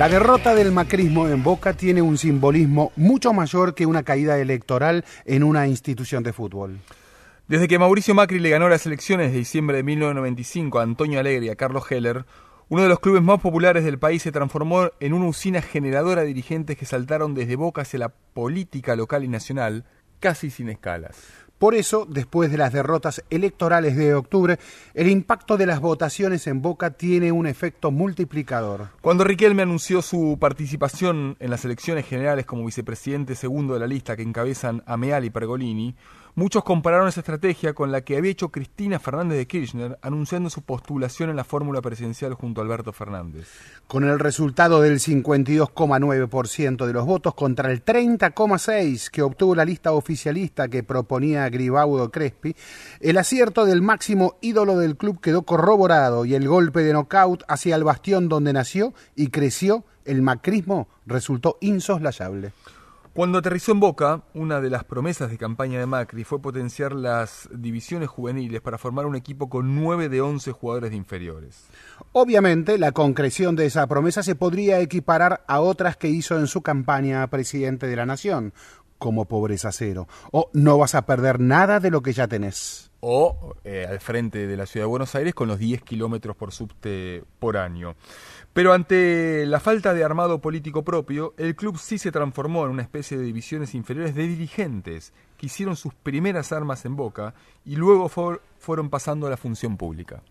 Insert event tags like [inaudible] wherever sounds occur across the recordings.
La derrota del macrismo en Boca tiene un simbolismo mucho mayor que una caída electoral en una institución de fútbol. Desde que Mauricio Macri le ganó las elecciones de diciembre de 1995 a Antonio Alegre y a Carlos Heller, uno de los clubes más populares del país se transformó en una usina generadora de dirigentes que saltaron desde Boca hacia la política local y nacional, casi sin escalas. Por eso, después de las derrotas electorales de octubre, el impacto de las votaciones en Boca tiene un efecto multiplicador. Cuando Riquelme anunció su participación en las elecciones generales como vicepresidente segundo de la lista que encabezan Ameal y Pergolini, Muchos compararon esa estrategia con la que había hecho Cristina Fernández de Kirchner anunciando su postulación en la fórmula presidencial junto a Alberto Fernández. Con el resultado del 52,9% de los votos contra el 30,6% que obtuvo la lista oficialista que proponía Gribaudo Crespi, el acierto del máximo ídolo del club quedó corroborado y el golpe de knockout hacia el bastión donde nació y creció el macrismo resultó insoslayable. Cuando aterrizó en Boca, una de las promesas de campaña de Macri fue potenciar las divisiones juveniles para formar un equipo con 9 de 11 jugadores de inferiores. Obviamente, la concreción de esa promesa se podría equiparar a otras que hizo en su campaña a presidente de la Nación, como pobreza cero, o no vas a perder nada de lo que ya tenés. O eh, al frente de la ciudad de Buenos Aires con los 10 kilómetros por subte por año. Pero ante la falta de armado político propio, el club sí se transformó en una especie de divisiones inferiores de dirigentes que hicieron sus primeras armas en Boca y luego fueron pasando a la función pública.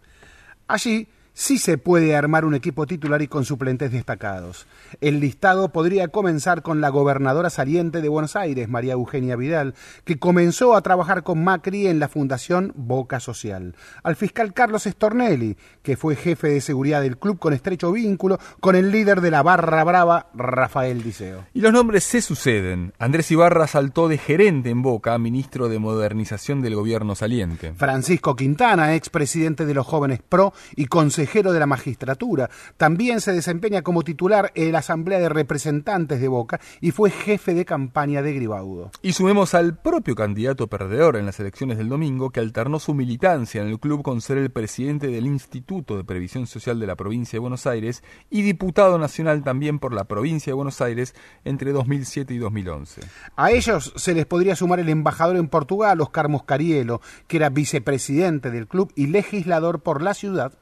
Allí sí se puede armar un equipo titular y con suplentes destacados. El listado podría comenzar con la gobernadora saliente de Buenos Aires, María Eugenia Vidal, que comenzó a trabajar con Macri en la Fundación Boca Social. Al fiscal Carlos Stornelli, que fue jefe de seguridad del club con estrecho vínculo con el líder de la Barra Brava, Rafael Diceo. Y los nombres se suceden. Andrés Ibarra saltó de gerente en Boca a ministro de Modernización del gobierno saliente. Francisco Quintana, expresidente de los Jóvenes Pro y consejero de la magistratura. También se desempeña como titular en la Asamblea de Representantes de Boca y fue jefe de campaña de Gribaudo. Y sumemos al propio candidato perdedor en las elecciones del domingo que alternó su militancia en el club con ser el presidente del Instituto de Previsión Social de la provincia de Buenos Aires y diputado nacional también por la provincia de Buenos Aires entre 2007 y 2011. A ellos se les podría sumar el embajador en Portugal, Oscar Moscarielo, que era vicepresidente del club y legislador por la ciudad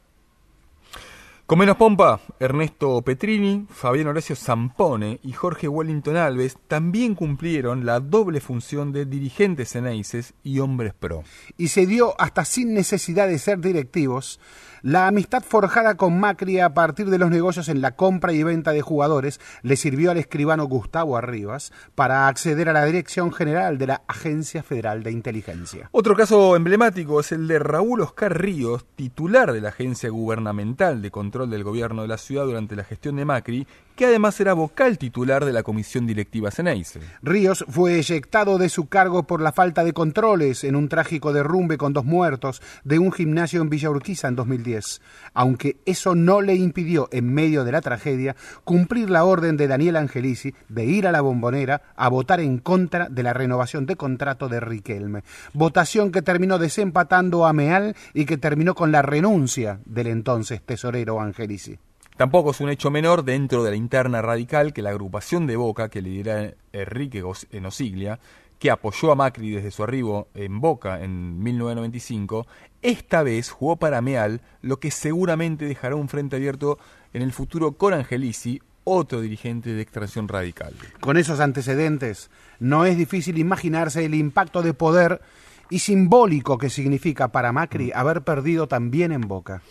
con menos pompa, Ernesto Petrini, Fabián Horacio Zampone y Jorge Wellington Alves también cumplieron la doble función de dirigentes eneises y hombres pro. Y se dio hasta sin necesidad de ser directivos la amistad forjada con Macri a partir de los negocios en la compra y venta de jugadores le sirvió al escribano Gustavo Arribas para acceder a la dirección general de la Agencia Federal de Inteligencia. Otro caso emblemático es el de Raúl Oscar Ríos, titular de la Agencia Gubernamental de Control del Gobierno de la Ciudad durante la gestión de Macri, que además era vocal titular de la Comisión Directiva Ceneice. Ríos fue eyectado de su cargo por la falta de controles en un trágico derrumbe con dos muertos de un gimnasio en Villa Urquiza en 2010, aunque eso no le impidió, en medio de la tragedia, cumplir la orden de Daniel Angelici de ir a la bombonera a votar en contra de la renovación de contrato de Riquelme. Votación que terminó desempatando a Meal y que terminó con la renuncia del entonces tesorero Angelici. Tampoco es un hecho menor dentro de la interna radical que la agrupación de Boca que lidera Enrique Enosiglia, que apoyó a Macri desde su arribo en Boca en 1995, esta vez jugó para Meal, lo que seguramente dejará un frente abierto en el futuro con Angelici, otro dirigente de extracción radical. Con esos antecedentes, no es difícil imaginarse el impacto de poder y simbólico que significa para Macri haber perdido también en Boca.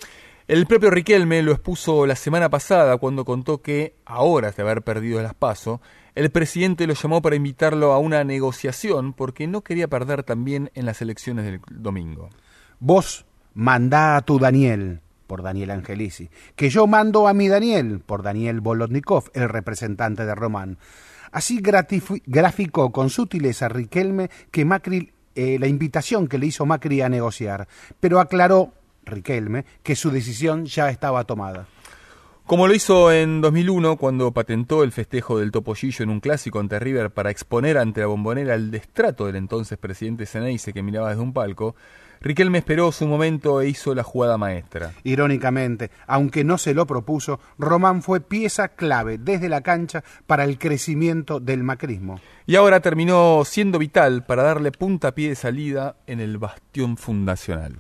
El propio Riquelme lo expuso la semana pasada cuando contó que, a horas de haber perdido el aspaso, el presidente lo llamó para invitarlo a una negociación porque no quería perder también en las elecciones del domingo. Vos mandá a tu Daniel, por Daniel Angelici, que yo mando a mi Daniel, por Daniel Bolotnikov, el representante de Román. Así graficó con sutileza Riquelme que Macri eh, la invitación que le hizo Macri a negociar, pero aclaró Riquelme que su decisión ya estaba tomada. Como lo hizo en 2001 cuando patentó el festejo del Topollillo en un clásico ante River para exponer ante la bombonera el destrato del entonces presidente Ceneice que miraba desde un palco, Riquelme esperó su momento e hizo la jugada maestra. Irónicamente, aunque no se lo propuso, Román fue pieza clave desde la cancha para el crecimiento del macrismo. Y ahora terminó siendo vital para darle puntapié de salida en el bastión fundacional.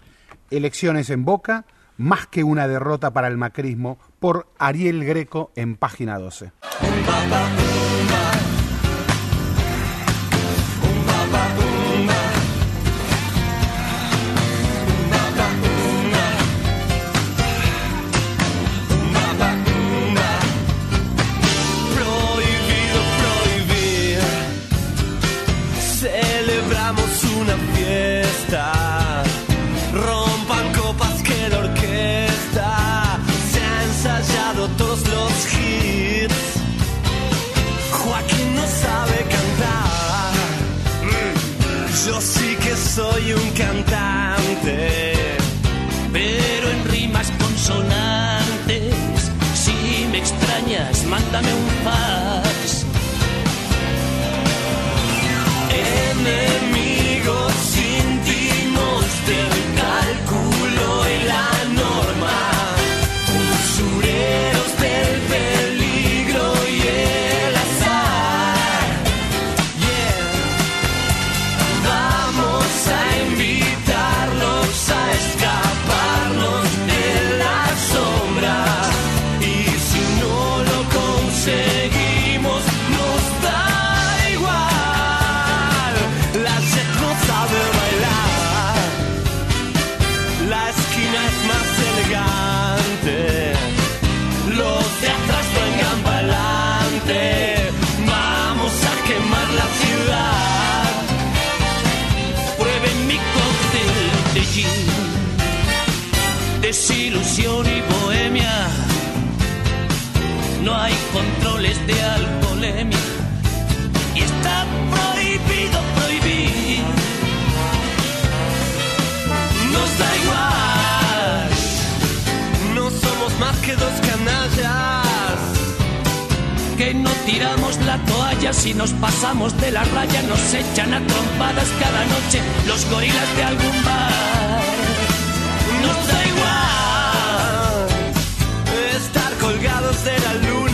Elecciones en Boca, más que una derrota para el macrismo, por Ariel Greco en página 12. Mándame un tiramos la toalla si nos pasamos de la raya, nos echan a trompadas cada noche los gorilas de algún bar. Nos da igual estar colgados de la luna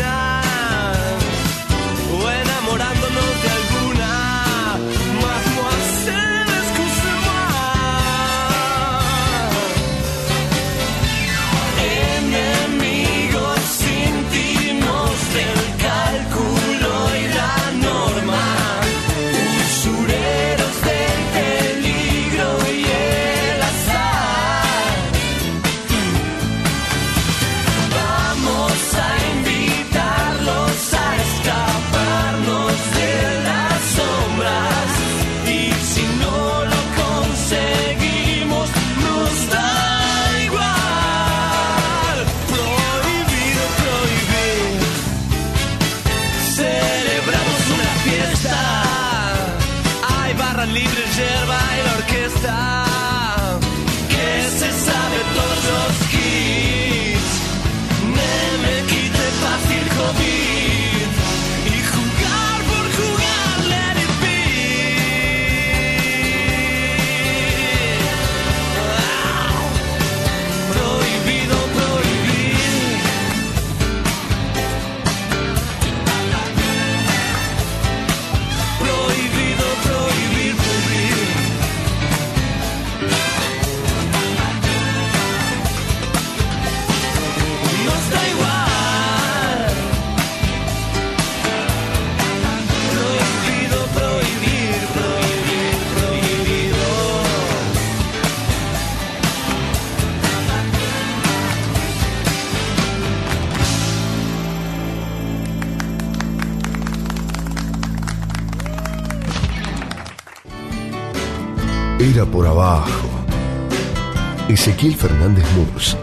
Ezequiel Fernández Murs.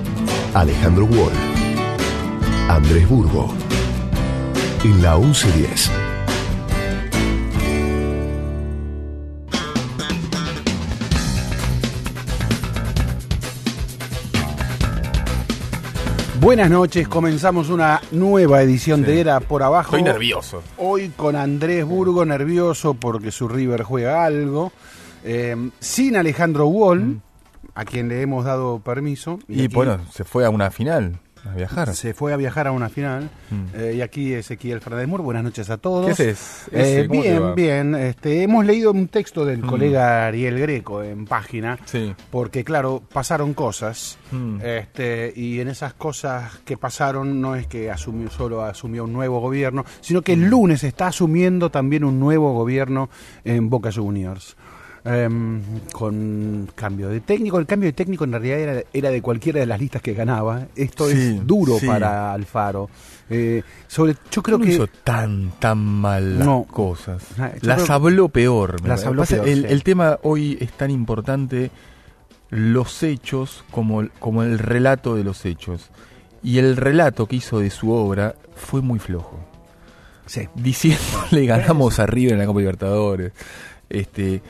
Alejandro Wall, Andrés Burgo, en la 1110. Buenas noches, comenzamos una nueva edición de Era por Abajo. Estoy nervioso. Hoy con Andrés Burgo, nervioso porque su River juega algo. Eh, sin Alejandro Wall, a quien le hemos dado permiso. Y, aquí bueno, se fue a una final, a viajar. Se fue a viajar a una final. Mm. Eh, y aquí Ezequiel Fernández Mur. Buenas noches a todos. ¿Qué haces? Eh, Ese, ¿cómo te bien, bien. Este, hemos leído un texto del Mm. colega Ariel Greco en página. Sí. Porque, claro, pasaron cosas. Mm. Este, y en esas cosas que pasaron no es que asumió solo asumió un nuevo gobierno, sino que el lunes está asumiendo también un nuevo gobierno en Boca Juniors. Em, con cambio de técnico, el cambio de técnico en realidad era, era de cualquiera de las listas que ganaba. Esto Sí, es duro sí. para Alfaro. Eh, sobre, yo creo no que hizo tan, tan mal las No. cosas. Ah, Las habló peor. Las habló peor, el, sí. el tema hoy es tan importante los hechos como, el- como el relato de los hechos. Y el relato que hizo de su obra fue muy flojo. sí, Diciéndole [laughs] ganamos a River en la Copa Libertadores. Este,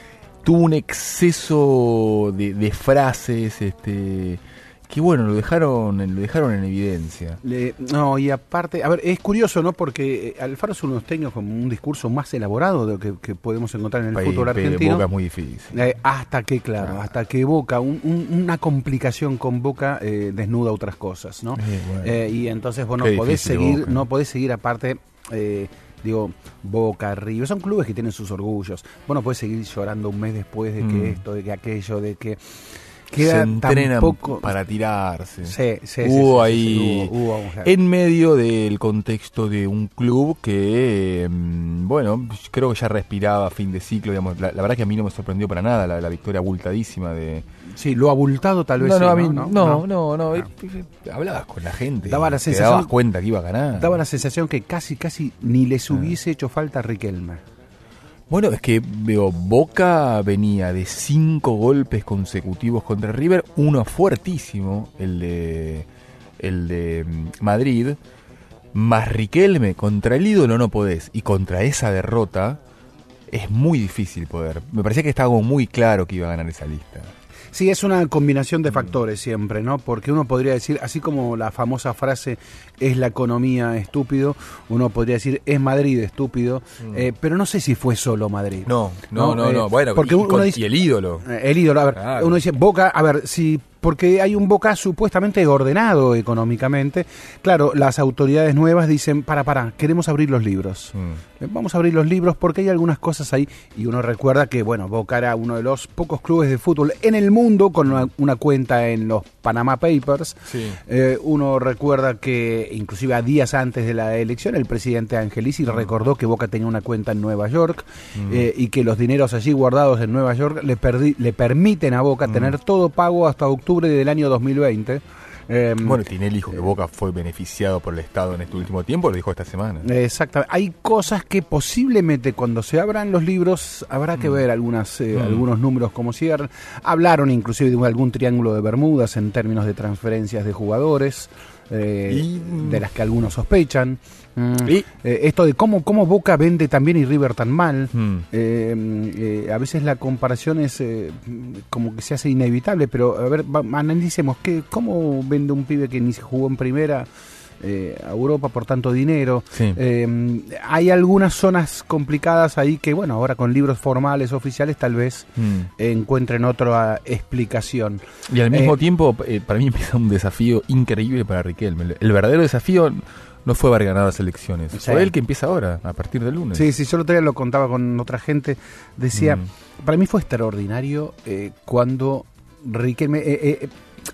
tuvo un exceso de, de frases, este, que bueno, lo dejaron, lo dejaron en evidencia. Le- no, y aparte, a ver, es curioso, ¿no? Porque eh, Alfaro es los técnicos con un discurso más elaborado de lo que, que podemos encontrar en el País- fútbol argentino. Boca es muy difícil. Eh, hasta que, claro, Ah. hasta que Boca, un- un- una complicación con Boca eh, desnuda otras cosas, ¿no? Eh, bueno. Y entonces vos no Qué podés seguir, Boca. no podés seguir aparte, eh, digo, Boca, River, son clubes que tienen sus orgullos. Vos no podés seguir llorando un mes después de que Mm. esto, de que aquello, de que Se queda entrenan tampoco... para tirarse. Sí, sí, sí, hubo sí, ahí hubo- hubo, en medio del contexto de un club que mm, bueno creo que ya respiraba fin de ciclo digamos la, la verdad que a mí no me sorprendió para nada la, la victoria abultadísima de Sí, lo abultado tal vez no no sí, ¿no? no no no, No. eh, hablabas con la gente Daba la te sensación- dabas cuenta que iba a ganar Daba la sensación que casi, casi ni Ah. les hubiese hecho falta a Riquelme. Bueno, es que veo, Boca venía de cinco golpes consecutivos contra River, uno fuertísimo, el de el de mm, Madrid, más Riquelme contra el ídolo no podés, y contra esa derrota es muy difícil poder. Me parecía que estaba como muy claro que iba a ganar esa lista. Sí, es una combinación de factores siempre, ¿no? Porque uno podría decir, así como la famosa frase es la economía estúpido, uno podría decir es Madrid estúpido, eh, pero no sé si fue solo Madrid. Mm. No, no, no, Eh, no. Bueno, porque y, uno con- dice- y el ídolo. Eh, El ídolo, a ver, Claro. uno dice Boca, a ver, si porque hay un Boca supuestamente ordenado económicamente. Claro, las autoridades nuevas dicen, para, para, queremos abrir los libros. Mm. Vamos a abrir los libros porque hay algunas cosas ahí y uno recuerda que, bueno, Boca era uno de los pocos clubes de fútbol en el mundo con una, una cuenta en los Panama Papers. Sí. Eh, uno recuerda que inclusive a días antes de la elección el presidente Angelici recordó que Boca tenía una cuenta en Nueva York eh, y que los dineros allí guardados en Nueva York le, perdi- le permiten a Boca tener todo pago hasta octubre del año 2020. Eh, Bueno, Tinelli dijo que Boca fue beneficiado por el Estado en este último tiempo, lo dijo esta semana. Exactamente. Hay cosas que posiblemente cuando se abran los libros habrá que ver algunas, eh, Mm. algunos números como cierran. Hablaron inclusive de algún triángulo de Bermudas en términos de transferencias de jugadores, eh, Y- de las que algunos sospechan. Mm, Y- eh, esto de cómo, cómo Boca vende también y River tan mal. Mm. Eh, eh, a veces la comparación es eh, como que se hace inevitable, pero a ver, va- analicemos que, cómo vende un pibe que ni se jugó en primera eh, a Europa por tanto dinero. Sí. Eh, hay algunas zonas complicadas ahí que, bueno, ahora con libros formales, oficiales, tal vez Mm. encuentren otra explicación. Y al mismo Eh, tiempo, eh, para mí [laughs] empieza un desafío increíble para Riquelme. El, verdadero desafío no fue haber ganado las elecciones, Sí. fue el que empieza ahora, a partir del lunes. Sí, sí, yo el otro día lo contaba con otra gente. Decía, Mm. para mí fue extraordinario eh, cuando Riquelme.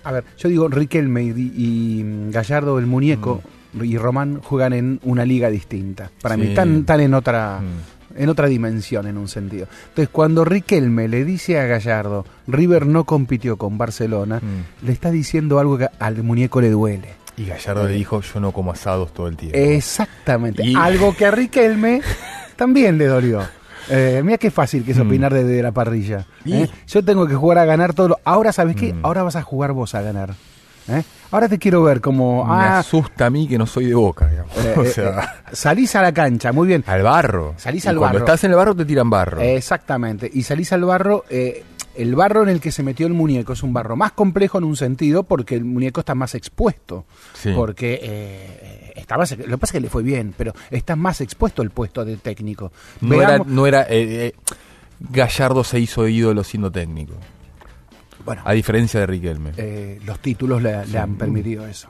A ver, yo digo Riquelme y, y Gallardo, el muñeco, y Román juegan en una liga distinta. Para mí, Sí. están, están en otra. Mm. En otra dimensión, en un sentido. Entonces, cuando Riquelme le dice a Gallardo, River no compitió con Barcelona, Mm. le está diciendo algo que al muñeco le duele. Y Gallardo le dijo, yo no como asados todo el tiempo. Exactamente. Y- Algo que a Riquelme [laughs] también le dolió. Eh, mira qué fácil que es Mm. opinar desde la parrilla. ¿eh? Yo tengo que jugar a ganar todo. lo- Ahora, ¿sabes qué? Mm. Ahora vas a jugar vos a ganar. ¿eh? Ahora te quiero ver como... Me Ah, asusta a mí que no soy de boca, digamos. eh, [laughs] o sea, salís a la cancha, muy bien. al barro. Salís Y al cuando barro. estás en el barro te tiran barro. Exactamente. Y salís al barro. el barro en el que se metió el muñeco es un barro más complejo en un sentido porque el muñeco está más expuesto. Sí. Porque eh, está más- lo que pasa es que le fue bien, pero está más expuesto el puesto de técnico. no, era, no era. eh, eh, Gallardo se hizo ídolo siendo técnico. bueno, A diferencia de Riquelme. eh, los títulos le, le han permitido eso.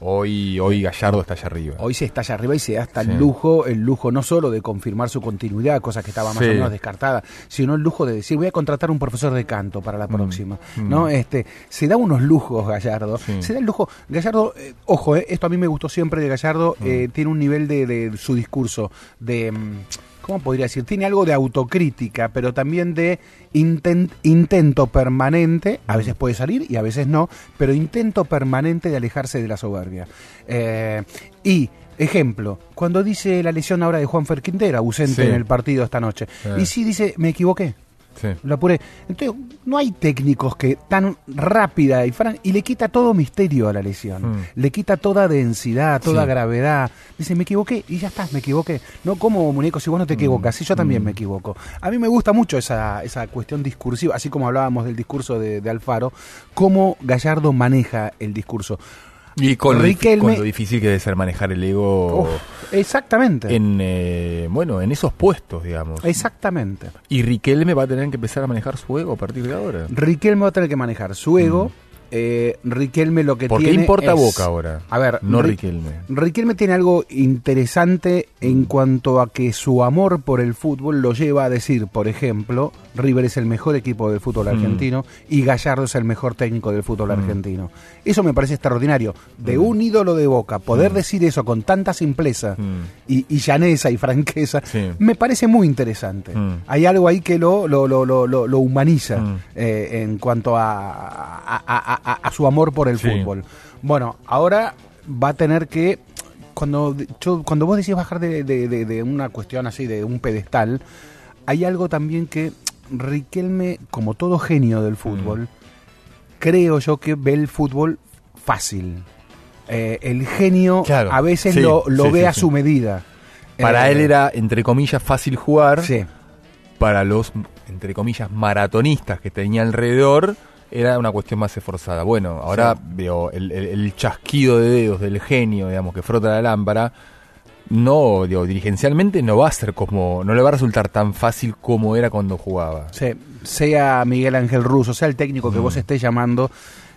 Hoy, hoy Gallardo está allá arriba. Hoy se está allá arriba y se da hasta Sí. el lujo, el lujo no solo de confirmar su continuidad, cosa que estaba más Sí. o menos descartada, sino el lujo de decir voy a contratar un profesor de canto para la próxima. ¿no? Este, se da unos lujos Gallardo. Mm. Sí. Se da el lujo. Gallardo, eh, ojo, eh, esto a mí me gustó siempre de Gallardo, Mm. eh, tiene un nivel de, de su discurso, de mm, ¿cómo podría decir? Tiene algo de autocrítica, pero también de inten- intento permanente, a veces puede salir y a veces no, pero intento permanente de alejarse de la soberbia. Eh, y, ejemplo, cuando dice la lesión ahora de Juan Fer Quintera, ausente Sí. en el partido esta noche, y sí dice, me equivoqué. Sí. Lo apuré. Entonces, no hay técnicos que tan rápida y fran y le quita todo misterio a la lesión. Mm. Le quita toda densidad, toda Sí. gravedad. Dice, me equivoqué y ya está, me equivoqué. No como muñeco, si vos no te equivocas, si yo también Mm. me equivoco. A mí me gusta mucho esa, esa cuestión discursiva, así como hablábamos del discurso de, de Alfaro, cómo Gallardo maneja el discurso. Y con, Riquelme- con lo difícil que debe ser manejar el ego Uf, exactamente. en eh, bueno en esos puestos, digamos. Exactamente. Y Riquelme va a tener que empezar a manejar su ego a partir de ahora. Riquelme va a tener que manejar su ego. Eh, Riquelme lo que Mm. ¿Por qué tiene importa es- Boca ahora? A ver, no Ri- Riquelme. Riquelme tiene algo interesante en cuanto a que su amor por el fútbol lo lleva a decir, por ejemplo, River es el mejor equipo del fútbol Mm. argentino y Gallardo es el mejor técnico del fútbol Mm. argentino. Eso me parece extraordinario. De un ídolo de Boca, poder decir eso con tanta simpleza Mm. y, y llaneza y franqueza, Sí. me parece muy interesante. Mm. Hay algo ahí que lo, lo, lo, lo, lo- lo humaniza Mm. eh, en cuanto a, a, a- a- a su amor por el Sí. fútbol. Bueno, ahora va a tener que. Cuando, yo- cuando vos decís bajar de, de- de- de una cuestión así, de un pedestal, hay algo también que Riquelme, como todo genio del fútbol, Mm. creo yo que ve el fútbol fácil. Eh, el genio Claro, a veces sí, lo, lo sí, ve sí, a su medida. Para Eh, él era, entre comillas, fácil jugar. Sí, Para los, entre comillas, maratonistas que tenía alrededor, era una cuestión más esforzada. Bueno, ahora veo el, el- el chasquido de dedos del genio, digamos, que frota la lámpara. No, digo, dirigencialmente no va a ser como, no le va a resultar tan fácil como era cuando jugaba. Sí, sea Miguel Ángel Russo, sea el técnico que Mm. vos estés llamando,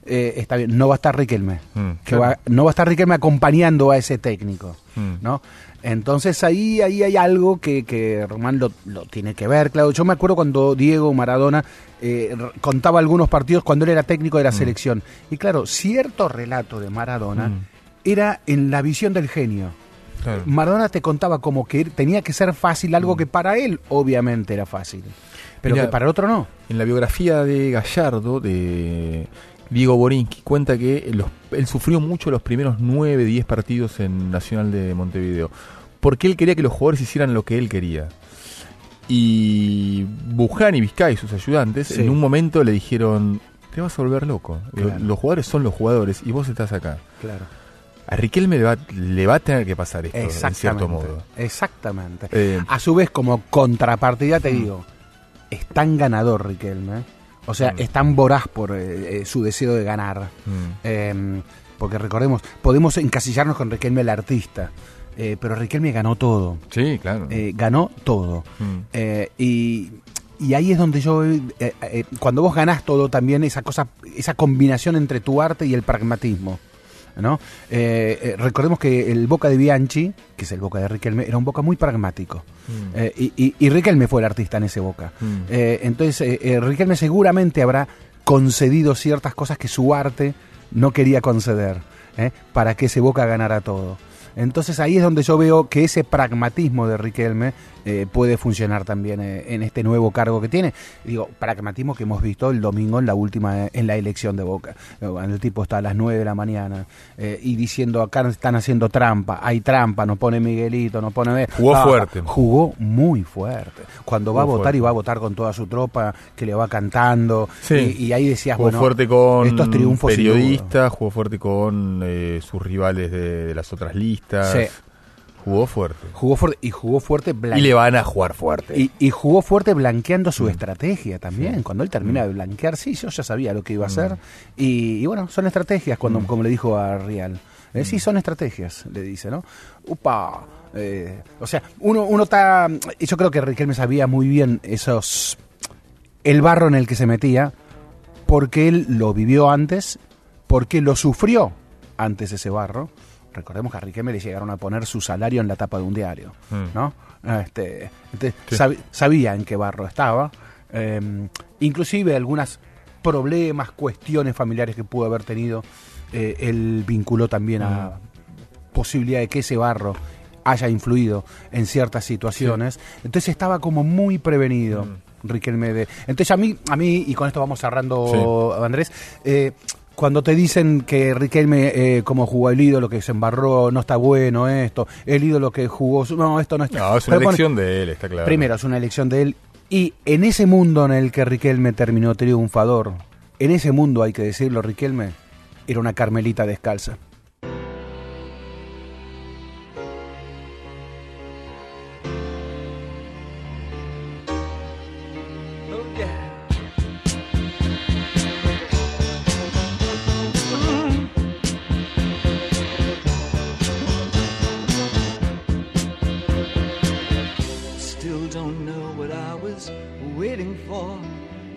eh, está bien. No va a estar Riquelme. Mm, que claro. va- no va a estar Riquelme acompañando a ese técnico. Mm. ¿no? Entonces ahí, ahí hay algo que, que Román lo, lo tiene que ver, claro. Yo me acuerdo cuando Diego Maradona eh, contaba algunos partidos cuando él era técnico de la selección. Y claro, cierto relato de Maradona Mm. era en la visión del genio. Claro. Maradona te contaba como que tenía que ser fácil algo que para él obviamente era fácil, pero que para el otro no. En la biografía de Gallardo, de Diego Borinsky, cuenta que los- él sufrió mucho los primeros 9, 10 partidos en Nacional de Montevideo, porque él quería que los jugadores hicieran lo que él quería. Y Buján y Vizcay, sus ayudantes, Sí. en un momento le dijeron, te vas a volver loco. Claro. Los jugadores son los jugadores y vos estás acá. Claro. A Riquelme le va, le va a tener que pasar esto, en cierto Exactamente. modo. Exactamente. Eh, A su vez, como contrapartida, te digo, es tan ganador Riquelme. O sea, Mm. es tan voraz por eh, eh, su deseo de ganar. mm, Eh, porque recordemos, podemos encasillarnos con Riquelme el artista. eh, pero Riquelme ganó todo. sí, claro. ganó todo. Mm. Y, y ahí es donde yo, eh, eh, cuando vos ganás todo, también esa cosa, esa combinación entre tu arte y el pragmatismo. ¿No? Eh, eh, recordemos que el Boca de Bianchi, que es el Boca de Riquelme, era un Boca muy pragmático. Mm. Eh, y, y- y Riquelme fue el artista en ese Boca. Mm. Eh, entonces, Riquelme seguramente habrá concedido ciertas cosas que su arte no quería conceder, para que ese Boca ganara todo. Entonces ahí es donde yo veo que ese pragmatismo de Riquelme eh, puede funcionar también eh, en este nuevo cargo que tiene. Digo, pragmatismo que hemos visto el domingo en la última, en la elección de Boca. El tipo está a las 9 de la mañana y diciendo acá están haciendo trampa, hay trampa, nos pone Miguelito, nos pone... Jugó Ah, fuerte. Jugó muy fuerte. Cuando va a votar y va a votar con toda su tropa, que le va cantando. Sí. Y, y ahí decías, Jugó bueno, fuerte con estos triunfos periodistas, jugó fuerte con eh, sus rivales de, de las otras listas. Sí. Jugó fuerte. Jugó fuerte y jugó fuerte blan- Y le van a jugar fuerte. y, y jugó fuerte blanqueando Mm. su estrategia también. Cuando él termina de blanquear, sí, yo ya sabía lo que Mm. iba a hacer. Y, y bueno, son estrategias, cuando, como le dijo a Rial. Eh, Mm. sí, son estrategias, le dice, ¿no? Upa. eh, o sea, uno, uno está. Yo creo que Riquelme sabía muy bien esos. El barro en el que se metía, porque él lo vivió antes, porque lo sufrió antes ese barro. Recordemos que a Riquelme le llegaron a poner su salario en la tapa de un diario, Mm. ¿no? Este, Sí. sab- sabía en qué barro estaba. eh, inclusive algunos problemas, cuestiones familiares que pudo haber tenido, eh, él vinculó también a posibilidad de que ese barro haya influido en ciertas situaciones. Entonces estaba como muy prevenido. Riquelme de. Entonces a mí, a mí, y con esto vamos cerrando, Andrés, eh, cuando te dicen que Riquelme, eh, como jugó el ídolo que se embarró, no está bueno esto, el ídolo que jugó, su- no, esto no está. No, es una Pero pone- elección de él, está claro. Primero, es una elección de él. Y en ese mundo en el que Riquelme terminó triunfador, en ese mundo, hay que decirlo, Riquelme era una carmelita descalza.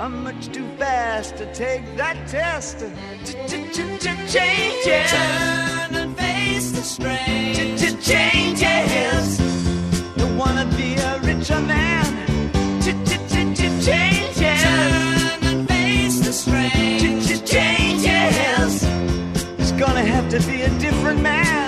I'm much too fast to take that test. Changes. Turn and face the strain. Changes. Don't wanna be a richer man. Changes. Turn and face the strain. Changes. It's gonna have to be a different man.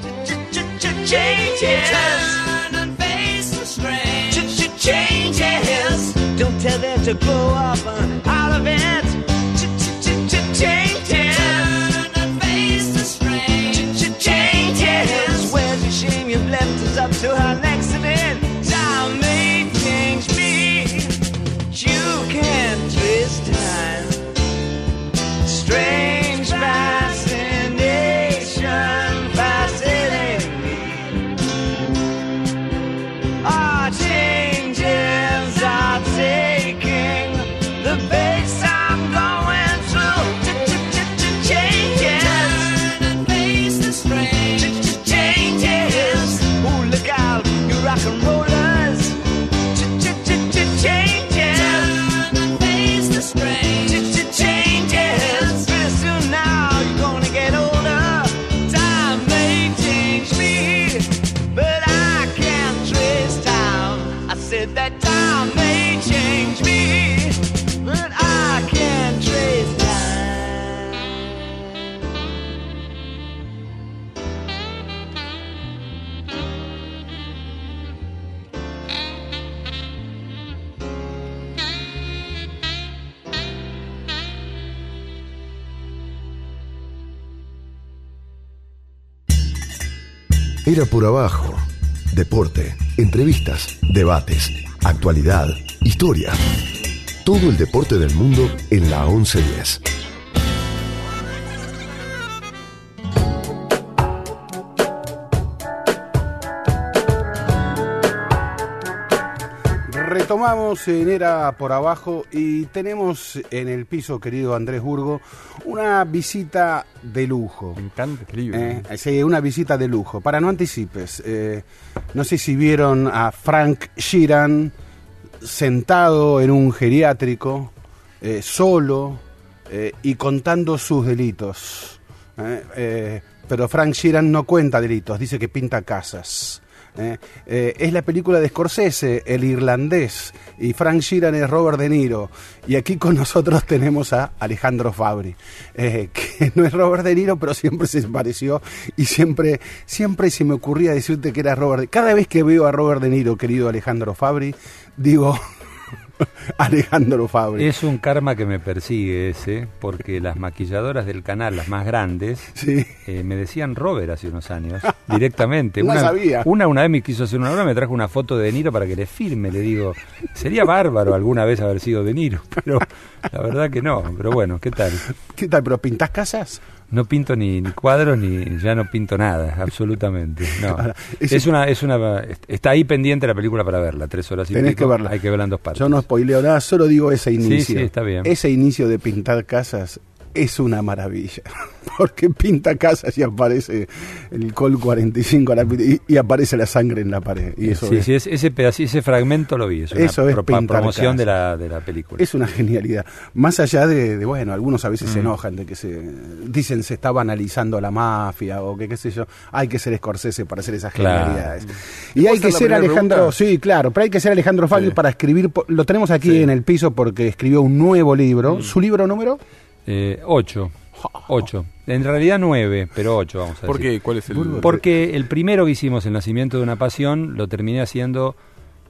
Changes. Turn and face the strain. Changes. Don't tell them to grow up uh, out of it. Changes. Turn and face the strain. Changes. Where's the shame you've left us up to our next Era por abajo. Deporte, entrevistas, debates, actualidad, historia. Todo el deporte del mundo en la 1110. Retomamos en Era por Abajo y tenemos en el piso, querido Andrés Burgo, una visita de lujo. Me encanta este libro. Eh, sí, una visita de lujo. Para no anticipes, eh, no sé si vieron a Frank Sheeran sentado en un geriátrico, eh, solo eh, y contando sus delitos. Eh, eh, pero Frank Sheeran no cuenta delitos, dice que pinta casas. Eh, eh, es la película de Scorsese, El Irlandés, y Frank Sheeran es Robert De Niro. Y aquí con nosotros tenemos a Alejandro Fabri, eh, que [laughs] no es Robert De Niro, pero siempre se pareció y siempre, siempre se me ocurría decirte que era Robert. De- Cada vez que veo a Robert De Niro, querido Alejandro Fabri, digo [laughs] Alejandro Fabri. Es un karma que me persigue ese, porque las maquilladoras del canal, las más grandes, Sí. eh, me decían Robert hace unos años, directamente. [laughs] No una, sabía. Una una vez me quiso hacer una obra, me trajo una foto de De Niro para que le firme. Le digo, sería bárbaro alguna vez haber sido De Niro, [laughs] pero la verdad que no. Pero bueno, ¿qué tal? ¿Qué tal? ¿Pero pintás casas? No pinto ni, ni cuadros ni ya no pinto nada, absolutamente. No. Ahora, Es una, es una, está ahí pendiente la película para verla, tres horas y Tenés pico, que verla. Hay que verla en dos partes. Yo no spoileo nada, solo digo ese inicio. sí, está bien. Ese inicio de pintar casas es una maravilla. [laughs] Porque pinta casas y aparece el Col 45 a la- y, y aparece la sangre en la pared. Y eso sí, es, sí, es- ese pedacito, ese fragmento lo vi. Es una Eso es pro- promoción de la, de la película. es una genialidad. Más allá de, de, bueno, algunos a veces Mm. se enojan de que se dicen se estaba analizando la mafia o que qué sé yo. Hay que ser Scorsese para hacer esas Claro. genialidades. Y ¿Puedo hay que ser Alejandro, pregunta? sí, claro, pero hay que ser Alejandro Fabio Sí. para escribir. Lo tenemos aquí Sí. en el piso porque escribió un nuevo libro. Mm. ¿Su libro número? Eh, ocho. [laughs] Ocho. En realidad nueve, pero ocho, vamos a ¿Por decir. qué? ¿Cuál es el...? Porque el primero que hicimos, El nacimiento de una pasión, lo terminé haciendo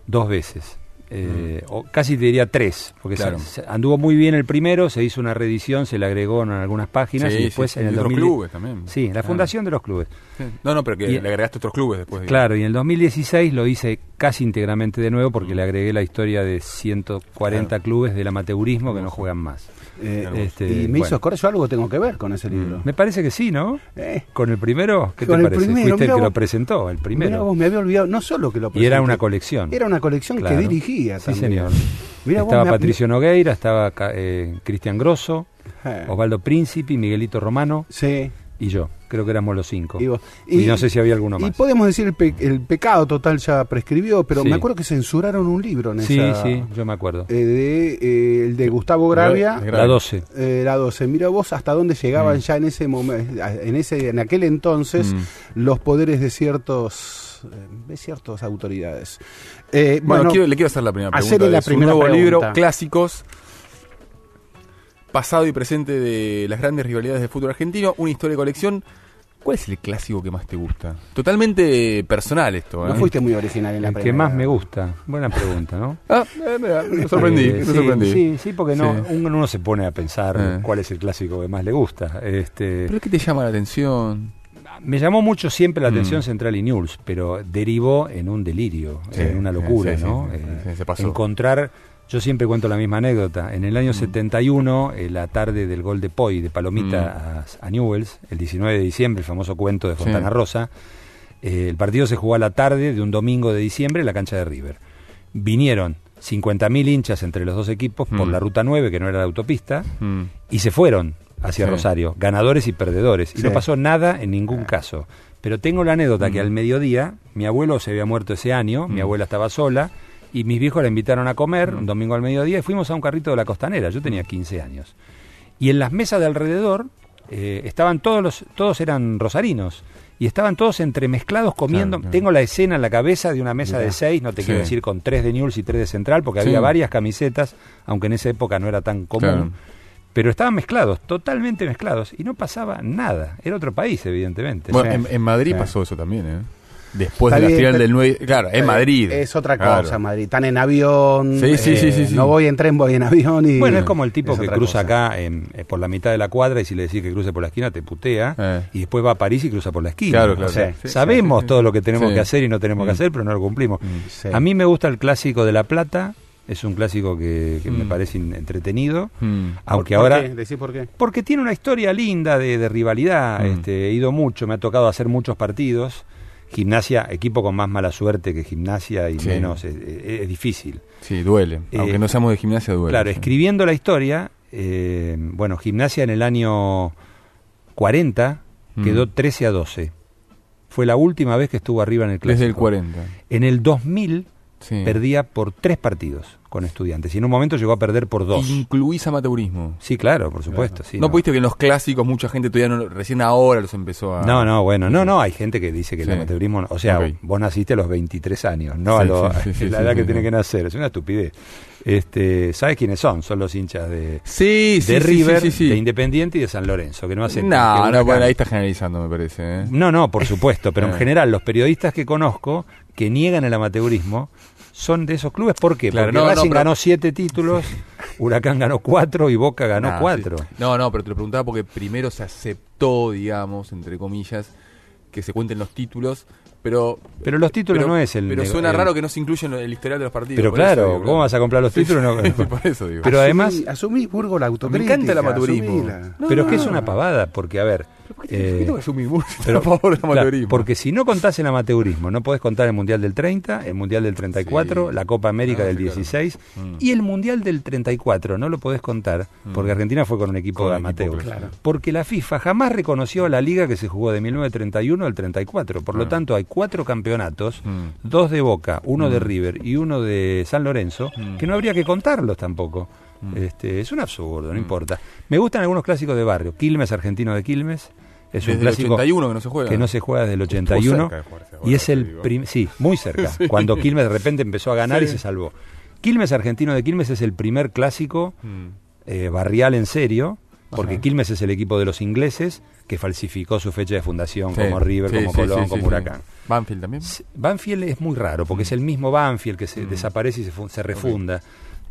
dos veces. Eh, o casi te diría tres, porque Claro. se- anduvo muy bien el primero, se hizo una reedición, se le agregó en algunas páginas Sí, y después sí, sí, en el y otros 2000 clubes también. Sí, la Ah. fundación de los clubes. Sí. No, no, pero que Y- le agregaste otros clubes después. Claro, y en el 2016 lo hice casi íntegramente de nuevo porque le agregué la historia de 140 clubes del amateurismo que no juegan más. Eh. Este, y me bueno. hizo acordar, yo algo tengo que ver con ese libro. Me parece que sí, ¿no? Eh, Con el primero, ¿qué Con te el parece? primero, Fuiste el que vos. lo presentó, el primero. vos, me había olvidado, no solo que lo Y era presenté, una colección. Era una colección Claro. que dirigía Sí, también. señor. Mirá vos, estaba me- Patricio Nogueira, estaba eh, Cristian Grosso, Eh, Osvaldo Príncipe, Miguelito Romano Sí. Y yo. Creo que éramos los cinco. Y, vos- Y no sé si había alguno Y más. podemos decir el, pe- el pecado total ya prescribió, pero Sí. me acuerdo que censuraron un libro en Sí, esa. sí, yo me acuerdo. eh, de, eh, el de Gustavo Gravia, Gra- La 12. eh, la 12. Mira vos hasta dónde llegaban Mm. ya en ese momento, en ese, en aquel entonces, Mm. los poderes de ciertos, eh, de ciertas autoridades. Eh, Bueno, bueno, quiero- le quiero hacer la primera hacerle pregunta. la de su primera nuevo pregunta. libro, Clásicos, pasado y presente de las grandes rivalidades del fútbol argentino, una historia de colección. ¿Cuál es el clásico que más te gusta? Totalmente personal esto, ¿eh? no fuiste muy original en la El que más me gusta. Buena pregunta, ¿no? [laughs] Ah, eh, mira, me sorprendí, Eh, me sí, sorprendí. Sí, sí, porque no, Sí. uno no se pone a pensar Eh. cuál es el clásico que más le gusta. Este, ¿Pero qué te llama la atención? me llamó mucho siempre la atención Mm. Central y News, pero derivó en un delirio, Sí, en una locura, sí, sí, ¿no? sí, Eh, sí, se pasó. Encontrar, yo siempre cuento la misma anécdota. En el Mm. año 71, eh, la tarde del gol de Poi, de Palomita a, a Newells, el 19 de diciembre, el famoso cuento de Fontana Sí. Rosa, eh, el partido se jugó a la tarde de un domingo de diciembre en la cancha de River. Vinieron 50.000 hinchas entre los dos equipos por Mm. la ruta 9, que no era la autopista, Mm. y se fueron hacia Sí. Rosario, ganadores y perdedores. Y no pasó nada en ningún caso. Pero tengo la anécdota que Mm. al mediodía, mi abuelo se había muerto ese año, mi Mm. abuela estaba sola, y mis viejos la invitaron a comer Mm. un domingo al mediodía y fuimos a un carrito de la costanera. Yo tenía 15 años. Y en las mesas de alrededor eh, estaban todos los, todos eran rosarinos. Y estaban todos entremezclados comiendo. Claro, claro. Tengo la escena en la cabeza de una mesa Mirá. de seis, no te Sí. quiero decir con tres de Newell's y tres de Central, porque Sí. había varias camisetas, aunque en esa época no era tan común. Claro. Pero estaban mezclados, totalmente mezclados, y no pasaba nada. Era otro país, evidentemente. Bueno, en, en Madrid pasó eso también, ¿eh? Después Está de la bien, final del 9. Claro, es Eh, Madrid. Es otra Claro. cosa, Madrid. Están en avión. Sí, sí, sí, sí, sí. No voy en tren, voy en avión. Y Bueno, es como el tipo que cruza cosa. acá en- eh, por la mitad de la cuadra y si le decís que cruce por la esquina te putea Eh. y después va a París y cruza por la esquina. Claro, claro. O sea, Sí, sí, sabemos sí, sí. todo lo que tenemos Sí. que hacer y no tenemos que Mm. hacer, pero no lo cumplimos. Sí. A mí me gusta el clásico de La Plata, es un clásico que, que me Mm. parece entretenido, Mm. aunque ¿Por ahora... qué? Decí por qué. Porque tiene una historia linda de, de rivalidad. Mm. Este, he ido mucho, me ha tocado hacer muchos partidos. Gimnasia, equipo con más mala suerte que gimnasia y Sí. menos, es, es- es difícil. Sí, duele. Eh, Aunque no seamos de gimnasia, duele. Claro, sí. escribiendo la historia, eh, bueno, gimnasia en el año 40 Mm. quedó 13 a 12. Fue la última vez que estuvo arriba en el clásico. Desde el 40. En el 2000 Sí. perdía por tres partidos con estudiantes y en un momento llegó a perder por dos. Incluís amateurismo. Sí, claro, por supuesto. sí, no, pudiste que en los clásicos mucha gente todavía no, recién ahora los empezó a. No, no, bueno, no, no, hay gente que dice que Sí. el amateurismo, o sea, vos naciste a los 23 años, no Sí, a lo- la edad que tiene que nacer, es una estupidez. Este, ¿sabes quiénes son? Son los hinchas de, de sí, River, de Independiente y de San Lorenzo, que no hacen No, no, bueno, ahí está generalizando, me parece. ¿eh? No, no, por supuesto, pero en Eh. general los periodistas que conozco que niegan el amateurismo son de esos clubes. ¿Por qué? Claro, Porque no, no, Racing pero- ganó siete títulos, Huracán ganó cuatro y Boca ganó Nah, cuatro. sí. No, no, pero te lo preguntaba porque primero se aceptó, digamos, entre comillas, que se cuenten los títulos, pero... Pero los títulos pero- no es el... Pero suena el- raro que no se incluya en el historial de los partidos. Pero claro, digo, ¿cómo vas a comprar los Sí, títulos? No- sí, [laughs] por eso digo. Pero además... Asumí, asumí, Burgo, la me autocrítica. encanta el amateurismo. No, pero es que no. es una pavada, porque a ver... [laughs] Porque si no contás el amateurismo, no podés contar el Mundial del 30, el Mundial del 34, Sí. la Copa América No, del sí, claro. 16 Mm. y el Mundial del 34, no lo podés contar, porque Argentina fue con un equipo Con de amateurs. claro. Porque la FIFA jamás reconoció a la liga que se jugó de 1931 al 34. Por lo Ah. tanto, hay cuatro campeonatos, Mm. dos de Boca, uno de Mm. River y uno de San Lorenzo, Mm. que no habría que contarlos tampoco. Mm. Este, es un absurdo, no Mm. importa. Me gustan algunos clásicos de barrio. Quilmes, argentino de Quilmes. Es Desde un el clásico 81 que no se juega. que no se juega desde el Estuvo 81 cerca de jugarse y es el digo. prim- sí, muy cerca, [laughs] cuando Quilmes de repente empezó a ganar y se salvó. Quilmes argentino de Quilmes es el primer clásico Mm. eh, barrial en serio, porque Ajá. Quilmes es el equipo de los ingleses que falsificó su fecha de fundación Sí, como River, sí, como Colón, sí, como Huracán. Banfield también. Banfield es muy raro, porque es el mismo Banfield que se Mm. desaparece y se, se refunda.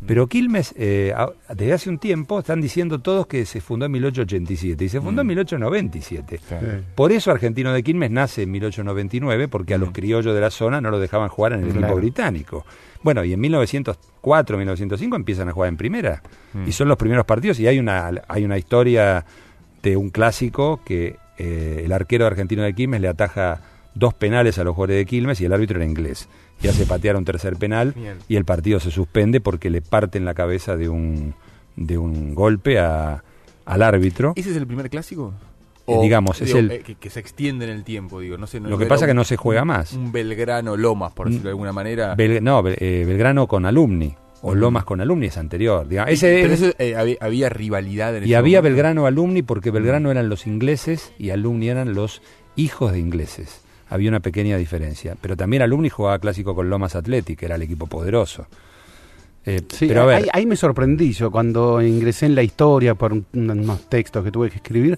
Pero Quilmes, eh, desde hace un tiempo, están diciendo todos que se fundó en 1887 y se fundó en Mm. 1897. Claro. Por eso Argentino de Quilmes nace en 1899, porque a los Mm. criollos de la zona no lo dejaban jugar en el equipo Claro. británico. Bueno, y en 1904, 1905 empiezan a jugar en primera. Mm. Y son los primeros partidos y hay una, hay una historia de un clásico que eh, el arquero argentino de Quilmes le ataja dos penales a los jugadores de Quilmes y el árbitro era inglés. Y hace patear un tercer penal y el partido se suspende porque le parten la cabeza de un, de un golpe a- al árbitro. ¿Ese es el primer clásico? Eh, digamos, es el- eh, que, que se extiende en el tiempo, digo. No sé, no- Lo que pasa un- que no se juega más. Un Belgrano Lomas, por decirlo de alguna manera. Bel- no, eh, Belgrano con alumni, o Mm. Lomas con alumni es anterior. digamos. Ese- pero eso, eh, había, había rivalidad en y ese había momento. Belgrano alumni porque Mm. Belgrano eran los ingleses y alumni eran los hijos de ingleses. Había una pequeña diferencia. Pero también alumni jugaba clásico con Lomas Athletic, que era el equipo poderoso. Eh, Sí, pero a ver, ahí, ahí me sorprendí yo cuando ingresé en la historia por un- unos textos que tuve que escribir.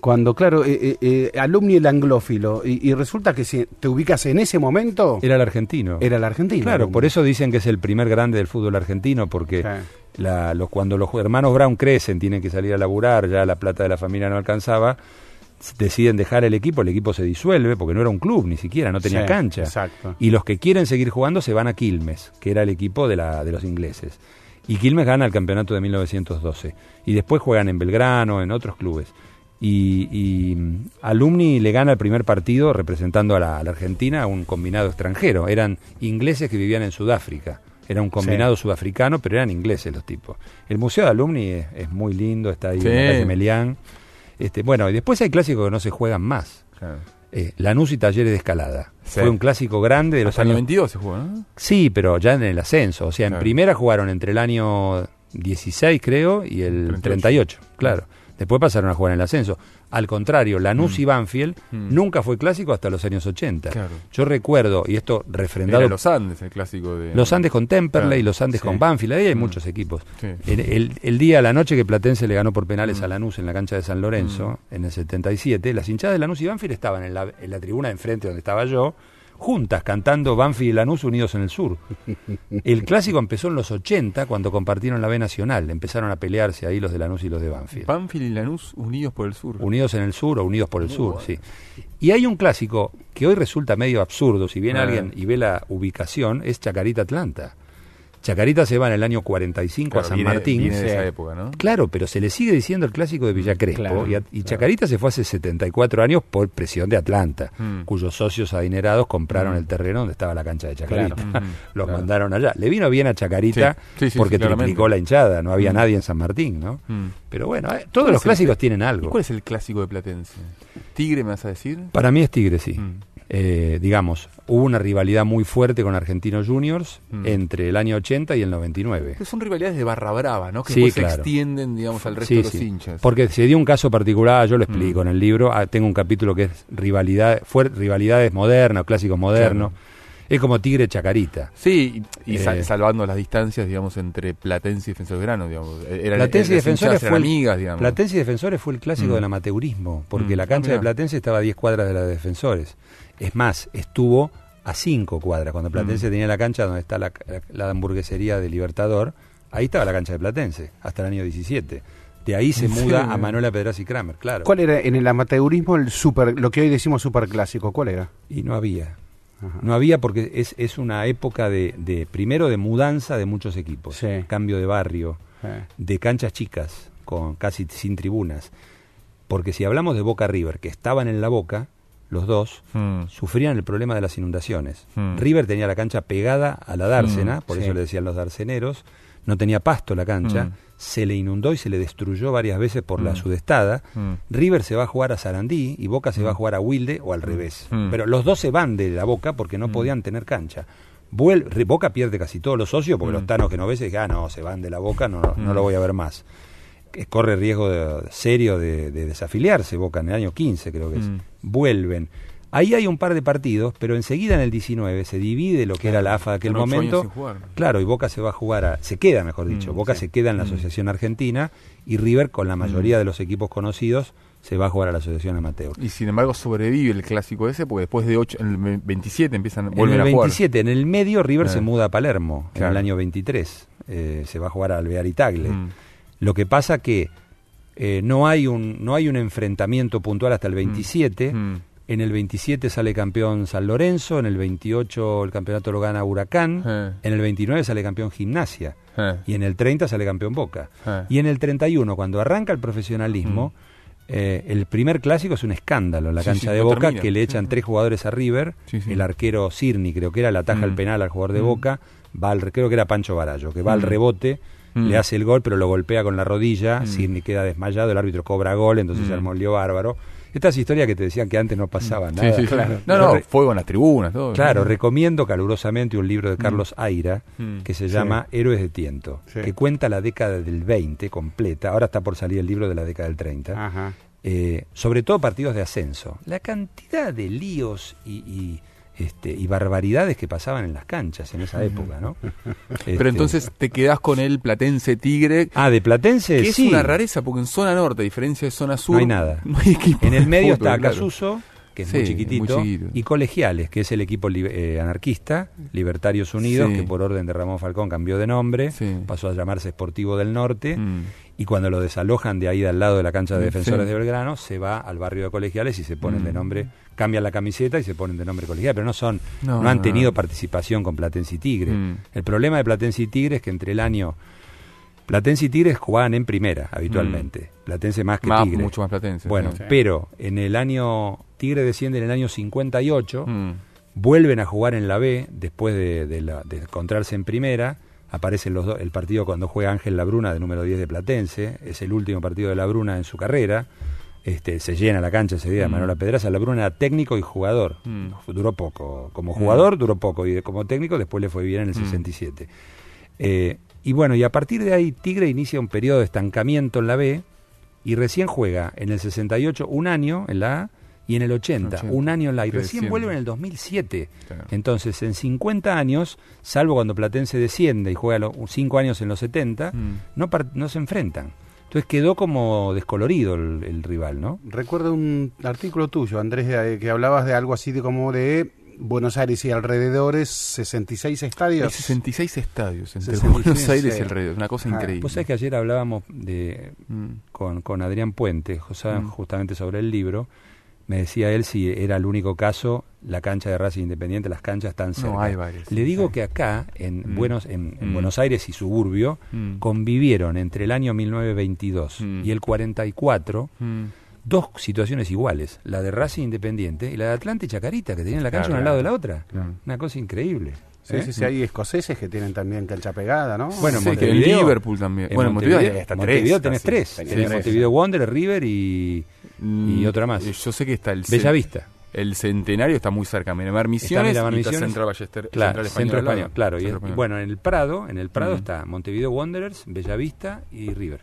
Cuando, claro, eh, eh, eh, alumni el anglófilo, y, y resulta que si te ubicas en ese momento, era el argentino. era el argentino. Claro, alumni. por eso dicen que es el primer grande del fútbol argentino, porque Sí. la- los, cuando los hermanos Brown crecen, tienen que salir a laburar, ya la plata de la familia no alcanzaba, deciden dejar el equipo, el equipo se disuelve, porque no era un club ni siquiera, no tenía Sí, cancha. Exacto. Y los que quieren seguir jugando se van a Quilmes, que era el equipo de, la, de los ingleses. Y Quilmes gana el campeonato de 1912. Y después juegan en Belgrano, en otros clubes. Y, y, mm, Alumni le gana el primer partido representando a la, a la Argentina a un combinado extranjero. Eran ingleses que vivían en Sudáfrica. Era un combinado sudafricano, pero eran ingleses los tipos. El Museo de Alumni es, es muy lindo, está ahí Sí. en la calle Melián. Este, bueno, y después hay clásicos que no se juegan más. Claro. Eh, Lanús y Talleres de Escalada. Sí. Fue un clásico grande de los Hasta el años 92 se jugó, ¿no? Sí, pero ya en el ascenso. O sea, en Claro. primera jugaron entre el año 16, creo, y el 38. 38. claro. Después pasaron a jugar en el ascenso. Al contrario, Lanús Mm. y Banfield Mm. nunca fue clásico hasta los años 80. Claro. Yo recuerdo, y esto refrendado. Era Los, los Andes, el clásico de... Andes con Temperley, Claro, los Andes sí. con Banfield, ahí hay Mm. muchos equipos. Sí. El, el- el día, la noche que Platense le ganó por penales a Lanús en la cancha de San Lorenzo, en el 77, las hinchadas de Lanús y Banfield estaban en la, en la tribuna de enfrente donde estaba yo, juntas, cantando Banfield y Lanús unidos en el sur. El clásico empezó en los 80, cuando compartieron la B Nacional. Empezaron a pelearse ahí los de Lanús y los de Banfield. Banfield y Lanús unidos por el sur. Unidos en el sur o unidos por el sur, sí. Y hay un clásico que hoy resulta medio absurdo, si viene Ah. alguien y ve la ubicación, es Chacarita Atlanta. Chacarita se va en el año 45 Claro, a San viene- Martín. viene de esa época, ¿no? Claro, pero se le sigue diciendo el clásico de Villa Crespo. Claro, y, a- y Chacarita se fue hace 74 años por presión de Atlanta, Mm. cuyos socios adinerados compraron Mm. el terreno donde estaba la cancha de Chacarita. Claro. Mm, [laughs] Los claro. mandaron allá. Le vino bien a Chacarita Sí, sí, sí, porque triplicó la hinchada, no había Mm. nadie en San Martín, ¿no? Mm. Pero bueno, eh, ¿Cuál todos los el- clásicos tienen ¿Y algo. cuál es el clásico de Platense? ¿Tigre me vas a decir? Para mí es Tigre, sí. Eh, digamos, hubo una rivalidad muy fuerte con Argentinos Juniors Mm. entre el año 80 y el 99. Pero son rivalidades de barra brava, ¿no? Que Sí, se extienden, digamos, al resto Sí, de los sí. hinchas. Porque se dio un caso particular, yo lo explico Mm. en el libro, ah, tengo un capítulo que es rivalidad, rivalidades modernas, clásicos modernos. Es como Tigre Chacarita. Sí, y, Eh, sal- salvando las distancias, digamos, entre Platense y Defensor de Grano, digamos. Eran, Platense y Defensores fue el- amigas, digamos. Platense y Defensores fue el clásico Mm. del amateurismo, porque Mm. la Ah, cancha de mirá. Platense estaba a 10 cuadras de la de Defensores. Es más, estuvo a 5 cuadras. Cuando Platense Mm. tenía la cancha donde está la, la hamburguesería de Libertador, ahí estaba la cancha de Platense, hasta el año 17. De ahí se ¿En muda serio? a Manuela Pedraz y Kramer, claro. ¿Cuál era en el amateurismo el super, lo que hoy decimos superclásico? ¿Cuál era? Y no había. Ajá. No había porque es, es una época de, de, primero, de mudanza de muchos equipos. Sí. Cambio de barrio, de canchas chicas, con casi sin tribunas. Porque si hablamos de Boca River, que estaban en la Boca, los dos, Mm. sufrían el problema de las inundaciones. Mm. River tenía la cancha pegada a la dársena, Mm, por sí. eso le decían los darceneros, no tenía pasto la cancha, se le inundó y se le destruyó varias veces por la sudestada. River se va a jugar a Sarandí y Boca se va a jugar a Wilde o al revés. Pero los dos se van de la Boca porque no podían tener cancha. Vuel- Boca pierde casi todos los socios porque los tanos que no ves ah, no, se van de la Boca, no, lo voy a ver más. Corre riesgo de- serio de, de desafiliarse Boca en el año 15, creo que es. Mm. Vuelven. Ahí hay un par de partidos, pero enseguida en el 19 se divide lo que era la AFA de aquel momento. Claro, y Boca se va a jugar a, se queda, mejor dicho, Mm, Boca sí. se queda en la Mm. Asociación Argentina y River con la mayoría de los equipos conocidos se va a jugar a la Asociación Amateur. Y sin embargo sobrevive el clásico ese, porque después de 8, en el 27 empiezan, En vuelven el a jugar. 27, en el medio, River Eh. se muda a Palermo, en el año 23. Eh, se va a jugar a Alvear y Tagle. Mm. Lo que pasa que eh, no, hay un, no hay un enfrentamiento puntual hasta el 27. Mm. En el 27 sale campeón San Lorenzo, en el 28 el campeonato lo gana Huracán, Eh. en el 29 sale campeón Gimnasia Eh. y en el 30 sale campeón Boca. Y en el 31, cuando arranca el profesionalismo, eh, el primer clásico es un escándalo en la Mm. Sí, cancha sí, de no Boca, termina. que le echan sí. tres jugadores a River, el arquero Cirni, creo que era, la ataja Mm. el penal al jugador de Mm. Boca, va al, creo que era Pancho Barallo, que va al Mm. rebote, Mm. le hace el gol, pero lo golpea con la rodilla, Mm. Cirni queda desmayado, el árbitro cobra gol, entonces Mm. se armó el lío bárbaro. Estas historias que te decían que antes no pasaba Sí, nada. sí, sí. Claro. No, no, fuego en las tribunas, todo. Claro, recomiendo calurosamente un libro de Carlos Aira Mm. que se Sí. llama Héroes de Tiento, que cuenta la década del 20 completa. Ahora está por salir el libro de la década del 30. Ajá. Eh, sobre todo partidos de ascenso. La cantidad de líos y, y, este, y barbaridades que pasaban en las canchas en esa época, ¿no? [laughs] Pero Este, entonces te quedás con el Platense Tigre, Ah, de Platense, que es sí. una rareza, porque en zona norte, a diferencia de zona sur, No hay nada. [laughs] No hay equipo En el medio fútbol, está claro. Que es Sí, muy chiquitito, y Colegiales, que es el equipo li- eh, anarquista, Libertarios Unidos, Sí. que por orden de Ramón Falcón cambió de nombre, Sí. pasó a llamarse Esportivo del Norte, Mm. y cuando lo desalojan de ahí al lado de la cancha de defensores de Belgrano, se va al barrio de Colegiales y se ponen Mm. de nombre, cambian la camiseta y se ponen de nombre Colegiales, pero no son, No, no, han tenido no. participación con Platense y Tigre. Mm. El problema de Platense y Tigre es que entre el año Platense y Tigres jugaban en primera habitualmente. Platense más que Mm. Más, Tigre. mucho más Platense. Bueno, sí. pero en el año Tigre desciende en el año 58, Mm. vuelven a jugar en la B después de, de la- de encontrarse en primera. Los dos, el partido cuando juega Ángel Labruna de número 10 de Platense, es el último partido de Labruna en su carrera. Este, se llena la cancha ese día de Mm. Manuela Pedraza. Labruna era técnico y jugador. Mm. Duró poco. Como jugador duró poco y como técnico después le fue bien en el Mm. 67. Eh, y bueno, y a partir de ahí Tigre inicia un periodo de estancamiento en la B y recién juega en el 68 un año en la A y en el 80, 80, un año en la A y recién desciende. vuelve en el 2007. Claro. Entonces, en 50 años, salvo cuando Platense desciende y juega 5 años en los 70, Mm. no, no se enfrentan. Entonces quedó como descolorido el, el rival, ¿no? Recuerdo un artículo tuyo, Andrés, eh, que hablabas de algo así de como de Buenos Aires y alrededores, 66 Hay estadios. 66 estadios entre 66, Buenos Aires sí. y alrededor. Una cosa Ah, increíble. Vos sabés que ayer hablábamos de, Mm. con, con Adrián Puente, José, Mm. justamente sobre el libro. Me decía él si era el único caso la cancha de Racing Independiente, las canchas están cerca. hay varias, Le digo sí. que acá, en, Mm. Buenos, en, en Mm. Buenos Aires y suburbio, Mm. convivieron entre el año 1922 Mm. y el 44 Mm. dos situaciones iguales, la de Racing Independiente y la de Atlante y Chacarita, que tenían la cancha Claro, una al lado de la otra. Claro. Una cosa increíble. Sí, ¿eh? sí, sí, hay escoceses que tienen también cancha pegada, ¿no? Bueno, Sí, que en Montevideo- Liverpool también. En Bueno, en Montevideo, Montevideo hasta Montevideo tres, tenés tres. Sí, Tenés tres. Montevideo Wanderers, River y, y Mm, otra más. eh, Yo sé que está el Bellavista. El centenario está muy cerca. Miramar Está Misiones Miramar y está Misiones. Central Ballester. Claro, Central Español. Centro. Español, claro. Y, Centro y Español. bueno, en el Prado, en el Prado Mm. está Montevideo Wanderers, Bellavista y River.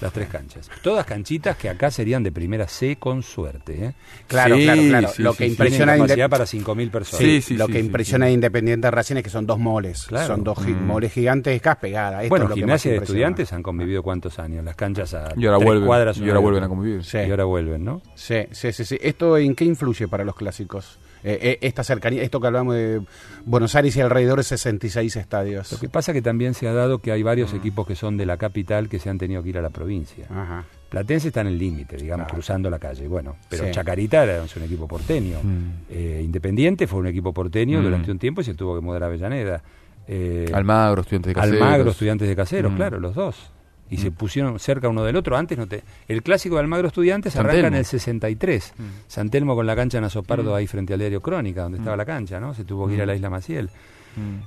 Las tres canchas. Todas canchitas que acá serían de primera C con suerte. ¿eh? Claro, Sí, claro, claro. sí, lo que sí. impresiona capacidad para 5.000 personas. Sí, Sí, sí, lo sí, que sí, impresiona Independiente Racing es que son dos moles. Claro. Son dos Mm. moles gigantescas pegadas. Esto bueno, es lo que más de impresiona. estudiantes han convivido cuántos años. Las canchas a Y ahora tres vuelven. cuadras Y ahora vuelven a convivir. Sí. Y ahora vuelven, ¿no? Sí, sí, sí, sí. ¿Esto en qué influye para los clásicos? Eh, eh, esta cercanía, esto que hablamos de Buenos Aires y alrededor 66 estadios. Lo que pasa que también se ha dado que hay varios equipos que son de la capital que se han tenido que ir a la provincia. Ajá. Platense está en el límite, digamos, Claro. cruzando la calle. Bueno, pero Sí. Chacarita era un equipo porteño. Mm. Eh, Independiente fue un equipo porteño Mm. durante un tiempo y se tuvo que mudar a Avellaneda. Eh, Almagro, estudiantes de caseros. Almagro, estudiantes de caseros, Mm. claro, los dos. Y se Mm. pusieron cerca uno del otro. Antes no te. El clásico de Almagro Estudiantes San arranca en el 63. Mm. San Telmo con la cancha en Azopardo Mm. ahí frente al diario Crónica, donde estaba Mm. la cancha, ¿no? Se tuvo que ir a la Mm. isla Maciel.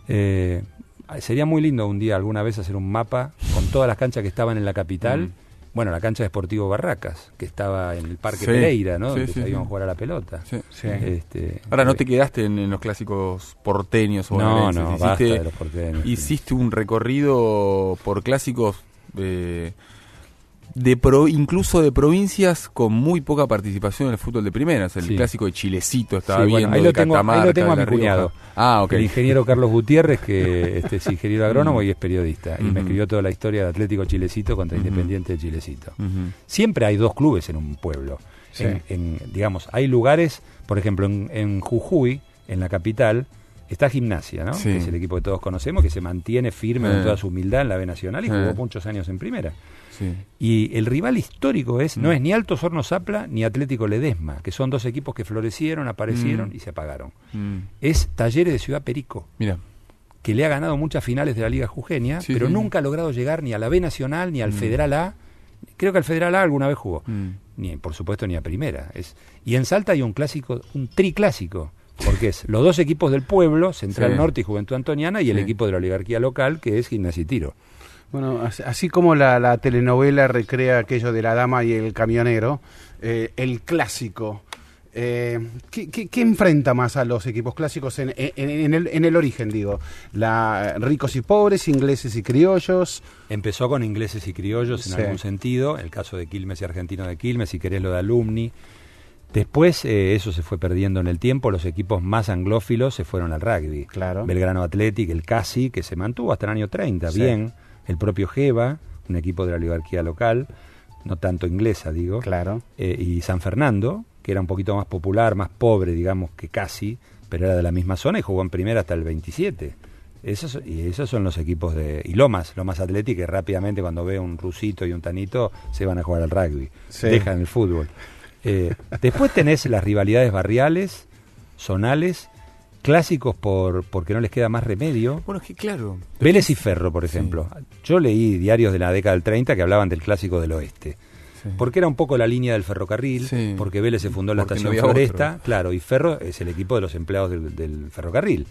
Eh, sería muy lindo un día, alguna vez, hacer un mapa con todas las canchas que estaban en la capital. Bueno, la cancha de Sportivo Barracas, que estaba en el Parque Sí. Pereira, ¿no? Sí, Donde sí, se iban a jugar a la pelota. Sí. Sí. Este, Ahora, ¿no eh, te quedaste en, en los clásicos porteños o No, no, Hiciste, basta de los porteños. hiciste un recorrido por clásicos eh, de pro- incluso de provincias con muy poca participación en el fútbol de primera. O sea, el Sí. clásico de Chilecito estaba Sí, bueno, viendo, ahí de lo tengo- ahí lo Catamarca, tengo a mi cuñado. Ah. El ingeniero [laughs] Carlos Gutiérrez, que este, es ingeniero [laughs] agrónomo y es periodista. Y me escribió toda la historia de Atlético Chilecito contra. Independiente de Chilecito. Siempre hay dos clubes en un pueblo. Sí. En, en, digamos, hay lugares, por ejemplo, en, en Jujuy, en la capital, está Gimnasia, ¿no? Sí. Que es el equipo que todos conocemos, que se mantiene firme Eh. con toda su humildad en la B Nacional y Eh. jugó muchos años en primera. Sí. Y el rival histórico es, no Mm. es ni Alto Horno Zapla ni Atlético Ledesma, que son dos equipos que florecieron, aparecieron Mm. y se apagaron. Mm. Es Talleres de Ciudad Perico, Mira. que le ha ganado muchas finales de la Liga Jujeña, Sí, pero sí. nunca ha logrado llegar ni a la B Nacional ni al Mm. Federal A. Creo que al Federal A alguna vez jugó. Mm. Ni, por supuesto, ni a primera. Es, y en Salta hay un clásico, un triclásico, porque es los dos equipos del pueblo, Central Sí. Norte y Juventud Antoniana, y el Sí. equipo de la oligarquía local, que es Gimnasia y Tiro. Bueno, as- así como la, la telenovela recrea aquello de la dama y el camionero, eh, el clásico. eh, ¿qué, qué, qué enfrenta más a los equipos clásicos en, en- en el, en el origen, digo? La, ricos y pobres, ingleses y criollos. Empezó con ingleses y criollos en Sí. algún sentido, el caso de Quilmes y Argentino de Quilmes, si querés lo de Alumni. Después eh, eso se fue perdiendo en el tiempo, los equipos más anglófilos se fueron al rugby. Claro. Belgrano Athletic, el Casi, que se mantuvo hasta el año 30, Sí. bien. El propio Geva, un equipo de la oligarquía local, no tanto inglesa, digo. Claro. Eh, y San Fernando, que era un poquito más popular, más pobre, digamos, que Casi, pero era de la misma zona y jugó en primera hasta el 27. Esos, y esos son los equipos de... Y Lomas, Lomas Athletic, que rápidamente cuando ve un rusito y un tanito se van a jugar al rugby. Sí. Dejan el fútbol. Eh, después tenés las rivalidades barriales, zonales, clásicos por porque no les queda más remedio. Bueno, es que claro. Vélez y Ferro, por ejemplo. Yo leí diarios de la década del 30 que hablaban del clásico del oeste. Sí. Porque era un poco la línea del ferrocarril, Sí. porque Vélez se fundó en la Porque estación no Floresta, otro. claro, y Ferro es el equipo de los empleados del, del ferrocarril.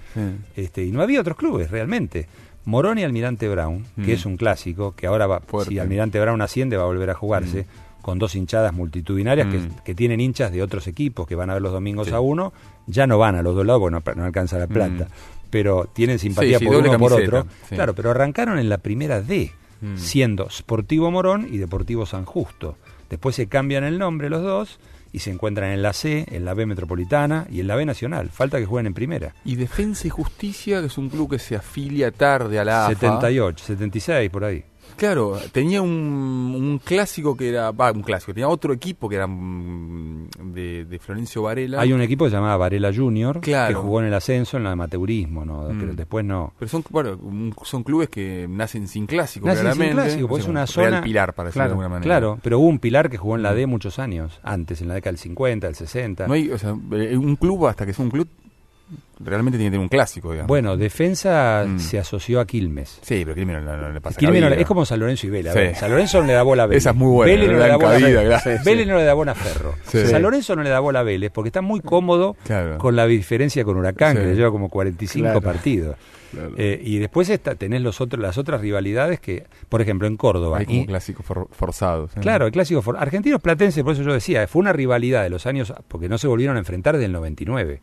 Este, y no había otros clubes realmente. Morón y Almirante Brown, Mm. que es un clásico, que ahora va, Fuerte. si Almirante Brown asciende va a volver a jugarse, con dos hinchadas multitudinarias que, Mm. que tienen hinchas de otros equipos que van a ver los domingos Sí. a uno, ya no van a los dos lados porque no, no alcanza la plata, Mm. pero tienen simpatía Sí, por uno o por camiseta, otro. Claro, pero arrancaron en la primera D, Mm. siendo Sportivo Morón y Deportivo San Justo. Después se cambian el nombre los dos y se encuentran en la C, en la B Metropolitana y en la B Nacional. Falta que jueguen en primera. Y Defensa y Justicia, que es un club que se afilia tarde a la AFA. 78, 76 por ahí. Claro, tenía un, un clásico que era, va, un clásico, tenía otro equipo que era mm, de, de Florencio Varela. Hay un equipo que se llamaba Varela Junior, Claro. que jugó en el ascenso, en el amateurismo, ¿no? Mm. Pero después no. Pero son, bueno, un- son clubes que nacen sin clásico, Nacen sin claramente. clásico, porque es una Real zona- Pilar, para decirlo Claro, de alguna manera. Claro, pero hubo un pilar que jugó en la D muchos años, antes, en la década del 50, del 60. No hay, o sea, eh, un club, hasta que sea un club, realmente tiene que tener un clásico, digamos. Bueno, Defensa Mm. se asoció a Quilmes. Sí, pero Quilmes no, no- no le pasa Quilmes no la le- vida. es como San Lorenzo y Vélez. a Sí. ver, San Lorenzo no le da bola a Vélez. Esa es muy buena, Vélez no le le da bola a Vélez. no le da bola a Ferro. Sí. San Lorenzo no le da bola a Vélez porque está muy cómodo [laughs] Claro. con la diferencia con Huracán, Sí. que le lleva como 45 Claro. partidos. Eh, y después está, tenés los otros, las otras rivalidades que, por ejemplo, en Córdoba. Hay como y- clásicos for- forzados. ¿eh? Claro, el clásico for- argentinos platense, por eso yo decía, fue una rivalidad de los años, porque no se volvieron a enfrentar desde el 99.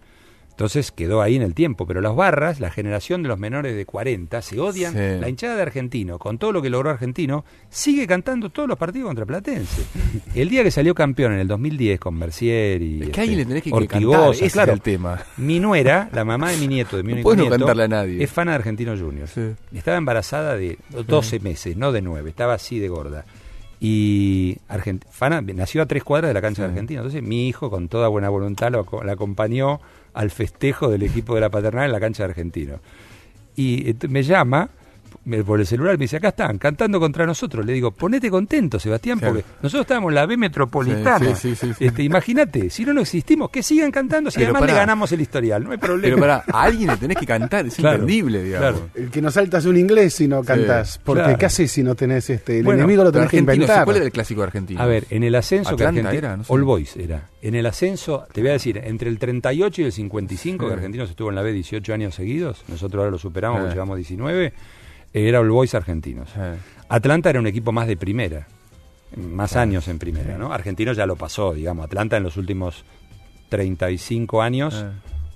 Entonces quedó ahí en el tiempo, pero los barras, la generación de los menores de 40, se odian. Sí. La hinchada de Argentino, con todo lo que logró Argentino, sigue cantando todos los partidos contra Platense. [laughs] El día que salió campeón en el 2010 con Mercier y Es que este, le tenés que, que Ortigosa, cantar, ese claro. es el tema. Mi nuera, la mamá de mi nieto, de mi único no nieto, a nadie. es fana de Argentino Junior. Sí. Estaba embarazada de 12 meses, no de 9, estaba así de gorda. Y Argent- Fana nació a tres cuadras de la cancha de Argentina. Entonces mi hijo, con toda buena voluntad, lo, la acompañó al festejo del equipo de la paternal en la cancha de Argentino. Y ent- me llama me- por el celular me dice, acá están, cantando contra nosotros. Le digo, ponete contento, Sebastián, Claro. porque nosotros estábamos en la B metropolitana. Sí, sí, sí, sí. Este, Imagínate, si no no existimos, que sigan cantando, si Pero además le ganamos el historial, no hay problema. Pero para a alguien le tenés que cantar, es Claro, entendible, digamos. claro. El que no saltas un inglés si no cantas. Porque claro. ¿qué haces si no tenés este? El Bueno, enemigo lo tenés que inventar. ¿cuál era el clásico argentino? A ver, en el ascenso que Argentina, era, no sé. All Boys era. En el ascenso, te voy a decir, entre el 38 y el 55, Sí. que Argentinos estuvo en la B 18 años seguidos, nosotros ahora lo superamos Eh. porque llevamos 19, era All Boys argentinos. Atlanta era un equipo más de primera, más años en primera, ¿no? Argentino ya lo pasó, digamos. Atlanta en los últimos 35 años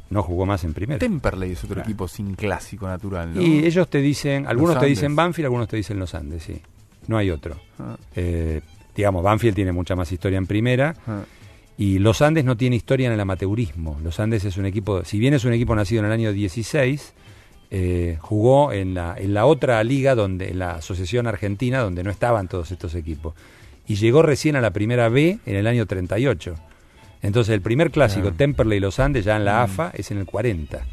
no jugó más en primera. Temperley es otro equipo sin clásico natural, ¿no? Y ellos te dicen, algunos te dicen Banfield, algunos te dicen Los Andes, sí. No hay otro. Ah, Eh, digamos, Banfield tiene mucha más historia en primera. ah. Y Los Andes no tiene historia en el amateurismo. Los Andes es un equipo, si bien es un equipo nacido en el año 16, eh, jugó en la, en la otra liga, donde en la Asociación Argentina, donde no estaban todos estos equipos. Y llegó recién a la primera B en el año 38. Entonces el primer clásico, Ah. Temperley y Los Andes, ya en la AFA, es en el 40.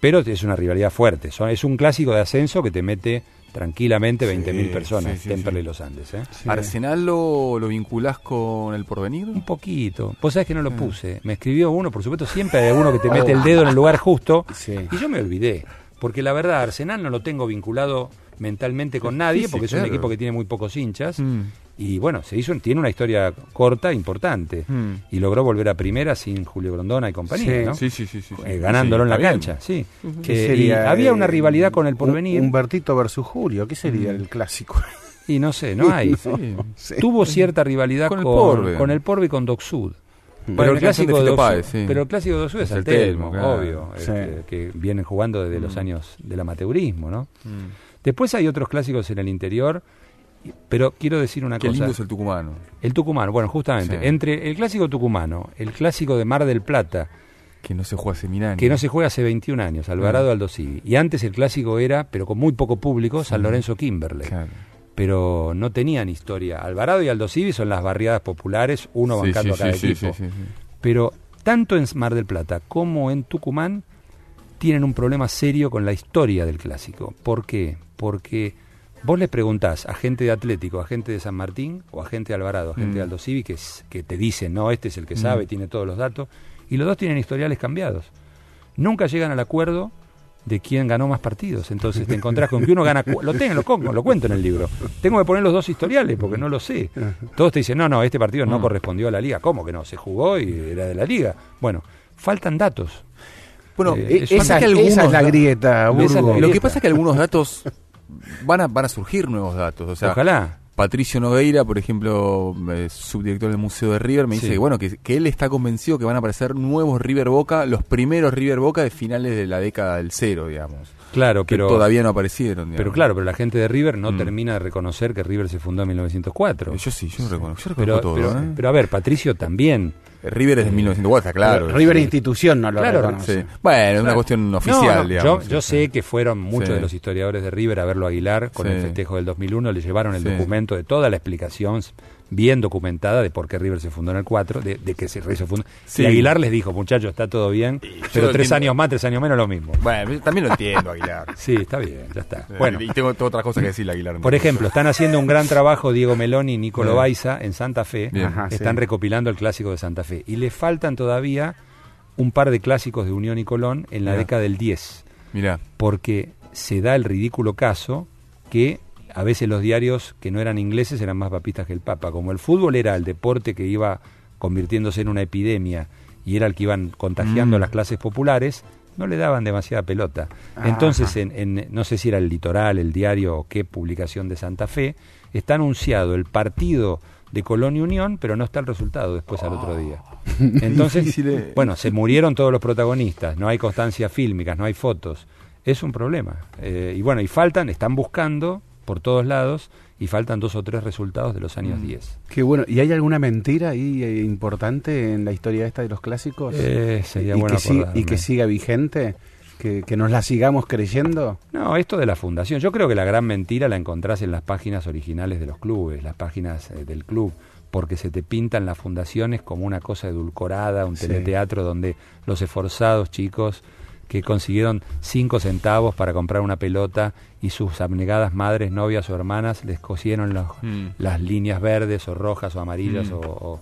Pero es una rivalidad fuerte. Son- es un clásico de ascenso que te mete tranquilamente 20.000 Sí, personas, sí, sí, Temperley sí. y Los Andes. ¿eh? ¿Arsenal lo, lo vinculás con el porvenir? Un poquito. Vos sabés que no lo puse. Me escribió uno, por supuesto, siempre hay alguno que te mete el dedo en el lugar justo. Sí. Y yo me olvidé. Porque la verdad, Arsenal no lo tengo vinculado mentalmente con nadie, Sí, sí, porque es un equipo que tiene muy pocos hinchas. Mm. Y bueno, se hizo, tiene una historia corta, importante. Mm. Y logró volver a primera sin Julio Grondona y compañía, Sí, ¿no? Sí, sí, sí. Eh, ganándolo Sí, en la bien. cancha, sí. ¿Qué Eh, sería, y había eh, una rivalidad con el Un- porvenir. Humbertito versus Julio. ¿Qué sería el clásico? y no sé, no [laughs] hay. Sí. Sí. Tuvo cierta rivalidad Con con, el Porbe. con el Porbe y con Doc Sud. Pero el, clásico de Páez, sí. pero el clásico de es Es el el Telmo, claro. obvio, Sí. este, que vienen jugando desde los Mm. años del amateurismo, ¿no? Mm. Después hay otros clásicos en el interior, pero quiero decir una Qué cosa. lindo es el tucumano. El tucumano, bueno, justamente, Sí. entre el clásico tucumano, el clásico de Mar del Plata, Que no se juega hace mil años. que no se juega hace 21 años, Alvarado Mm. Aldo Civi, y antes el clásico era, pero con muy poco público, San Lorenzo Kimberley. Claro. Pero no tenían historia. Alvarado y Aldo Civi son las barriadas populares, uno bancando sí, a cada sí, equipo. Pero tanto en Mar del Plata como en Tucumán tienen un problema serio con la historia del clásico. ¿Por qué? Porque vos les preguntás a gente de Atlético, a gente de San Martín o a gente de Alvarado, a gente Mm. de Aldo Civi, que, es- que te dicen, no, este es el que sabe, Mm. tiene todos los datos, y los dos tienen historiales cambiados. Nunca llegan al acuerdo de quién ganó más partidos. Entonces te [laughs] encontrás con que uno gana. Lo tengo, lo, pongo, lo cuento en el libro. Tengo que poner los dos historiales porque no lo sé. Todos te dicen, no, no, este partido no Mm. correspondió a la liga. ¿Cómo que no? Se jugó y era de la liga. Bueno, faltan datos. Bueno, Eh, es- pasa Esa, que algunos esa es la grieta, Esa es la Burgo. Lo que grieta. pasa es que algunos datos van a, van a surgir nuevos datos. O sea, Ojalá. Patricio Nogueira, por ejemplo, eh, subdirector del Museo de River, me dice Sí. que bueno, que, que él está convencido que van a aparecer nuevos River Boca, los primeros River Boca de finales de la década del cero, digamos. Claro, que pero todavía no aparecieron. Pero digamos. claro, pero la gente de River no Mm. termina de reconocer que River se fundó en 1904. Yo sí, yo reconozco, yo reconozco pero, todo. pero, ¿eh? pero a ver, Patricio también. River es de 1904, está claro. Pero River sí. institución no lo Claro, reconoce. Sí. Bueno, es una cuestión oficial, No, no, digamos. yo, yo sí, sé que fueron muchos Sí. de los historiadores de River a verlo a Aguilar con Sí. el festejo del 2001, le llevaron el Sí. documento de toda la explicación bien documentada de por qué River se fundó en el 4, de, de que se, se fundó. Sí. Y Aguilar les dijo, muchachos, está todo bien, pero tres entiendo. años más, tres años menos, lo mismo. Bueno, yo también lo entiendo, Aguilar. [laughs] Sí, está bien, ya está. Bueno, y tengo, tengo otra cosa que decirle a Aguilar. por ejemplo, están haciendo un gran trabajo Diego Meloni y Nicolo. Baiza en Santa Fe. Ajá, Están sí. recopilando el clásico de Santa Fe. Y le faltan todavía un par de clásicos de Unión y Colón en la década del 10. Mirá, Porque se da el ridículo caso que a veces los diarios que no eran ingleses eran más papistas que el Papa. Como el fútbol era el deporte que iba convirtiéndose en una epidemia y era el que iban contagiando a Mm. las clases populares, no le daban demasiada pelota. Entonces, en, en- no sé si era el litoral, el diario o qué publicación de Santa Fe, está anunciado el partido de Colón y Unión, pero no está el resultado después al otro día. [laughs] Entonces, Difícil, eh. bueno, se murieron todos los protagonistas, no hay constancias fílmicas, no hay fotos. Es un problema. Eh, y bueno, y faltan, están buscando por todos lados y faltan dos o tres resultados de los años Mm. 10. Qué bueno. ¿Y hay alguna mentira ahí eh, importante en la historia esta de los clásicos? Eh, sería y, bueno que si- y acordarme. que siga vigente, que, que nos la sigamos creyendo. No, esto de la fundación, yo creo que la gran mentira la encontrás en las páginas originales de los clubes, las páginas eh, del club, porque se te pintan las fundaciones como una cosa edulcorada, un Sí. teleteatro donde los esforzados chicos que consiguieron cinco centavos para comprar una pelota y sus abnegadas madres, novias o hermanas les cosieron los- Mm. las líneas verdes o rojas o amarillas Mm. o, o-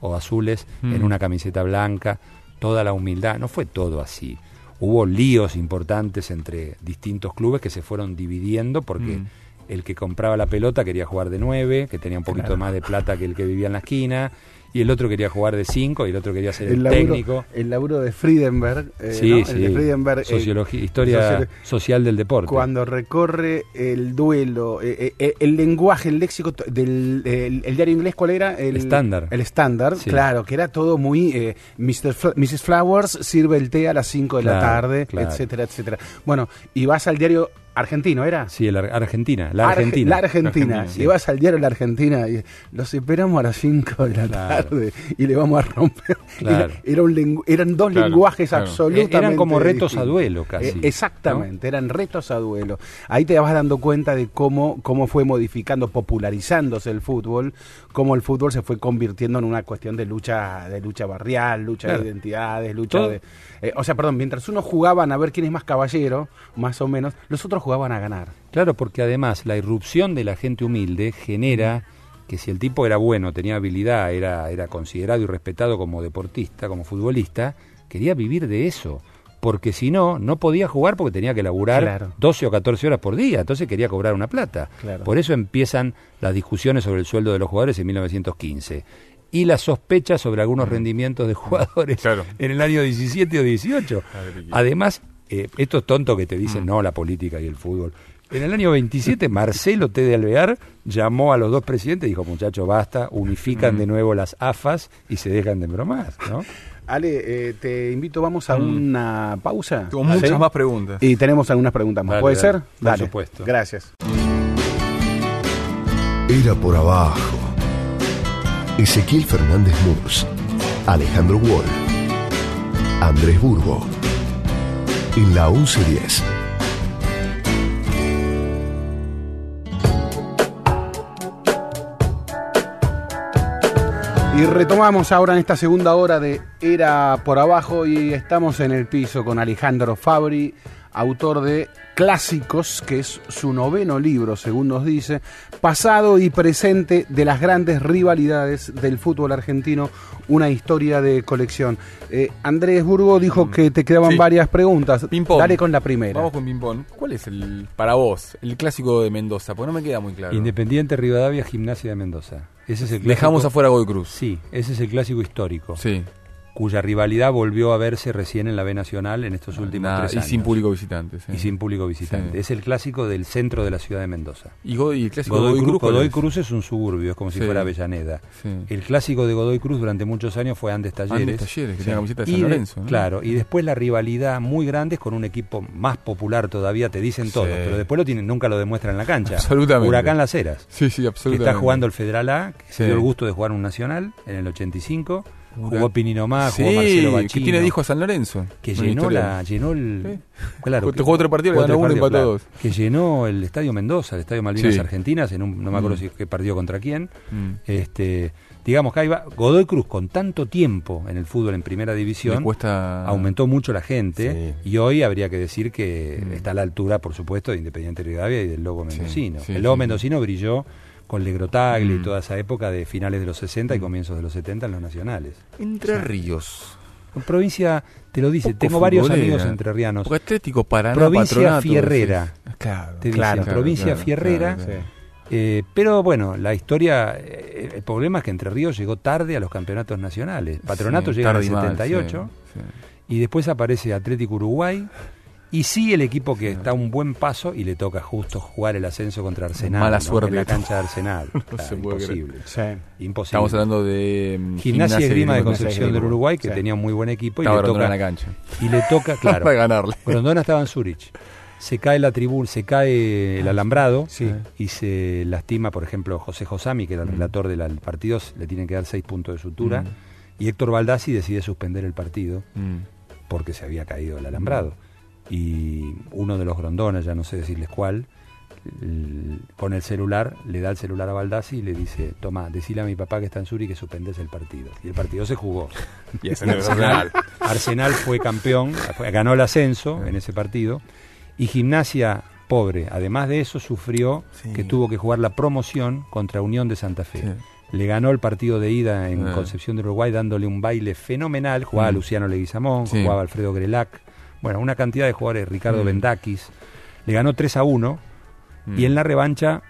o azules Mm. en una camiseta blanca, toda la humildad, no fue todo así. Hubo líos importantes entre distintos clubes que se fueron dividiendo porque Mm. el que compraba la pelota quería jugar de nueve, que tenía un poquito Claro. más de plata que el que vivía en la esquina, y el otro quería jugar de cinco y el otro quería ser el, El laburo, técnico. el laburo de Friedenberg. eh, Sí, ¿no? El sí. de Friedenberg. eh, Sociología, historia social del deporte. Cuando recorre el duelo, eh, el lenguaje, el léxico del el, el diario inglés, ¿cuál era? El Estándar. El estándar, Sí. claro, que era todo muy... Mr. Fla- Mrs. Flowers sirve el té a las 5 de la tarde, claro. etcétera, etcétera. Bueno, y vas al diario argentino, ¿era? Sí, el Ar- Argentina, la Arge- Argentina. La Argentina. Argentina, sí. Y vas al diario La Argentina y los esperamos a las 5 de la Claro. tarde y le vamos a romper. Claro. Era, era un lengu- eran dos Claro, lenguajes absolutamente Eran como retos a duelo casi. Eh, exactamente, eran retos a duelo. Ahí te vas dando cuenta de cómo, cómo fue modificando, popularizándose el fútbol, cómo el fútbol se fue convirtiendo en una cuestión de lucha, de lucha barrial, lucha de identidades, lucha Todo- de. eh, o sea, perdón, mientras unos jugaban a ver quién es más caballero, más o menos, los otros jugaban a ganar. Claro, porque además la irrupción de la gente humilde genera que si el tipo era bueno, tenía habilidad, era, era considerado y respetado como deportista, como futbolista, quería vivir de eso. Porque si no, no podía jugar porque tenía que laburar Claro. 12 o 14 horas por día, entonces quería cobrar una plata. Claro. Por eso empiezan las discusiones sobre el sueldo de los jugadores en 1915. Y las sospechas sobre algunos rendimientos de jugadores Claro. en el año 17 o 18. Además, eh, estos tontos que te dicen, no, la política y el fútbol. En el año 27, Marcelo T. de Alvear llamó a los dos presidentes y dijo, muchachos, basta, unifican de nuevo las AFAS y se dejan de bromas, ¿no? Ale, eh, te invito, vamos a una pausa. Tengo muchas ¿Sí? más preguntas. Y tenemos algunas preguntas más. Dale, ¿Puede dale. ser? Por Dale. supuesto. Gracias. Era por abajo. Ezequiel Fernández Murs, Alejandro Wall, Andrés Burgo. En la 1110. Y retomamos ahora en esta segunda hora de Era por Abajo y estamos en el piso con Alejandro Fabri, autor de Clásicos, que es su noveno libro, según nos dice, pasado y presente de las grandes rivalidades del fútbol argentino, una historia de colección. Eh, Andrés Burgo dijo que te quedaban Sí. varias preguntas. Ping-pong. Dale con la primera. Vamos con ping-pong. ¿Cuál es el, para vos, el clásico de Mendoza? Porque no me queda muy claro. Independiente Rivadavia, Gimnasia de Mendoza. Ese es el clásico- Dejamos afuera Godoy Cruz. Sí, ese es el clásico histórico. Sí. Cuya rivalidad volvió a verse recién en la B Nacional en estos últimos Nada, tres y años. sin público visitante. sí. Y sin público visitante. Sí. Es el clásico del centro de la ciudad de Mendoza. Y, Go- y el clásico Godoy, Godoy Cruz, Cruz. ¿cuál Godoy? Cruz es un suburbio, es como si fuera Avellaneda. El clásico de Godoy Cruz durante muchos años fue Andes Talleres. Andes Talleres, que la camiseta de Y San de- Lorenzo. ¿no? Claro, y después la rivalidad muy grande es con un equipo más popular todavía, te dicen todos, pero después lo tienen, nunca lo demuestran en la cancha. Absolutamente. Huracán Las Heras. Sí, sí, que absolutamente. está jugando el Federal A, que se dio el gusto de jugar un nacional en el 85. Jugó Pinino Más, Sí, jugó Marcelo que Bachino. tiene dijo a San Lorenzo. que llenó la llenó el Sí. claro Jugó- jugó otro partido, le jugó ganó tres uno y partidos, empató dos. que llenó el estadio Mendoza el estadio Malvinas Sí. Argentinas en un no me acuerdo Mm. si qué partido contra quién Mm. este digamos que ahí va Godoy Cruz con tanto tiempo en el fútbol en primera división cuesta... aumentó mucho la gente Sí. y hoy habría que decir que Mm. está a la altura por supuesto de Independiente Rivadavia y del Lobo Mendocino el Lobo Mendocino brilló con Legrotagli y Mm. toda esa época de finales de los 60 y comienzos de los 70 en los nacionales Entre Ríos. provincia te lo dice Poco tengo varios futbolera. amigos entrerrianos Porque Atlético Paraná, Provincia Patronato, Fierrera. Claro, Te dicen, provincia fierrera. Eh, pero bueno, la historia, eh, el problema es que Entre Ríos llegó tarde a los campeonatos nacionales. Patronato Sí, llega en el tarde y mal, 78 sí, sí. y después aparece Atlético Uruguay y sí el equipo que está a un buen paso y le toca justo jugar el ascenso contra Arsenal. Mala ¿no? suerte En la cancha de Arsenal. [laughs] No Claro, se puede creer. imposible. Sí. Imposible. Estamos hablando de mm, Gimnasia y Esgrima de Concepción del. Uruguay, que Sí. tenía un muy buen equipo y le, toca, en la cancha. y le toca, [laughs] claro, Para ganarle. Grondona estaba en Zurich. Se cae la tribuna, se cae el alambrado Sí. y se lastima, por ejemplo, José Josami, que era el relator del del partido, le tienen que dar seis puntos de sutura. Mm. Y Héctor Baldassi decide suspender el partido Mm. porque se había caído el alambrado. Y uno de los Grondonas, ya no sé decirles cuál, con el celular, le da el celular a Baldassi y le dice, toma, decile a mi papá que está en Zurich que suspendes el partido. Y el partido se jugó. [laughs] Y Arsenal. Arsenal fue campeón, ganó el ascenso en ese partido y Gimnasia, pobre, además de eso sufrió Sí. que tuvo que jugar la promoción contra Unión de Santa Fe. Sí. Le ganó el partido de ida en Ah. Concepción de Uruguay dándole un baile fenomenal, jugaba Mm. Luciano Leguizamón, Sí. jugaba Alfredo Grelac, bueno, una cantidad de jugadores, Ricardo Mm. Bendakis, le ganó 3 a 1 Mm. y en la revancha,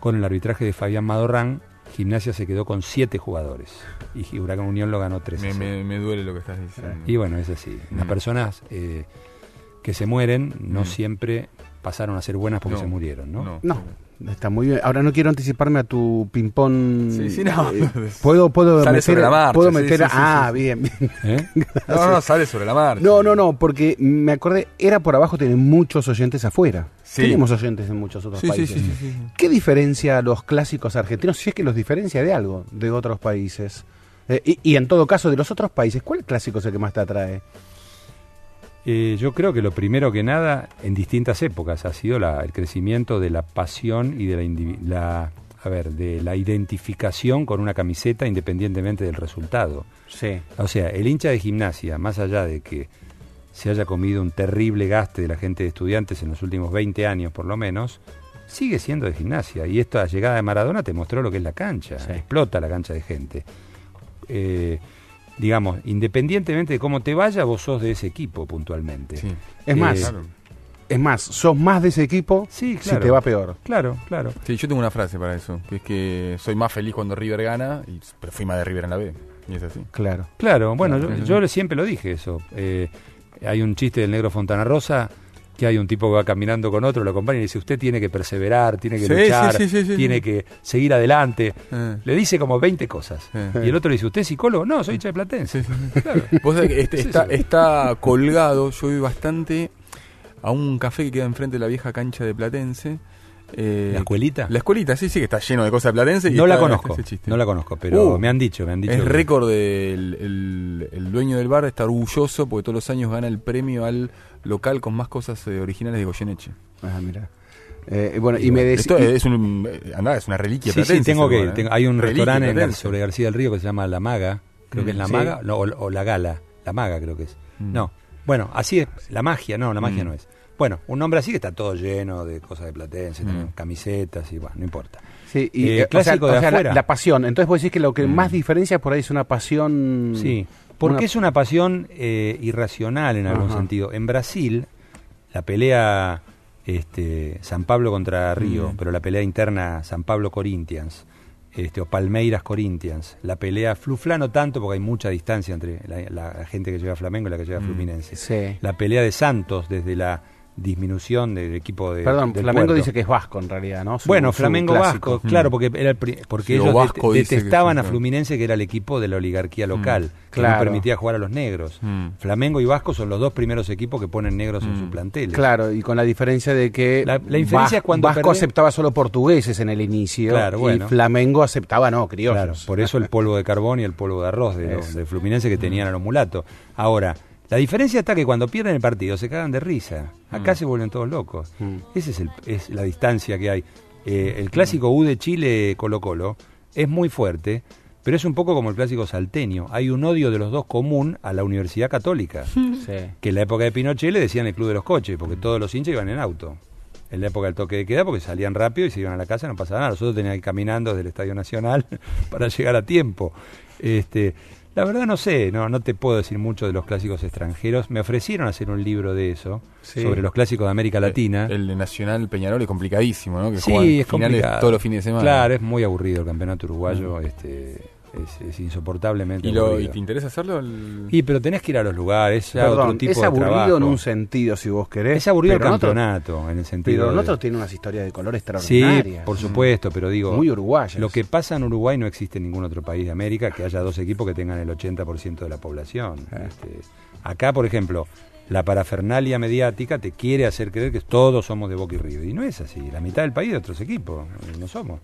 con el arbitraje de Fabián Madorrán, Gimnasia se quedó con 7 jugadores y Huracán Unión lo ganó 3 a me, 0. me, me duele lo que estás diciendo. Y bueno, es así. Las Mm. personas eh, que se mueren no Mm. siempre pasaron a ser buenas porque No, se murieron, ¿no? no. No, está muy bien. Ahora no quiero anticiparme a tu ping-pong. Sí, sí, no. Eh, puedo, puedo Sale meter. sobre la marcha, puedo meter. sí, sí, ah, sí, bien, bien. ¿Eh? [laughs] No, no, sale sobre la marcha. No, no, no, porque me acordé, era por abajo, tiene muchos oyentes afuera. Sí. Tenemos oyentes en muchos otros Sí, sí, países. sí, sí, sí. ¿Qué diferencia a los clásicos argentinos, si es que los diferencia de algo, de otros países? Eh, y, y en todo caso, de los otros países, ¿cuál clásico es el que más te atrae? Eh, yo creo que lo primero que nada, en distintas épocas, ha sido la- el crecimiento de la pasión y de la, la- a ver, de la identificación con una camiseta independientemente del resultado. Sí. O sea, el hincha de gimnasia, más allá de que se haya comido un terrible gaste de la gente de estudiantes en los últimos 20 años por lo menos, sigue siendo de gimnasia. Y esta llegada de Maradona te mostró lo que es la cancha. Sí. Explota la cancha de gente. Eh, digamos, independientemente de cómo te vaya, vos sos de ese equipo puntualmente. Sí. Es Eh, más, Claro. es más, sos más de ese equipo Sí, si claro. te va peor. Claro, claro. Sí, yo tengo una frase para eso, que es que soy más feliz cuando River gana, y, pero fui más de River en la B. Y es así. Claro. Claro, bueno, Claro, yo, yo siempre lo dije eso. Eh, hay un chiste del negro Fontana Rosa que hay un tipo que va caminando con otro, lo acompaña y le dice, usted tiene que perseverar, tiene que Sí, luchar, sí, sí, tiene que seguir adelante. Eh. Le dice como 20 cosas. Eh. Y el otro le dice, ¿usted es psicólogo? No, soy hincha de Platense. Claro. Vos sabés que este- está, está colgado, yo voy bastante a un café que queda enfrente de la vieja cancha de Platense. Eh, ¿La escuelita? La escuelita, sí, sí, que está lleno de cosas de Platense. y no la conozco, no la conozco, pero Uh, me han dicho, me han dicho. Es que- récord del el, el dueño del bar, está orgulloso porque todos los años gana el premio al local con más cosas eh, originales de Goyeneche. Ah, mira. Eh, bueno, y me Esto es, un, eh, andá, es una reliquia Sí, sí, tengo que hay un restaurante en sobre García del Río que se llama La Maga, creo que es La Sí. Maga, no, o, o La Gala, La Maga creo que es. Mm. No, bueno, así es, la magia, no, la magia Mm. no es. Bueno, un nombre así que está todo lleno de cosas de platense, Mm. camisetas y bueno, no importa. Sí, y, Eh, eh, o sea, clásico de o sea, la, afuera. la pasión. Entonces vos decís que lo que Mm. más diferencia por ahí es una pasión. Sí, porque una- es una pasión eh, irracional en algún Ajá. sentido. En Brasil, la pelea este, San Pablo contra Río, Mm. pero la pelea interna San Pablo Corinthians, este, o Palmeiras Corinthians. La pelea Flufla no tanto porque hay mucha distancia entre la, la gente que llega a Flamengo y la que llega a Fluminense. Sí. La pelea de Santos desde la disminución del equipo de Perdón, del Flamengo puerto. dice que es vasco en realidad, ¿no? Su- Bueno, su Flamengo. Vasco, claro, porque era el porque Sí, ellos det- detestaban a. Fluminense que era el equipo de la oligarquía local, que Claro. no permitía jugar a los negros. Mm. Flamengo y Vasco son los dos primeros equipos que ponen negros en Mm. sus planteles. Claro, y con la diferencia de que La- la diferencia Vas- es cuando Vasco aceptaba solo portugueses en el inicio Claro, bueno. y Flamengo aceptaba no, criollos. Claro, por eso el polvo de carbón y el polvo de arroz de, los- de Fluminense que tenían a los mulatos. Ahora, la diferencia está que cuando pierden el partido se cagan de risa. Acá se vuelven todos locos. Mm. Esa es, el- es la distancia que hay. Eh, el clásico U de Chile Colo Colo es muy fuerte, pero es un poco como el clásico salteño. Hay un odio de los dos común a la Universidad Católica, [laughs] Sí. que en la época de Pinochet le decían el club de los coches, porque todos los hinchas iban en auto. En la época del toque de queda, porque salían rápido y se iban a la casa, no pasaba nada. Nosotros teníamos que ir caminando desde el Estadio Nacional [laughs] para llegar a tiempo. Este, la verdad no sé, no, no te puedo decir mucho de los clásicos extranjeros. Me ofrecieron hacer un libro de eso, Sí. sobre los clásicos de América Latina. El de Nacional Peñarol es complicadísimo, ¿no? Que sí, es finales complicado. todos los fines de semana. Claro, es muy aburrido el campeonato uruguayo, este, es, es insoportablemente ¿Y, lo, aburrido. ¿Y te interesa hacerlo? El... Y, pero tenés que ir a los lugares, ya otro Perdón, tipo es de aburrido trabajo. en un sentido, si vos querés. Es aburrido el otro- campeonato, en el sentido Pero en de- otros tiene unas historias de color Sí, extraordinarias. por supuesto, pero digo, Muy uruguayas. lo que pasa en Uruguay no existe en ningún otro país de América que haya dos equipos que tengan el 80% de la población. Eh. Este, acá, por ejemplo, la parafernalia mediática te quiere hacer creer que todos somos de Boca y River. Y no es así. La mitad del país de otros equipos. No somos.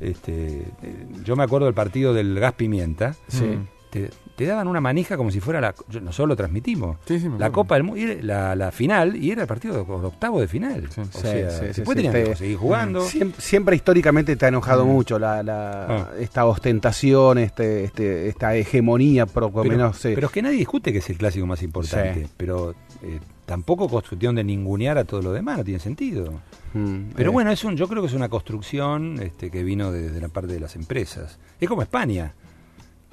Este, eh, yo me acuerdo del partido del Gas Pimienta. Sí. Te, te daban una manija como si fuera la. Nosotros lo transmitimos. Sí, sí, me la. Copa del Mundo, la, la final, y era el partido de, octavo de final. Sí. O Sí, sea, después sí, tenían te- que seguir jugando. Siempre, siempre históricamente te ha enojado mucho la, la- Ah. esta ostentación, este, este, esta hegemonía, por lo pero, menos. sí. pero es que nadie discute que es el clásico más importante. Sí. Pero eh, tampoco cuestión de ningunear a todo lo demás, no tiene sentido. Mm, Pero eh, bueno, es un, yo creo que es una construcción este, que vino desde la parte de las empresas. Es como España.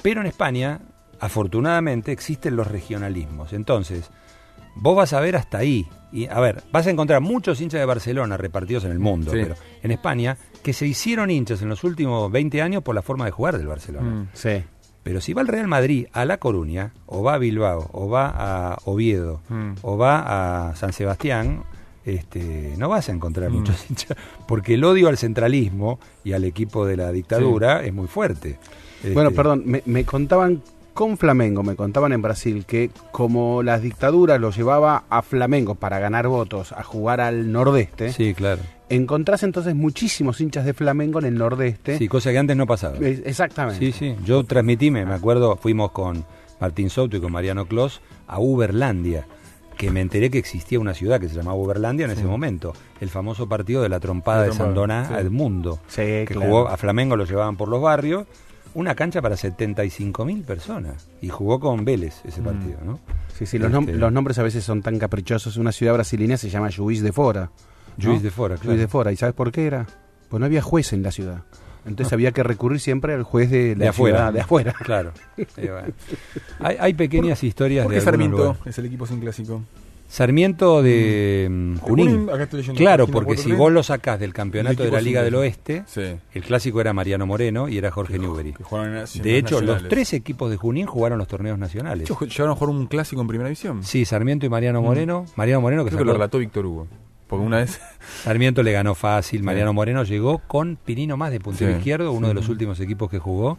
Pero en España, afortunadamente, existen los regionalismos. Entonces, vos vas a ver hasta ahí. Y, a ver, vas a encontrar muchos hinchas de Barcelona repartidos en el mundo, Sí. pero en España, que se hicieron hinchas en los últimos 20 años por la forma de jugar del Barcelona. Mm. Sí. Pero si va el Real Madrid a La Coruña, o va a Bilbao, o va a Oviedo, Mm. o va a San Sebastián, este, no vas a encontrar Mm. muchos [laughs] hinchas, porque el odio al centralismo y al equipo de la dictadura es muy fuerte. Bueno, Este, perdón, me, me contaban con Flamengo, me contaban en Brasil que como las dictaduras lo llevaba a Flamengo para ganar votos a jugar al nordeste, Sí, claro. Encontrás entonces muchísimos hinchas de Flamengo en el nordeste. Sí, cosa que antes no pasaba. Eh, Exactamente. Sí, sí. Yo transmití, me acuerdo, fuimos con Martín Souto y con Mariano Clos a Uberlandia, que me enteré que existía una ciudad que se llamaba Uberlandia en ese momento. El famoso partido de la trompada La de Sandoná sí. a Edmundo. Sí, que claro. jugó a Flamengo, lo llevaban por los barrios. Una cancha para 75 mil personas. Y jugó con Vélez ese partido, ¿no? Sí, sí, los, nom- Este- los nombres a veces son tan caprichosos. Una ciudad brasileña se llama Juiz de Fora. ¿No? Juiz de Fora, claro. De Fora. ¿Y sabes por qué era? Pues no había juez en la ciudad. Entonces había que recurrir siempre al juez de la De afuera. ciudad de afuera. [laughs] Claro. Bueno. hay, hay pequeñas historias ¿Por de qué algunos Sarmiento es el equipo sin clásico? Sarmiento de mm, Junín. Acá estoy leyendo Claro, porque si vos lo sacás del campeonato de la Liga del. Oeste, Sí. el clásico era Mariano Moreno y era Jorge Newbery. Nacionales- De hecho, los tres equipos de Junín jugaron los torneos De nacionales. hecho, llegaron a jugar un clásico en primera división. Sí, Sarmiento y Mariano Moreno. Mariano Moreno que Creo que lo relató Víctor Hugo. Porque una vez. [laughs] Sarmiento le ganó fácil. Mariano Moreno llegó con Pirino más de puntero Sí, izquierdo, uno sí. de los últimos equipos que jugó.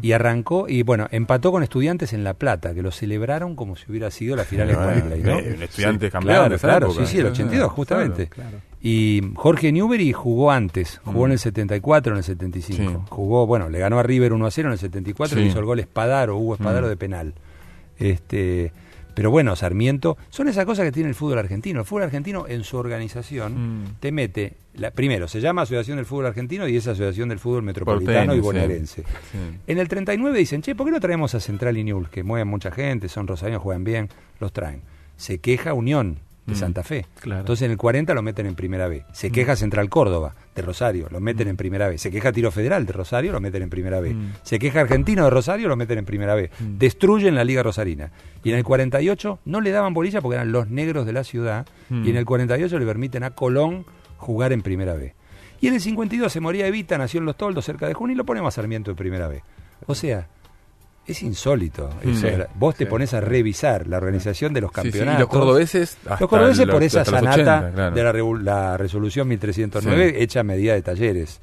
Y arrancó, y bueno, empató con estudiantes en La Plata, que lo celebraron como si hubiera sido la final Wembley, ¿no? Eh, un estudiante Sí, campeón claro, de claro, sí, sí, el Sí, 82, sí, justamente. claro, claro. Y Jorge Newbery jugó antes, jugó Mm. en el 74, en el 75. Sí. Jugó, bueno, le ganó a River 1 a 0 en el 74 y Sí. hizo el gol Espadaro, Hugo Espadaro Mm. de penal. Este, pero bueno, Sarmiento, son esas cosas que tiene el fútbol argentino. El fútbol argentino en su organización Mm. te mete, la- primero, se llama Asociación del Fútbol Argentino y es Asociación del Fútbol Metropolitano y sí. bonaerense. Sí. En el 39 dicen, che, ¿por qué no traemos a Central y Newell's? Que mueven mucha gente, son rosarinos, juegan bien, los traen. Se queja Unión de Mm. Santa Fe. Claro. Entonces en el 40 lo meten en primera B. Se queja Central Córdoba de Rosario, lo meten en primera B. Se queja Tiro Federal de Rosario, lo meten en primera B. Mm. Se queja Argentino de Rosario, lo meten en primera B. Destruyen la Liga Rosarina. Y en el 48 no le daban bolilla porque eran los negros de la ciudad. Mm. Y en el 48 le permiten a Colón jugar en primera B. Y en el 52 se moría Evita, nació en Los Toldos, cerca de Junín, y lo ponemos a Sarmiento de primera vez. O sea, es insólito. Mm. O sea, vos te pones a revisar la organización de los Sí, sí, campeonatos. Y los cordobeses. hasta Los cordobeses por esa sanata 80, claro. de la, la resolución 1309 hecha a medida de talleres.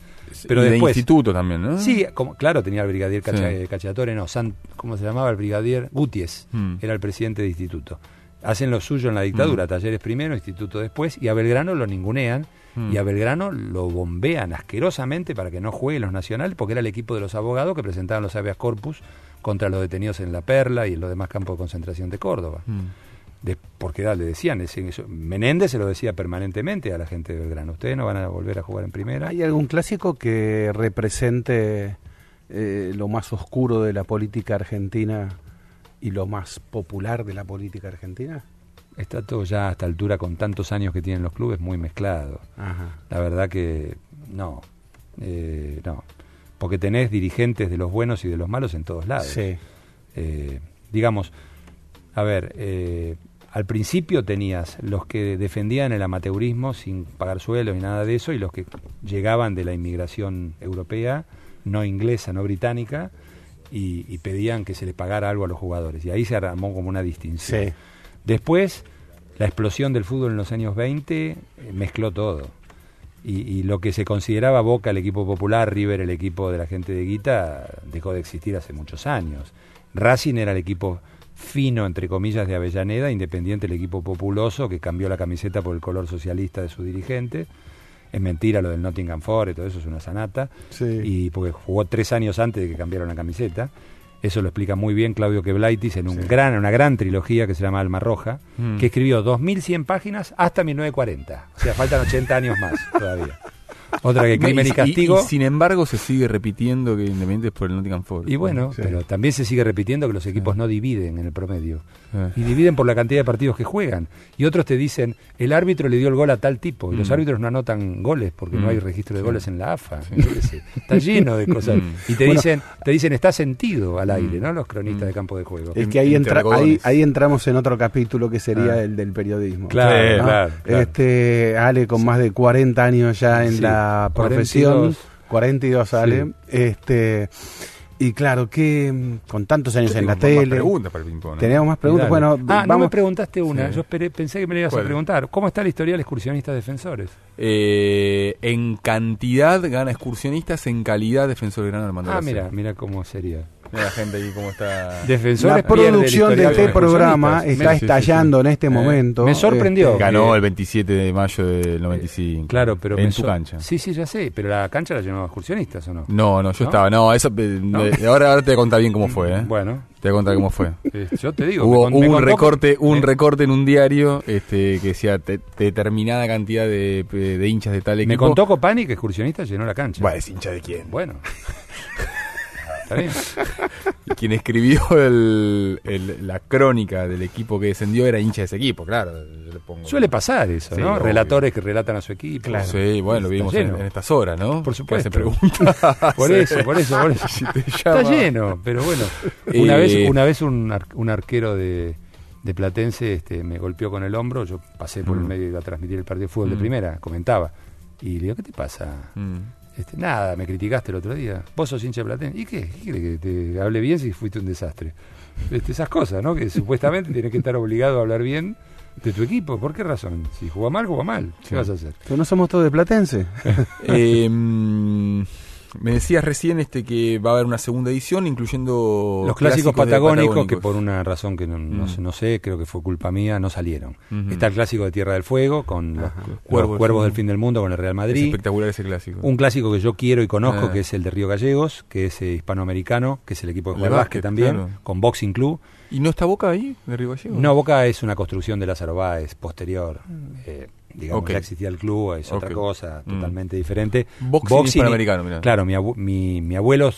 Pero Y de después, instituto también, ¿no? Sí, como, claro, tenía el brigadier Cacciatore, no, San, ¿cómo se llamaba el brigadier? Gutiérrez, Mm. era el presidente de instituto. Hacen lo suyo en la dictadura, talleres primero, instituto después, y a Belgrano lo ningunean, Mm. y a Belgrano lo bombean asquerosamente para que no juegue los nacionales, porque era el equipo de los abogados que presentaban los habeas corpus contra los detenidos en La Perla y en los demás campos de concentración de Córdoba. Mm. De- porque le decían, ese- eso- Menéndez se lo decía permanentemente a la gente de Belgrano, ustedes no van a volver a jugar en primera. ¿Hay algún clásico que represente eh, lo más oscuro de la política argentina y lo más popular de la política argentina? Está todo ya a esta altura, con tantos años que tienen los clubes, muy mezclado. Ajá. La verdad que no, eh, no. Porque tenés dirigentes de los buenos y de los malos en todos lados. Sí. Eh, digamos, a ver, eh, al principio tenías los que defendían el amateurismo sin pagar sueldos ni nada de eso, y los que llegaban de la inmigración europea, no inglesa, no británica, y, y pedían que se les pagara algo a los jugadores. Y ahí se armó como una distinción. Sí. Después, la explosión del fútbol en los años 20 eh, mezcló todo. Y, y lo que se consideraba Boca el equipo popular, River el equipo de la gente de Guita, dejó de existir hace muchos años. Racing era el equipo fino, entre comillas, de Avellaneda, Independiente el equipo populoso que cambió la camiseta por el color socialista de su dirigente. Es mentira lo del Nottingham Forest, todo eso es una sanata. Sí. Y porque jugó tres años antes de que cambiaron la camiseta. Eso lo explica muy bien Claudio Queblaitis en un gran, una gran trilogía que se llama Alma Roja, Mm. que escribió 2100 páginas hasta 1940. O sea, faltan 80 años más [laughs] todavía. Otra que Crimen y, y- Castigo. y sin embargo se sigue repitiendo que Independiente es por el Nottingham Forest. Y bueno, Sí. pero también se sigue repitiendo que los equipos no dividen en el promedio. Eh. Y dividen por la cantidad de partidos que juegan. Y otros te dicen, el árbitro le dio el gol a tal tipo. Y los Mm. árbitros no anotan goles porque no Mm. hay registro de Sí. goles en la AFA. Está [laughs] lleno de cosas. Mm. Y te Bueno. dicen, te dicen, está sentido al aire, Mm. ¿no? Los cronistas Mm. de campo de juego. Es que ahí, entra, ahí, ahí entramos en otro capítulo que sería Ah. el del periodismo. Claro, ¿no? claro, claro. Este, Ale, con más de 40 años ya en Sí, la 42. profesión. 42, Ale. Sí. Este, y claro, que mm, con tantos años en la tele. preguntas para el ping-pong, ¿eh? Tenemos más preguntas. Bueno, ah, no vamos. me preguntaste una. Sí. Yo esperé, pensé que me la ibas ¿Cuál? a preguntar. ¿Cómo está la historial excursionistas defensores? Eh, en cantidad gana excursionistas, en calidad defensor de gran Armando Ah, mira, mira cómo sería. Mira la gente ahí cómo está. Defensores la producción de este programa está Sí, sí, sí, estallando sí. en este Eh, momento. me sorprendió. Este, Ganó el 27 de mayo del 95. Claro, pero en so- cancha. Sí, sí, ya sé, pero la cancha la llenó excursionistas o no? No, no, yo ¿No? estaba. No, eso. eh, eh, Ahora, ahora te voy a contar bien cómo fue, ¿eh? Bueno, Te voy a contar cómo fue. [laughs] eh, yo te digo. Hubo, un recorte, un recorte en un diario este, que decía te- determinada cantidad de, de hinchas de tal equipo. Me contó Copani que excursionistas llenó la cancha. Bueno, es hincha de quién. Bueno. [laughs] Está bien. Y quien escribió el- el- la crónica del equipo que descendió era hincha de ese equipo, claro. yo le pongo- Suele pasar eso, Sí, ¿no? obvio. Relatores que relatan a su equipo. Sí, bueno, lo vimos en, estas horas, ¿no? Por supuesto. hacen preguntas. [laughs] Por eso, por eso, por eso. [laughs] Si Está lleno, pero bueno. [laughs] Una Eh, vez, una vez un, ar- un arquero de, de Platense este, me golpeó con el hombro, yo pasé por el Mm. medio iba a transmitir el partido de fútbol de Mm. primera, comentaba. Y le digo, ¿qué te pasa? Mm. Este, nada, me criticaste el otro día. Vos sos hincha de Platense. ¿Y qué? ¿Qué quiere que te hable bien si fuiste un desastre? Este, esas cosas, ¿no? Que supuestamente [laughs] tienes que estar obligado a hablar bien de tu equipo. ¿Por qué razón? Si jugó mal, jugó mal. ¿Qué Sí. vas a hacer? Pero no somos todos de Platense. [laughs] Eh, [laughs] me decías recién este que va a haber una segunda edición, incluyendo Los clásicos, patagónicos, que por una razón que no, no Mm. sé, no sé, creo que fue culpa mía, no salieron. Está el clásico de Tierra del Fuego, con los, los Cuervos cuervos, del del fin del mundo, con el Real Es Madrid. espectacular ese clásico. Un clásico que yo quiero y conozco, Ah. que es el de Río Gallegos, que es eh, hispanoamericano, que es el equipo de de básquet también, claro. con Boxing Club. ¿Y no está Boca ahí, de Río Gallego? No, Boca es una construcción de Lázaro Báez, posterior. Eh, digamos, Ok. ya existía el club, es otra cosa Mm. totalmente diferente. Boxing hispanoamericano, mirá. Claro, mi, abu- mi, mi abuelo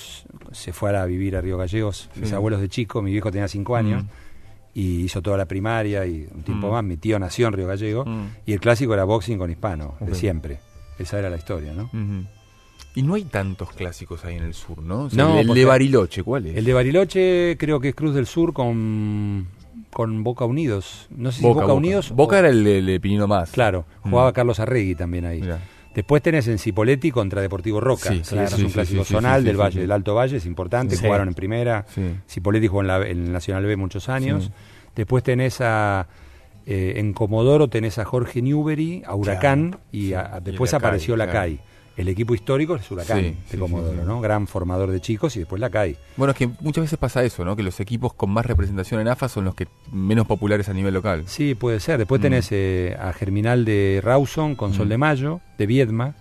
se fue a vivir a Río Gallegos, mis abuelos de chico, mi viejo tenía cinco años. Mm. Y hizo toda la primaria y un tiempo Mm. más. Mi tío nació en Río Gallego. Y el clásico era boxing con hispano, de siempre. Esa era la historia, ¿no? Y no hay tantos clásicos ahí en el sur, ¿no? O sea, No, el, de Bariloche, ¿cuál es? El de Bariloche creo que es Cruz del Sur con, con Boca Unidos. No sé si Boca, Unidos. Boca o- era el de, el Pinino Más. Claro, Mm. jugaba Carlos Arregui también ahí. Mirá. Después tenés en Cipoletti contra Deportivo Roca. Sí, que claro. ese Sí, es un sí, clásico zonal del Valle, del Alto Valle, es importante. Jugaron en primera. Cipoletti jugó en, la, en el Nacional B muchos años. Después tenés a. eh, en Comodoro tenés a Jorge Newbery, a Huracán y, a- a- después Lacay, apareció claro. El equipo histórico es Huracán Sí, de Comodoro, sí, sí. ¿no? Gran formador de chicos y después Lacay. Bueno, es que muchas veces pasa eso, ¿no? Que los equipos con más representación en AFA son los que menos populares a nivel local. Sí, puede ser. Después Mm. tenés eh, a Germinal de Rawson con Sol Mm. de Mayo, de Viedma.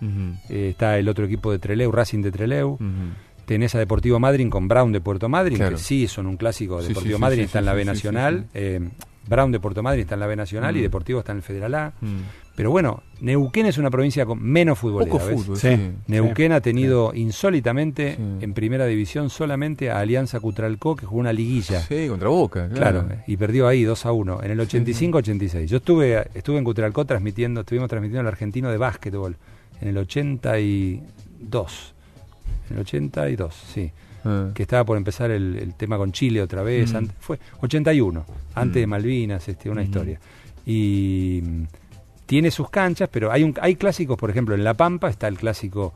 Eh, está el otro equipo de Treleu, Racing de Treleu. Tenés a Deportivo Madryn con Brown de Puerto Madryn, Claro. que sí son un clásico. Deportivo Madryn está en la B Nacional, eh, Brown de Puerto Madryn está en la B Nacional y Mm. Deportivo está en el Federal A. Mm. Pero bueno, Neuquén es una provincia con menos futbolera. Poco ¿ves? fútbol, Sí. sí. Neuquén ha tenido insólitamente Sí. en primera división solamente a Alianza Cutralcó, que jugó una liguilla. Sí, contra Boca, claro. Claro, y perdió ahí 2 a 1 en el 85-86. Yo estuve estuve en Cutralcó transmitiendo, estuvimos transmitiendo el argentino de básquetbol en el 82. En el 82, sí. Ah. Que estaba por empezar el, el tema con Chile otra vez. Mm. ante- fue 81, antes Mm. de Malvinas, este, una Mm. historia. Y mm, tiene sus canchas, pero hay, un, hay clásicos, por ejemplo, en La Pampa está el clásico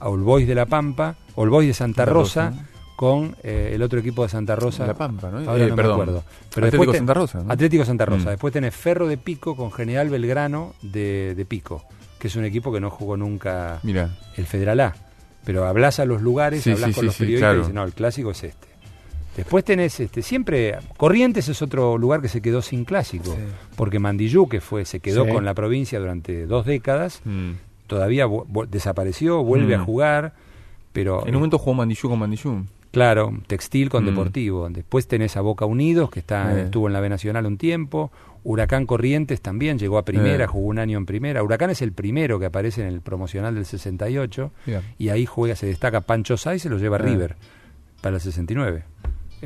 All Boys de La Pampa, All Boys de Santa Rosa, con eh, el otro equipo de Santa Rosa. La Pampa, ¿no? Ahora Eh, no perdón. me acuerdo. Pero Atlético Santa Rosa, ¿no? Atlético Santa Rosa. Mm. Después tenés Ferro de Pico con General Belgrano de, de Pico, que es un equipo que no jugó nunca el Federal A. Pero hablas a los lugares, Sí, hablas sí, con sí, los periodistas claro. y dicen, no, el clásico es este. Después tenés este, siempre Corrientes es otro lugar que se quedó sin clásico, porque Mandillú, que fue, se quedó Sí. con la provincia durante dos décadas, mm. todavía desapareció, vuelve Mm. a jugar, pero en un momento jugó Mandillú con Mandillú. Claro, textil con Mm. deportivo. Después tenés a Boca Unidos, que está, Eh. estuvo en la B Nacional un tiempo. Huracán Corrientes también llegó a primera, Eh. jugó un año en primera. Huracán es el primero que aparece en el promocional del 68 Mira. y ahí juega, se destaca Pancho Sá y se lo lleva Eh. River para el 69.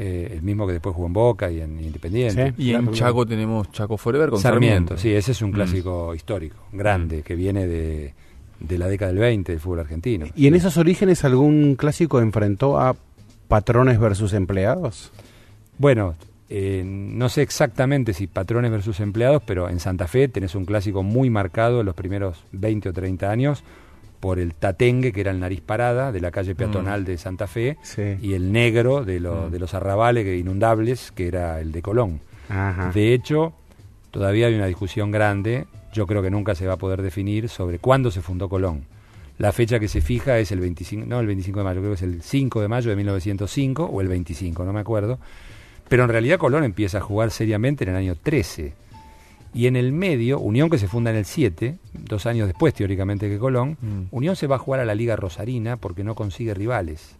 Eh, el mismo que después jugó en Boca y en Independiente. Sí. Y en Claro, Chaco tenemos Chaco Forever con Sarmiento, Sarmiento. sí, ese es un Mm. clásico histórico, grande, que viene de, de la década del 20 del fútbol argentino. ¿Y en esos orígenes algún clásico enfrentó a patrones versus empleados? Bueno, eh, no sé exactamente si patrones versus empleados, pero en Santa Fe tenés un clásico muy marcado en los primeros 20 o 30 años por el tatengue, que era el nariz parada de la calle peatonal de Santa Fe, Sí. y el negro de, lo- Mm. de los arrabales inundables, que era el de Colón. Ajá. De hecho, todavía hay una discusión grande, yo creo que nunca se va a poder definir sobre cuándo se fundó Colón. La fecha que se fija es el 25, no el 25 de mayo, creo que es el 5 de mayo de 1905 o el 25, no me acuerdo. Pero en realidad Colón empieza a jugar seriamente en el año 13. Y en el medio, Unión que se funda en el 7, dos años después teóricamente que Colón, Mm. Unión se va a jugar a la Liga Rosarina porque no consigue rivales.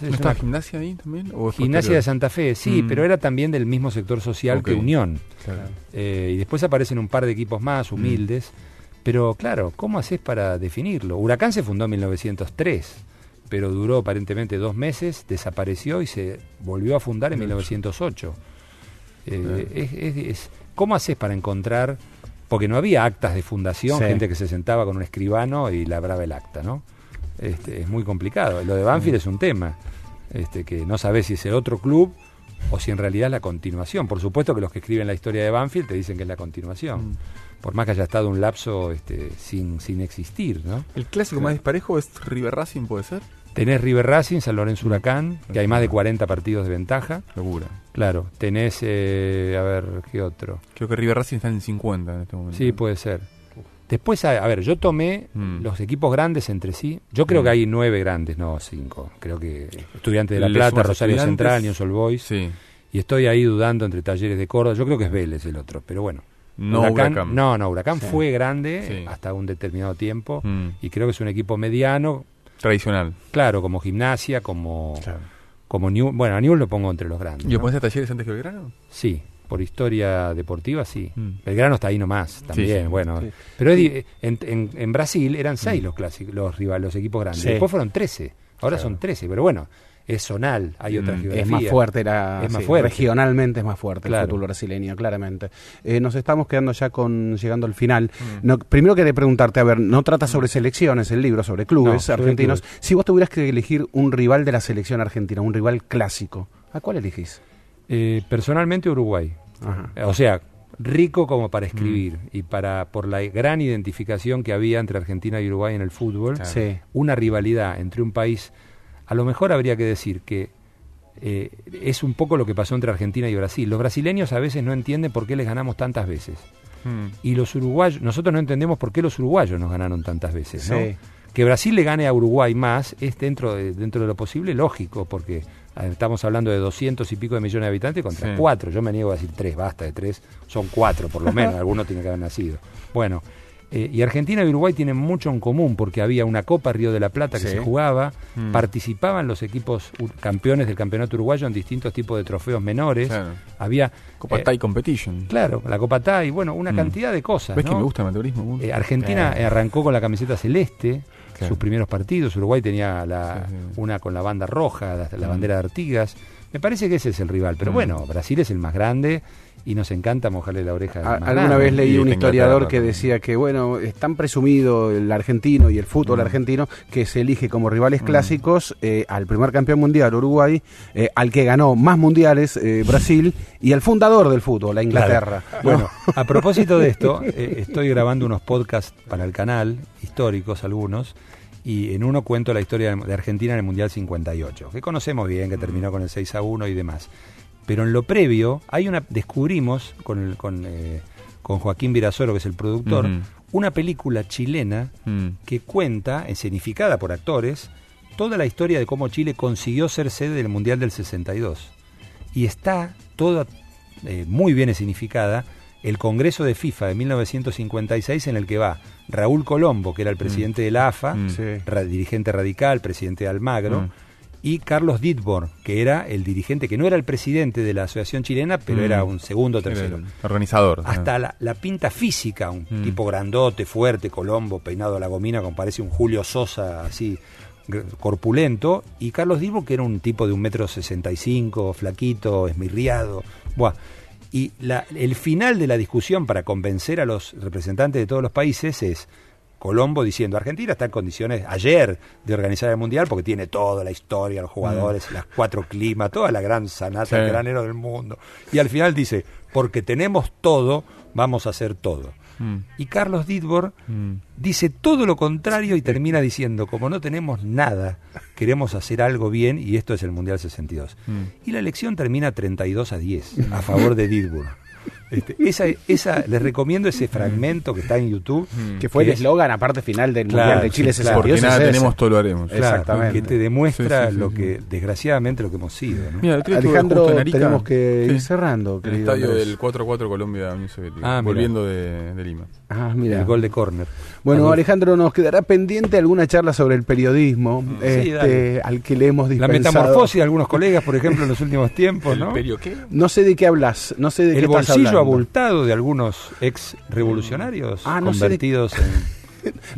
Entonces, ¿No es estaba una- gimnasia ahí también? ¿O es Gimnasia de Santa Fe, sí, Mm. pero era también del mismo sector social que. Unión. Claro. Eh, y después aparecen un par de equipos más humildes. Pero claro, ¿cómo haces para definirlo? Huracán se fundó en 1903, pero duró aparentemente dos meses, desapareció y se volvió a fundar en 1908. Eh, es- es- es- ¿Cómo haces para encontrar? Porque no había actas de fundación, Sí. gente que se sentaba con un escribano y labraba el acta, ¿no? Este, es muy complicado. Lo de Banfield es un tema, este, que no sabes si es el otro club o si en realidad es la continuación. Por supuesto que los que escriben la historia de Banfield te dicen que es la continuación, Mm. por más que haya estado un lapso este, sin, sin existir, ¿no? ¿El clásico más disparejo es River Racing, puede ser? Tenés River Racing, San Lorenzo Huracán, que hay más de 40 partidos de ventaja. Locura. Claro, tenés, eh, a ver, ¿qué otro? Creo que River Racing está en 50 en este momento. Sí, puede ser. Después, a, a ver, yo tomé Mm. los equipos grandes entre sí. Yo creo Mm. que hay nueve grandes, no cinco. Creo que Estudiantes de La Plata, Rosario. Central, News All Boys. Sí. Y estoy ahí dudando entre Talleres de Córdoba. Yo creo que es Vélez el otro, pero bueno. No Huracán. No, no, Huracán Sí. fue grande Sí. hasta un determinado tiempo. Mm. Y creo que es un equipo mediano, Tradicional. claro, como gimnasia, como, Claro. como New, bueno, a Newell lo pongo entre los grandes. ¿Y ¿no? opones a Talleres antes que Belgrano? Sí, por historia deportiva, sí. Mm. Belgrano está ahí nomás, también, sí, bueno. sí. Pero en, en- en Brasil eran seis los clásicos, los rivales, los equipos grandes. Después fueron 13, ahora Claro. son 13, pero bueno, es zonal, hay otra Mm. Es más fuerte, era, Es más sí, fuerte. regionalmente es más fuerte Claro. el fútbol brasileño, claramente. Eh, nos estamos quedando ya con llegando al final. Mm. No, primero quería preguntarte, a ver, no trata sobre selecciones el libro, sobre clubes No, sobre argentinos. clubes. Si vos tuvieras que elegir un rival de la selección argentina, un rival clásico, ¿a cuál elegís? Eh, personalmente Uruguay. Ajá. O sea, rico como para escribir y para por la gran identificación que había entre Argentina y Uruguay en el fútbol, Sí. una rivalidad entre un país, a lo mejor habría que decir que eh, es un poco lo que pasó entre Argentina y Brasil. Los brasileños a veces no entienden por qué les ganamos tantas veces. Mm. Y los uruguayos, nosotros no entendemos por qué los uruguayos nos ganaron tantas veces, ¿no? Sí. Que Brasil le gane a Uruguay más es dentro de, dentro de lo posible lógico, porque estamos hablando de 200 y pico de millones de habitantes contra Sí. cuatro. Yo me niego a decir tres, basta de tres, son cuatro por lo menos, [laughs] alguno tiene que haber nacido. Bueno, eh, y Argentina y Uruguay tienen mucho en común porque había una Copa Río de la Plata que Sí. se jugaba, Mm. participaban los equipos campeones del campeonato uruguayo en distintos tipos de trofeos menores. Claro. Había Copa eh, Thai Competition. Claro, la Copa TAI, bueno, una Mm. cantidad de cosas. ¿Ves ¿no? que me gusta el amateurismo? mucho? Eh, Argentina Eh. arrancó con la camiseta celeste, Claro. sus primeros partidos. Uruguay tenía la, Sí, sí. una con la banda roja, la, la Mm. bandera de Artigas. Me parece que ese es el rival. Pero bueno, Brasil es el más grande y nos encanta mojarle la oreja. A- Alguna vez leí un historiador que decía que, bueno, es tan presumido el argentino y el fútbol Mm. argentino que se elige como rivales Mm. clásicos eh, al primer campeón mundial, Uruguay, eh, al que ganó más mundiales, eh, Brasil, y al fundador del fútbol, a Inglaterra. Bueno, a propósito de esto, [laughs] eh, estoy grabando unos podcasts para el canal, históricos algunos, y en uno cuento la historia de Argentina en el Mundial 58, que conocemos bien, que terminó con el 6 a 1 y demás. Pero en lo previo, hay una descubrimos con, el- con, eh, con Joaquín Virasoro, que es el productor, una película chilena Mm. que cuenta, escenificada por actores, toda la historia de cómo Chile consiguió ser sede del Mundial del 62. Y está toda eh, muy bien escenificada el Congreso de FIFA de 1956 en el que va Raúl Colombo, que era el presidente de la AFA, Mm. Ra- dirigente radical, presidente de Almagro, Mm. Y Carlos Ditbor, que era el dirigente, que no era el presidente de la Asociación Chilena, pero Mm. era un segundo tercero el organizador. hasta la, la pinta física, un Mm. tipo grandote, fuerte, Colombo, peinado a la gomina, como parece un Julio Sosa así corpulento, y Carlos Divo, que era un tipo de un metro sesenta y cinco, flaquito, esmirriado. Buah. Y la- el final de la discusión para convencer a los representantes de todos los países es Colombo diciendo, Argentina está en condiciones ayer de organizar el Mundial porque tiene toda la historia, los jugadores, las cuatro climas, toda la gran sanata, Sí. el granero del mundo. Y al final dice, porque tenemos todo, vamos a hacer todo. Mm. Y Carlos Ditbor Mm. dice todo lo contrario y termina diciendo, como no tenemos nada, queremos hacer algo bien y esto es el Mundial 62. Mm. Y la elección termina 32 a 10 a favor de Ditbor. Este, esa, esa, les recomiendo ese fragmento que está en YouTube. Que fue el es- eslogan, aparte final del Claro, Mundial de Chile sí, claro. 62. Porque nada es tenemos, todo lo haremos. Claro, Exactamente. que te demuestra Sí, sí, sí, lo que, desgraciadamente, lo que hemos sido. ¿no? Mira, el Alejandro, Arica. tenemos que ir cerrando, el estadio Andrés. del 4-4 Colombia Unión Soviética. Ah, volviendo de, de Lima. Ah, mira. El gol de córner. Bueno. Alejandro, nos quedará pendiente alguna charla sobre el periodismo Sí, este, al que le hemos La dispensado. metamorfosis de algunos colegas, por ejemplo, en los últimos tiempos, ¿no? ¿Perio qué? No sé de qué hablas, no sé de qué el estás bolsillo hablando. abultado de algunos ex revolucionarios Ah, no sé de- convertidos [laughs]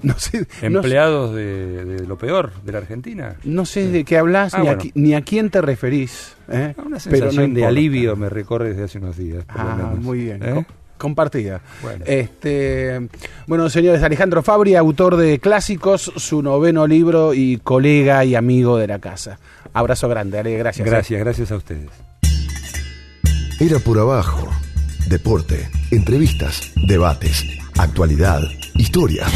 No sé, en no, empleados de, de lo peor de la Argentina. no sé de qué hablas Ah, ni, bueno. a, qui- ni a quién te referís. ¿eh? Una Pero no sensación de importa. alivio me recorre desde hace unos días. por lo Ah, menos. muy bien. ¿Eh? Co- Compartida. Bueno. Este, bueno, señores, Alejandro Fabri, autor de Clásicos, su noveno libro y colega y amigo de la casa. Abrazo grande, Ale, gracias. ¿eh? Gracias, gracias a ustedes. Era por abajo. Deporte, entrevistas, debates, actualidad, historia.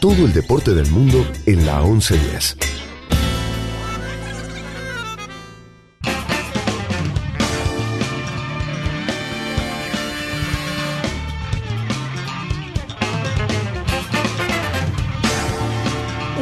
Todo el deporte del mundo en la 1110.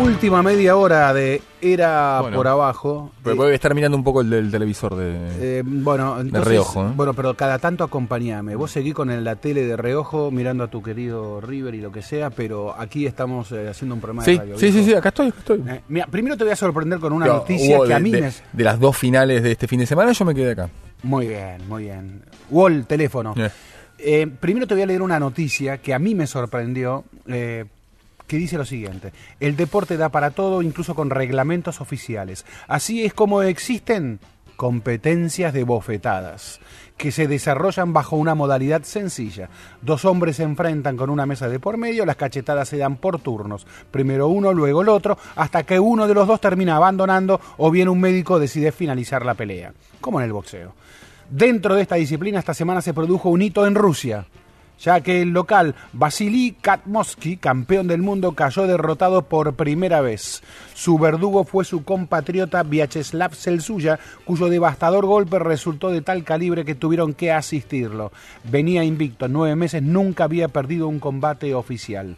Última media hora de Era Bueno. por abajo. Pero Eh, voy a estar mirando un poco el del televisor de... Eh, bueno, entonces, reojo, ¿eh? bueno, pero cada tanto acompañame. Vos seguí con el- la tele de reojo mirando a tu querido River y lo que sea, pero aquí estamos eh, haciendo un programa Sí, de radio. sí, sí, sí, acá estoy, acá estoy. Eh, mira, primero te voy a sorprender con una Pero noticia hubo que a de- mí de, me... de las dos finales de este fin de semana yo me quedé acá. Muy bien, muy bien. Wall, teléfono. Eh. Eh, primero te voy a leer una noticia que a mí me sorprendió, eh, que dice lo siguiente. El deporte da para todo, incluso con reglamentos oficiales. Así es como existen competencias de bofetadas, que se desarrollan bajo una modalidad sencilla. Dos hombres se enfrentan con una mesa de por medio, las cachetadas se dan por turnos. Primero uno, luego el otro, hasta que uno de los dos termina abandonando o bien un médico decide finalizar la pelea, como en el boxeo. Dentro de esta disciplina, esta semana se produjo un hito en Rusia, ya que el local Vasily Katmosky, campeón del mundo, cayó derrotado por primera vez. Su verdugo fue su compatriota Vyacheslav Selsuya, cuyo devastador golpe resultó de tal calibre que tuvieron que asistirlo. Venía invicto, nueve meses nunca había perdido un combate oficial.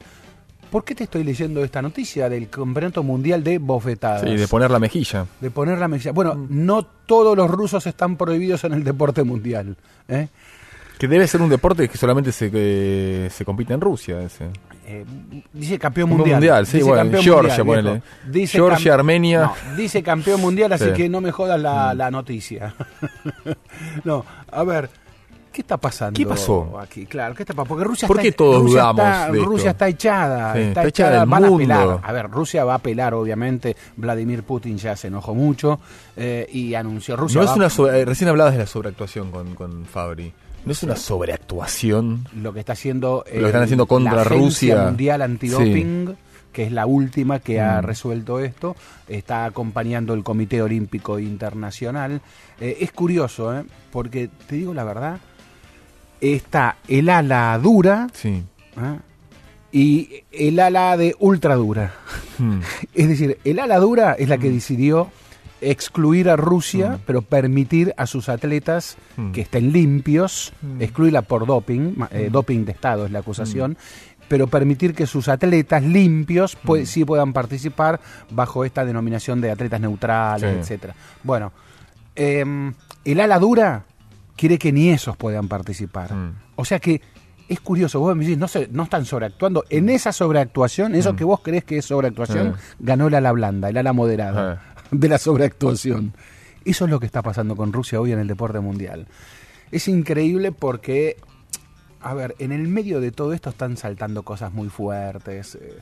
¿Por qué te estoy leyendo esta noticia del Campeonato Mundial de Bofetadas? Sí, de poner la mejilla. De poner la mejilla. Bueno, no todos los rusos están prohibidos en el deporte mundial. ¿eh? Que debe ser un deporte que solamente se, eh, se compite en Rusia. Ese. Eh, dice campeón mundial. mundial, sí, Dice bueno, campeón Georgia, mundial, ponele. viejo. Dice Georgia, Armenia. No, dice campeón mundial, así Sí. Mm. que no me jodas la, la noticia. [laughs] no, a ver, ¿qué está pasando? ¿Qué pasó? aquí? Claro, ¿qué está pasando? Porque Rusia ¿Por está, qué todos Rusia dudamos está, de esto? Rusia está echada, Sí, está, está echada echada, del van a mundo. apelar. A ver, Rusia va a apelar, obviamente. Vladimir Putin ya se enojó mucho eh, y anunció Rusia. No es va- una sobre- eh, recién hablabas de la sobreactuación con, con Fabri. No es una sobreactuación. lo que está haciendo Lo que están haciendo contra la Agencia Rusia. Mundial Antidoping, que es la última que ha resuelto esto, está acompañando el Comité Olímpico Internacional. Eh, es curioso, ¿eh? porque te digo la verdad, está el ala dura Sí. ¿eh? y el ala de ultra dura. Hmm. [laughs] Es decir, el ala dura es la que decidió excluir a Rusia, pero permitir a sus atletas Mm. que estén limpios, excluirla por doping, eh, doping de Estado es la acusación, pero permitir que sus atletas limpios pues, sí puedan participar bajo esta denominación de atletas neutrales, Sí. etcétera. Bueno, em, el ala dura quiere que ni esos puedan participar. Mm. O sea que es curioso, vos me decís, no, se, no están sobreactuando. En esa sobreactuación, eso que vos crees que es sobreactuación, Mm. ganó el ala blanda, el ala moderada Ah. de la sobreactuación. Eso es lo que está pasando con Rusia hoy en el deporte mundial. Es increíble porque, a ver, en el medio de todo esto están saltando cosas muy fuertes. eh,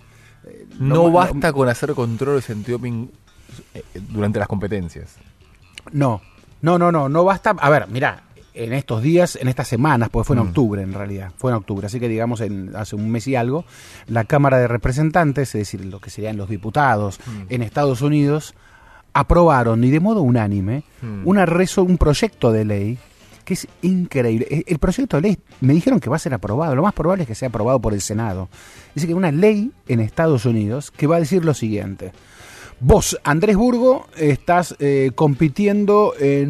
eh, lo No lo- basta con hacer controles antidoping eh, durante las competencias. No, no, no, no, no basta. A ver, mira, en estos días, en estas semanas, pues fue en Mm. octubre en realidad, fue en octubre, así que digamos en, hace un mes y algo, la Cámara de Representantes, es decir, lo que serían los diputados Mm. en Estados Unidos, aprobaron y de modo unánime Mm. una reso- un proyecto de ley que es increíble. E- El proyecto de ley me dijeron que va a ser aprobado, lo más probable es que sea aprobado por el Senado. Dice que una ley en Estados Unidos que va a decir lo siguiente. Vos, Andrés Burgo, estás eh, compitiendo en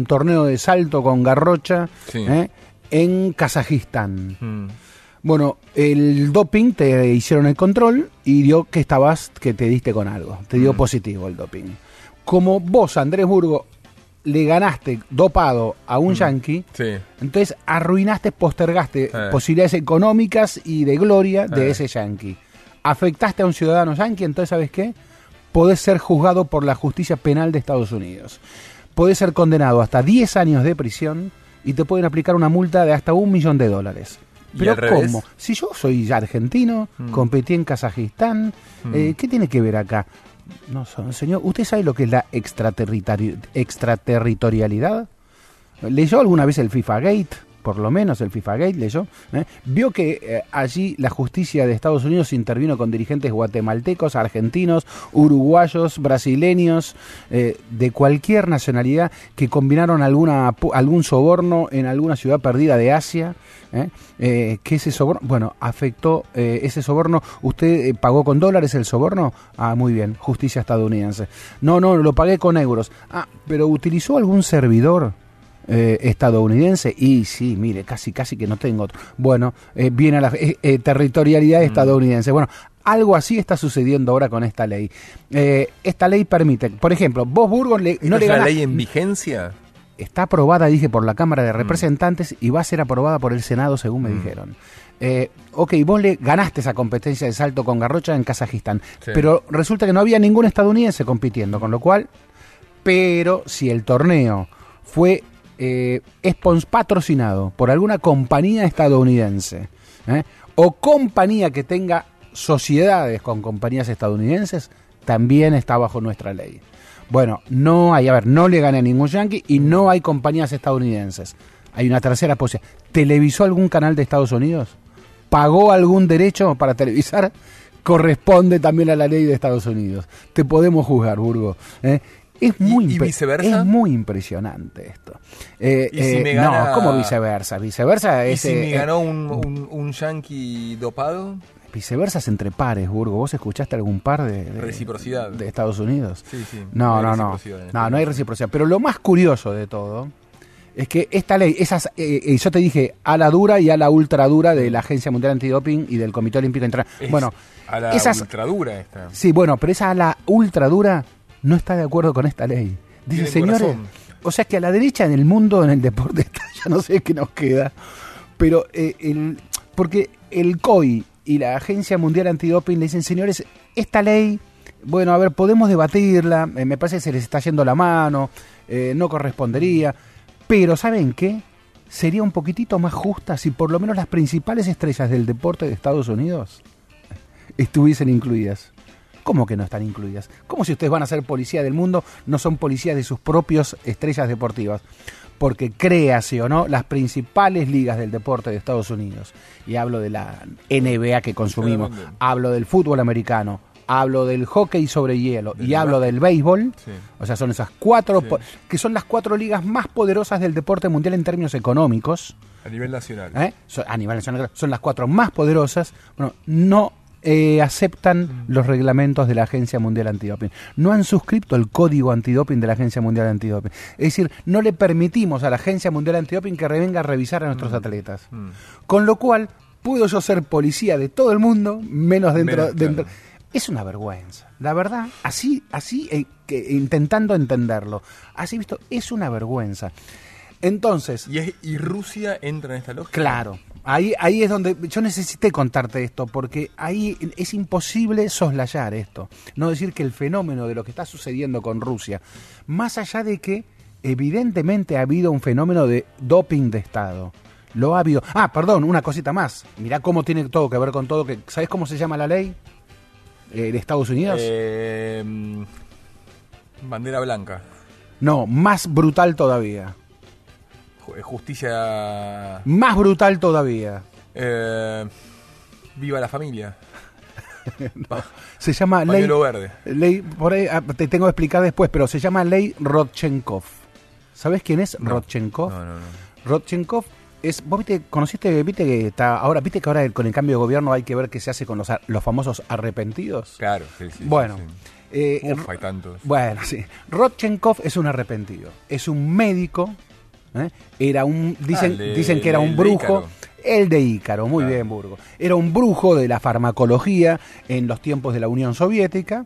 un torneo de salto con garrocha Sí. ¿eh? en Kazajistán. Hmm. Bueno, el doping te hicieron el control y dio que estabas, que te diste con algo. Te dio Mm. positivo el doping. Como vos, Andrés Burgo, le ganaste dopado a un yankee, Sí. entonces arruinaste, postergaste Eh. posibilidades económicas y de gloria de ese yankee. Afectaste a un ciudadano yankee, entonces ¿sabes qué? Podés ser juzgado por la justicia penal de Estados Unidos. Podés ser condenado hasta 10 años de prisión y te pueden aplicar una multa de hasta un millón de dólares. ¿Y Pero? ¿cómo? Si yo soy argentino, Mm. competí en Kazajistán, Mm. eh, ¿qué tiene que ver acá? No, señor, ¿usted sabe lo que es la extraterritari- extraterritorialidad? ¿Leyó alguna vez el FIFA Gate? Por lo menos el FIFA Gate leyó. ¿eh? Vio que eh, allí la justicia de Estados Unidos intervino con dirigentes guatemaltecos, argentinos, uruguayos, brasileños, eh, de cualquier nacionalidad que combinaron alguna, algún soborno en alguna ciudad perdida de Asia. que ese soborno, bueno, afectó ese soborno. ¿Usted pagó con dólares el soborno? Ah, muy bien, justicia estadounidense. No, no, lo pagué con euros. Ah, pero ¿utilizó algún servidor? Eh, estadounidense y sí, mire, casi casi que no tengo otro. Bueno, eh, viene a la eh, territorialidad estadounidense. Bueno, algo así está sucediendo ahora con esta ley. Esta ley permite, por ejemplo, vos Burgos le, no ¿No le ley en vigencia? está aprobada, dije, por la Cámara de Representantes y va a ser aprobada por el Senado, según me Mm. dijeron. Eh, ok, vos le ganaste esa competencia de salto con garrocha en Kazajistán, Sí. pero resulta que no había ningún estadounidense compitiendo, con lo cual, pero si el torneo fue eh, spons- patrocinado por alguna compañía estadounidense, ¿eh? o compañía que tenga sociedades con compañías estadounidenses, también está bajo nuestra ley. Bueno, no hay, a ver, no le gane a ningún yankee y no hay compañías estadounidenses. Hay una tercera posibilidad. ¿Televisó algún canal de Estados Unidos? ¿Pagó algún derecho para televisar? [laughs] Corresponde también a la ley de Estados Unidos. Te podemos juzgar, Burgo. ¿eh? Es muy, ¿Y- y viceversa? es muy impresionante esto. Eh, ¿Y si eh, me gana- No, ¿cómo viceversa? Viceversa ¿Y es. si eh, me eh, ganó un, un, un yankee dopado? Viceversa es entre pares, Burgo. ¿Vos escuchaste algún par de, de- Reciprocidad. de Estados Unidos? Sí, sí. No, no, no. este No, no hay reciprocidad. Pero lo más curioso de todo es que esta ley, esas, eh, eh, yo te dije, a la dura y a la ultra dura de la Agencia Mundial Antidoping y del Comité Olímpico Internacional. Bueno, a la esas, ultradura esta. sí, bueno, pero esa a la ultra dura no está de acuerdo con esta ley. Dice, señores, corazón. o sea que a la derecha en el mundo, en el deporte, está, [laughs] ya no sé qué nos queda. Pero eh, el, porque el COI y la Agencia Mundial Antidoping le dicen, señores, esta ley, bueno, a ver, podemos debatirla, eh, me parece que se les está yendo la mano, eh, no correspondería, pero ¿saben qué? Sería un poquitito más justa si por lo menos las principales estrellas del deporte de Estados Unidos estuviesen incluidas. ¿Cómo que no están incluidas? ¿Cómo si ustedes van a ser policía del mundo, no son policías de sus propios estrellas deportivas? Porque créase o no, las principales ligas del deporte de Estados Unidos, y hablo de la NBA que consumimos, hablo del fútbol americano, hablo del hockey sobre hielo y hablo básquet. del béisbol, Sí. o sea, son esas cuatro, Sí. que son las cuatro ligas más poderosas del deporte mundial en términos económicos, A nivel nacional. ¿eh? So- a nivel nacional, son las cuatro más poderosas, bueno, no eh, aceptan los reglamentos de la Agencia Mundial Antidoping. No han suscrito el código antidoping de la Agencia Mundial Antidoping. Es decir, no le permitimos a la Agencia Mundial Antidoping que revenga a revisar a nuestros atletas. Mm. Con lo cual, puedo yo ser policía de todo el mundo, menos dentro... Menos, dentro- claro. Es una vergüenza. La verdad, así, así, eh, que, intentando entenderlo, así visto, es una vergüenza. Entonces, ¿Y, es- ¿Y Rusia entra en esta lógica? Claro. Ahí, ahí es donde yo necesité contarte esto, porque ahí es imposible soslayar esto. No decir que el fenómeno de lo que está sucediendo con Rusia, más allá de que evidentemente ha habido un fenómeno de doping de Estado. Lo ha habido. Ah, perdón, una cosita más. Mirá cómo tiene todo que ver con todo. Que, ¿Sabes cómo se llama la ley eh, de Estados Unidos? Eh, mm, bandera blanca. No, más brutal todavía. Eh, Justicia. Más brutal todavía. eh, viva la familia. [laughs] Se llama ley. Pañuelo verde. Ley, por ahí ah, te tengo que explicar después, pero se llama ley Rodchenkov. ¿Sabes quién es No. Rodchenkov? No, no, no. Rodchenkov es, vos viste, conociste, viste que está, ahora, viste que ahora el- con el cambio de gobierno hay que ver qué se hace con los, los famosos arrepentidos. Claro, sí, sí. sí, Bueno, sí. eh, Uf, hay tantos. bueno, sí. Rodchenkov es un arrepentido. Es un médico. ¿Eh? Era un. Dicen, Ah, de- dicen que era un brujo. El de Ícaro, muy bien, Burgo. Era un brujo de la farmacología en los tiempos de la Unión Soviética.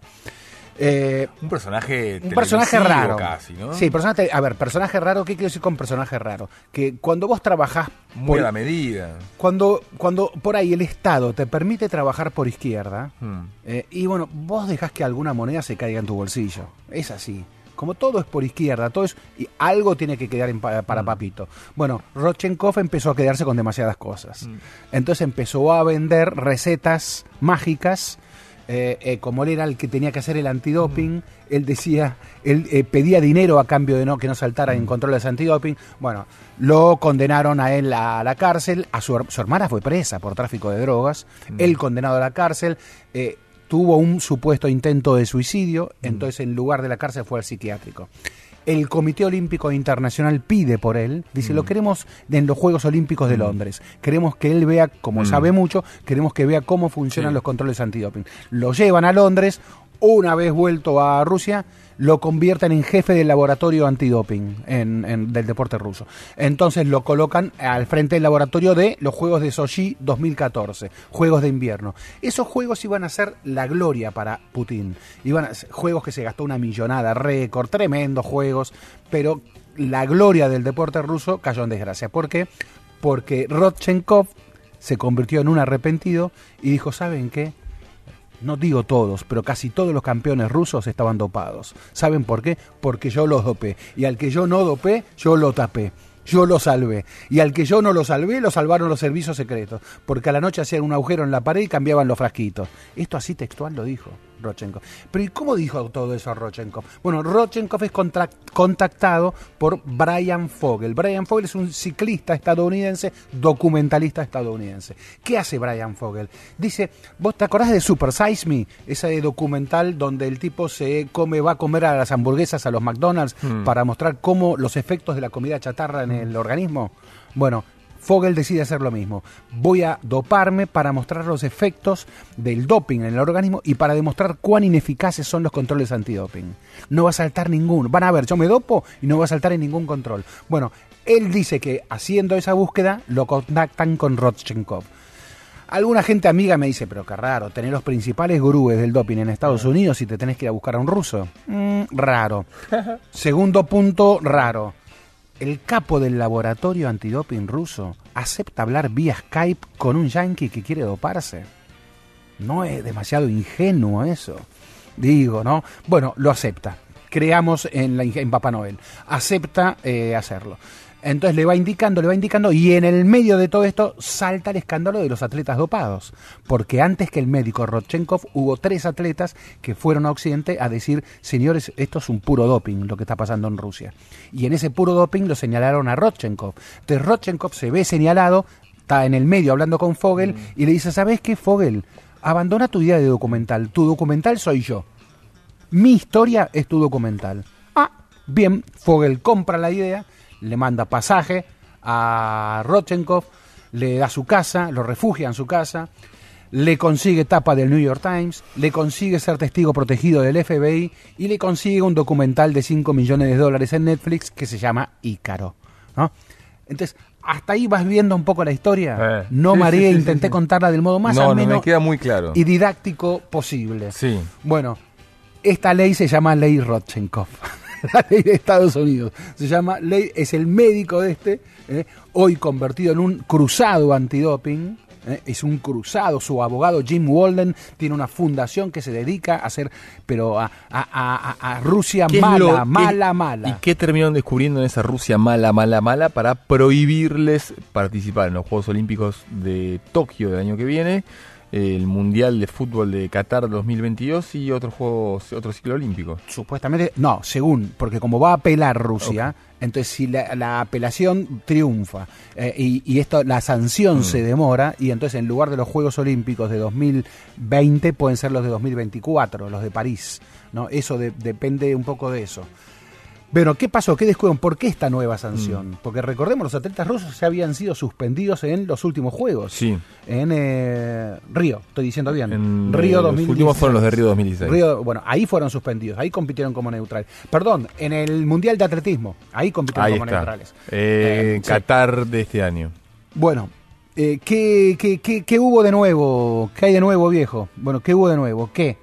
Eh, Un personaje. un personaje raro. Casi, ¿no? Sí, personaje, a ver, personaje raro, ¿qué quiero decir con personaje raro? Que cuando vos trabajás Muy por, a la medida. cuando, cuando por ahí el Estado te permite trabajar por izquierda, Hmm. eh, y bueno, vos dejás que alguna moneda se caiga en tu bolsillo. Es así. Como todo es por izquierda, todo es. Y algo tiene que quedar en pa- para papito. Bueno, Rodchenkov empezó a quedarse con demasiadas cosas. Mm. Entonces empezó a vender recetas mágicas. eh, eh, como él era el que tenía que hacer el antidoping, él decía, él eh, pedía dinero a cambio de no que no saltara en controles antidoping. Bueno, lo condenaron a él a la cárcel, a su, her- su hermana fue presa por tráfico de drogas, él condenado a la cárcel, tuvo un supuesto intento de suicidio, entonces en lugar de la cárcel fue al psiquiátrico. El Comité Olímpico Internacional pide por él, dice, lo queremos en los Juegos Olímpicos de Londres. Queremos que él vea, como sabe mucho, queremos que vea cómo funcionan Sí. los controles antidoping. Lo llevan a Londres, una vez vuelto a Rusia, lo convierten en jefe del laboratorio antidoping en, en- del deporte ruso. Entonces lo colocan al frente del laboratorio de los Juegos de Sochi 2014, Juegos de Invierno. Esos juegos iban a ser la gloria para Putin. Iban a ser juegos que se gastó una millonada, récord, tremendos juegos, pero la gloria del deporte ruso cayó en desgracia. ¿Por qué? Porque Rodchenkov se convirtió en un arrepentido y dijo, ¿saben qué? No digo todos, pero casi todos los campeones rusos estaban dopados. ¿Saben por qué? Porque yo los dopé. Y al que yo no dopé, yo lo tapé. Yo lo salvé. Y al que yo no lo salvé, lo salvaron los servicios secretos. Porque a la noche hacían un agujero en la pared y cambiaban los frasquitos. Esto así textual lo dijo. Rochenkov. Pero ¿y cómo dijo todo eso Rochenkov? Bueno, Rochenkov es contra- contactado por Brian Fogel. Brian Fogel es un ciclista estadounidense, documentalista estadounidense. ¿Qué hace Brian Fogel? Dice, ¿vos te acordás de Super Size Me? Ese documental donde el tipo se come, va a comer a las hamburguesas, a los McDonald's, para mostrar cómo los efectos de la comida chatarra en el organismo. Bueno, Fogel decide hacer lo mismo. Voy a doparme para mostrar los efectos del doping en el organismo y para demostrar cuán ineficaces son los controles antidoping. No va a saltar ninguno. Van a ver, yo me dopo y no va a saltar en ningún control. Bueno, él dice que haciendo esa búsqueda lo contactan con Rodchenkov. Alguna gente amiga me dice, pero qué raro, tener los principales gurúes del doping en Estados Unidos y te tenés que ir a buscar a un ruso. Mm, raro. [laughs] Segundo punto, raro. El capo del laboratorio antidoping ruso acepta hablar vía Skype con un yankee que quiere doparse. No es demasiado ingenuo eso. Digo, ¿no? Bueno, lo acepta. Creamos en, la, en Papá Noel. Acepta eh, hacerlo. Entonces le va indicando, le va indicando, y en el medio de todo esto salta el escándalo de los atletas dopados. Porque antes que el médico Rodchenkov hubo tres atletas que fueron a Occidente a decir, señores, esto es un puro doping lo que está pasando en Rusia. Y en ese puro doping lo señalaron a Rodchenkov. Entonces Rodchenkov se ve señalado, está en el medio hablando con Fogel, y le dice, ¿sabes qué, Fogel? Abandona tu idea de documental. Tu documental soy yo. Mi historia es tu documental. Ah, bien, Fogel compra la idea, le manda pasaje a Rodchenkov, le da su casa, lo refugia en su casa, le consigue tapa del New York Times, le consigue ser testigo protegido del FBI y le consigue un documental de 5 millones de dólares en Netflix que se llama Ícaro. ¿no? Entonces, hasta ahí vas viendo un poco la historia. Eh, no sí, mareé, sí, sí, intenté contarla del modo más no, no, ameno me queda muy claro. y didáctico posible. Sí. Bueno, esta ley se llama Ley Rodchenkov. La ley de Estados Unidos. Se llama ley, es el médico de este, eh, hoy convertido en un cruzado antidoping. eh, es un cruzado, su abogado Jim Walden tiene una fundación que se dedica a hacer, pero a, a- a- a- a Rusia ¿Qué es mala, lo- mala, mala. ¿Y qué terminaron descubriendo en esa Rusia mala, mala, mala para prohibirles participar en los Juegos Olímpicos de Tokio del año que viene, el Mundial de Fútbol de Qatar 2022 y otros Juegos, otro ciclo olímpico? Supuestamente, no, según, porque como va a apelar Rusia, entonces si la, la apelación triunfa eh, y, y esto la sanción Mm. se demora, y entonces en lugar de los Juegos Olímpicos de 2020 pueden ser los de 2024, los de París, ¿no? Eso de- depende un poco de eso. Pero, ¿qué pasó? ¿Qué descubrieron? ¿Por qué esta nueva Mm. sanción? Porque recordemos, los atletas rusos ya habían sido suspendidos en los últimos Juegos. Sí. En eh, Río, estoy diciendo bien. En, Río eh, 2016. Los últimos fueron los de Río 2016. Río- bueno, ahí fueron suspendidos, ahí compitieron como neutrales. Perdón, en el Mundial de Atletismo, ahí compitieron Ahí como está. neutrales. Eh, Eh, sí. Qatar de este año. Bueno, eh, ¿qué, qué, qué- qué hubo de nuevo? ¿Qué hay de nuevo, viejo? Bueno, ¿qué hubo de nuevo? Que